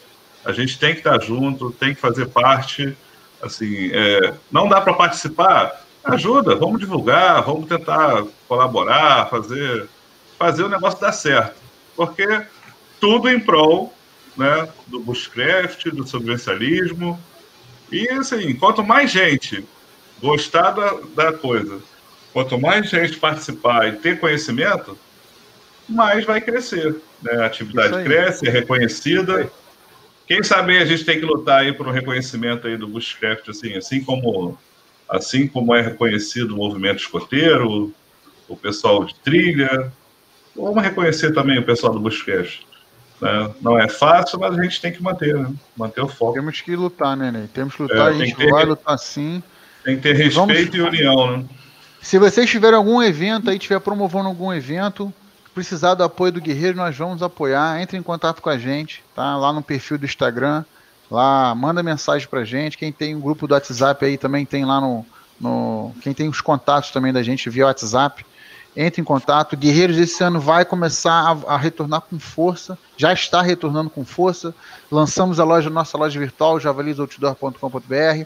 a gente tem que estar junto, tem que fazer parte. Assim, é, não dá para participar, ajuda, vamos divulgar, vamos tentar colaborar, fazer, fazer o negócio dar certo. Porque tudo em prol né, do bushcraft, do sobrevivencialismo. E assim, quanto mais gente gostar da, da coisa, quanto mais gente participar e ter conhecimento, mais vai crescer. Né? A atividade cresce, é reconhecida. Quem sabe a gente tem que lutar aí por um reconhecimento aí do bushcraft, assim, assim como assim como é reconhecido o movimento escoteiro, o pessoal de trilha. Vamos reconhecer também o pessoal do Bushcast. Né? Não é fácil, mas a gente tem que manter, né? manter o foco. Temos que lutar, né, Ney? Temos que lutar, é, a gente ter, vai lutar sim. Tem que ter respeito Vamos... e união, né? Se vocês tiverem algum evento aí, estiver promovendo algum evento, precisar do apoio do Guerreiro, nós vamos apoiar. Entre em contato com a gente, tá? Lá no perfil do Instagram. Lá, manda mensagem pra gente. Quem tem um grupo do WhatsApp aí também tem lá no, no. Quem tem os contatos também da gente via WhatsApp, entre em contato. Guerreiros esse ano vai começar a, a, retornar com força, já está retornando com força. Lançamos a loja, nossa loja virtual, javalisoutdoor.com.br.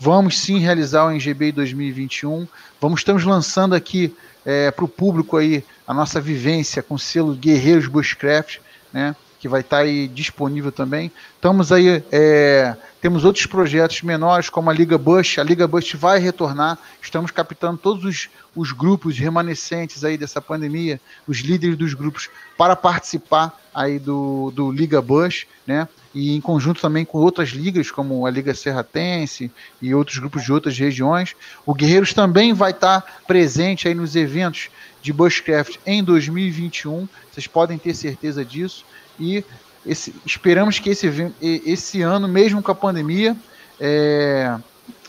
Vamos sim realizar o NGB 2021. Vamos estamos lançando aqui é, para o público aí a nossa vivência com o selo Guerreiros Bushcraft, né? Que vai estar tá aí disponível também. Estamos aí, é, temos outros projetos menores, como a Liga Bush. A Liga Bush vai retornar. Estamos captando todos os, os grupos remanescentes aí dessa pandemia, os líderes dos grupos, para participar aí do, do Liga Bush, né? E em conjunto também com outras ligas, como a Liga Serratense e outros grupos de outras regiões. O Guerreiros também vai estar tá presente aí nos eventos de Bushcraft em 2021. Vocês podem ter certeza disso e esse, esperamos que esse, esse ano, mesmo com a pandemia, é,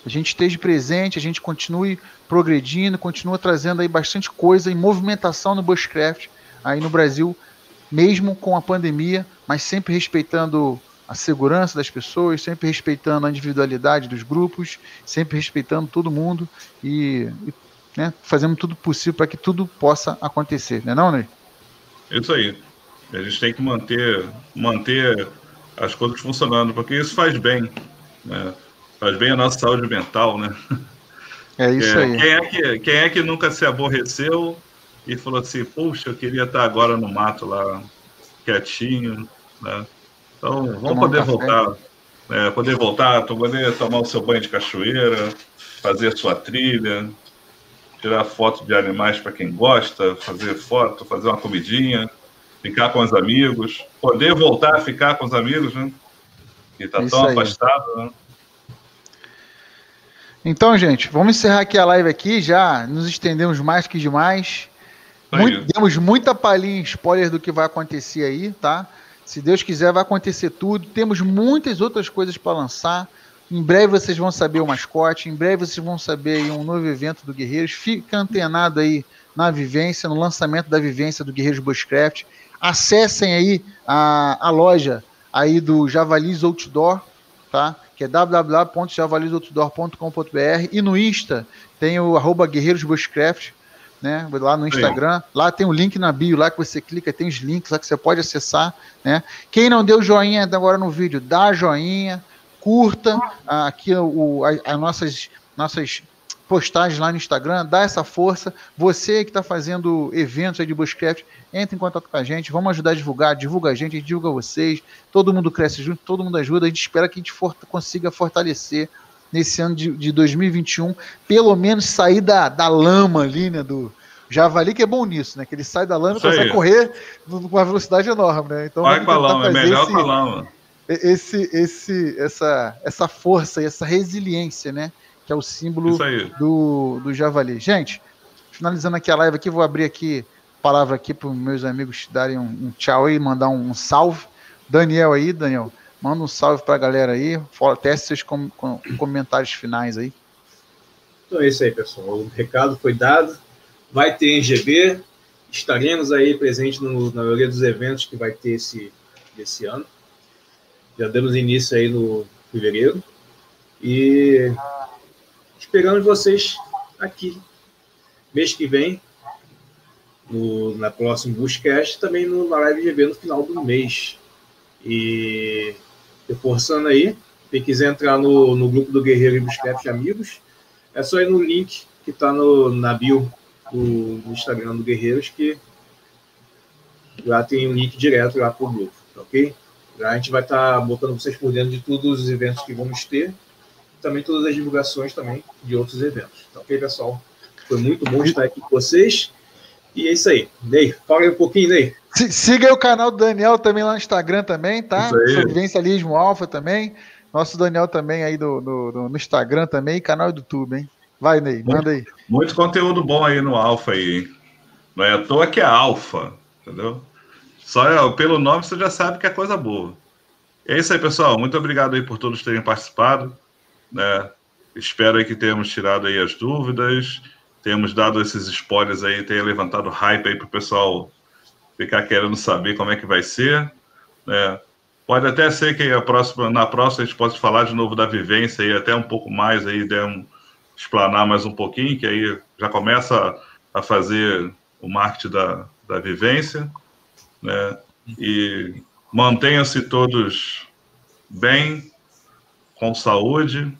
a gente esteja presente, a gente continue progredindo, continua trazendo aí bastante coisa em movimentação no Bushcraft aí no Brasil, mesmo com a pandemia, mas sempre respeitando a segurança das pessoas, sempre respeitando a individualidade dos grupos, sempre respeitando todo mundo e, e né, fazendo tudo possível para que tudo possa acontecer, não é não, Ney? Isso aí. A gente tem que manter, manter as coisas funcionando, porque isso faz bem. Né? Faz bem a nossa saúde mental, né? É isso é, aí. Quem é, que, quem é que nunca se aborreceu e falou assim, puxa, eu queria estar agora no mato lá, quietinho, né? Então, vamos Tomar poder um voltar, né? poder voltar, poder tomar o seu banho de cachoeira, fazer a sua trilha, tirar foto de animais para quem gosta, fazer foto, fazer uma comidinha, ficar com os amigos, poder voltar a ficar com os amigos, né? Que está tão aí. afastado, né? Então, gente, vamos encerrar aqui a live aqui, já nos estendemos mais que demais. Muito, demos muita palhinha, spoiler do que vai acontecer aí, tá? Se Deus quiser, vai acontecer tudo. Temos muitas outras coisas para lançar. Em breve vocês vão saber o mascote, em breve vocês vão saber um novo evento do Guerreiros. Fica antenado aí na vivência, no lançamento da vivência do Guerreiros Bushcraft. Acessem aí a, a loja aí do Javalis Outdoor, tá? Que é www.javalisoutdoor.com.br e no Insta tem o arroba Guerreiros Bushcraft. né? Lá no Instagram, Sim. lá tem o um link na bio, lá que você clica, tem os links lá que você pode acessar, né? Quem não deu joinha agora no vídeo, dá joinha, curta aqui o, as nossas, nossas postagens lá no Instagram, dá essa força. Você que está fazendo eventos aí de Bushcraft, entre em contato com a gente, vamos ajudar a divulgar, divulga a gente, a gente divulga vocês, todo mundo cresce junto, todo mundo ajuda, a gente espera que a gente for, consiga fortalecer nesse ano de, de 2021, pelo menos sair da, da lama ali, né, do, Javali que é bom nisso, né? Que ele sai da lama e consegue correr com uma velocidade enorme, né? Então, Vai com a lama, é melhor esse, com a lama. Esse, esse, essa, essa força e essa resiliência, né? Que é o símbolo do, do javali. Gente, finalizando aqui a live aqui, vou abrir aqui a palavra aqui para os meus amigos darem um, um tchau aí, mandar um, um, salve. Daniel aí, Daniel, manda um salve para a galera aí, teste seus com, com, comentários finais aí. Então é isso aí, pessoal. O recado foi dado vai ter NGB, estaremos aí presentes no, na maioria dos eventos que vai ter esse, esse ano. Já demos início aí no fevereiro. E esperamos vocês aqui mês que vem, no, na próxima Buscast, também no, na Live GB no final do mês. E reforçando aí, quem quiser entrar no, no grupo do Guerreiro e Buscraft Amigos, é só ir no link que está na bio do, do Instagram do Guerreiros, que lá tem um link direto lá para o grupo, tá ok? Lá a gente vai estar tá botando vocês por dentro de todos os eventos que vamos ter, também todas as divulgações também de outros eventos, tá ok, pessoal? Foi muito bom estar aqui com vocês. E é isso aí. Ney, fala aí um pouquinho, Ney. Siga aí o canal do Daniel também lá no Instagram também, tá? Sobrevivencialismo Alfa também. Nosso Daniel também aí do, do, do, no Instagram também, canal do YouTube, hein? Vai, Ney, manda aí. Muito conteúdo bom aí no Alfa aí, hein? Não é à toa que é Alfa, entendeu? Só é, pelo nome você já sabe que é coisa boa. É isso aí, pessoal. Muito obrigado aí por todos terem participado. Né? Espero que tenhamos tirado aí as dúvidas, tenhamos dado esses spoilers aí, tenha levantado hype aí para o pessoal ficar querendo saber como é que vai ser. Né? Pode até ser que a próxima, na próxima a gente possa falar de novo da vivência e até um pouco mais aí, der um, explanar mais um pouquinho, que aí já começa a fazer o marketing da, da vivência, né? E mantenham-se todos bem, com saúde,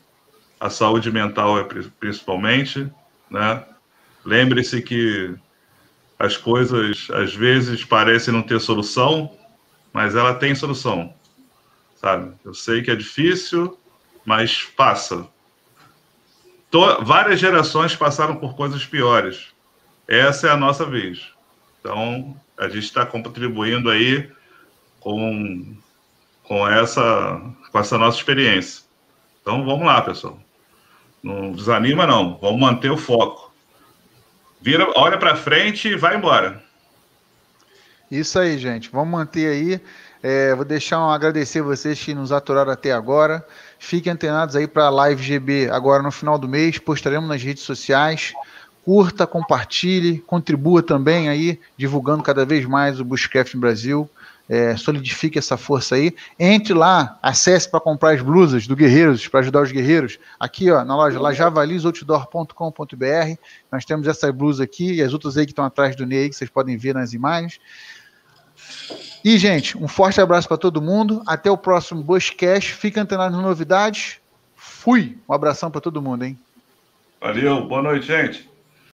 a saúde mental é principalmente, né? Lembre-se que as coisas às vezes parecem não ter solução, mas ela tem solução, sabe? Eu sei que é difícil, mas passa, to, várias gerações passaram por coisas piores. Essa é a nossa vez. Então, a gente está contribuindo aí com, com, essa, com essa nossa experiência. Então, vamos lá, pessoal. Não desanima, não. Vamos manter o foco. Vira, olha para frente e vai embora. Isso aí, gente. Vamos manter aí. É, vou deixar um agradecer vocês que nos aturaram até agora. Fiquem antenados aí para a Live GB agora no final do mês. Postaremos nas redes sociais. Curta, compartilhe, contribua também aí, divulgando cada vez mais o Bushcraft Brasil. É, solidifique essa força aí. Entre lá, acesse para comprar as blusas do Guerreiros, para ajudar os guerreiros. Aqui, ó, na loja lá, javalisoutdoor.com.br. Nós temos essa blusa aqui e as outras aí que estão atrás do Ney, que vocês podem ver nas imagens. E, gente, um forte abraço para todo mundo. Até o próximo Bushcast. Fica antenado nas novidades. Fui. Um abração para todo mundo, hein? Valeu. Boa noite, gente.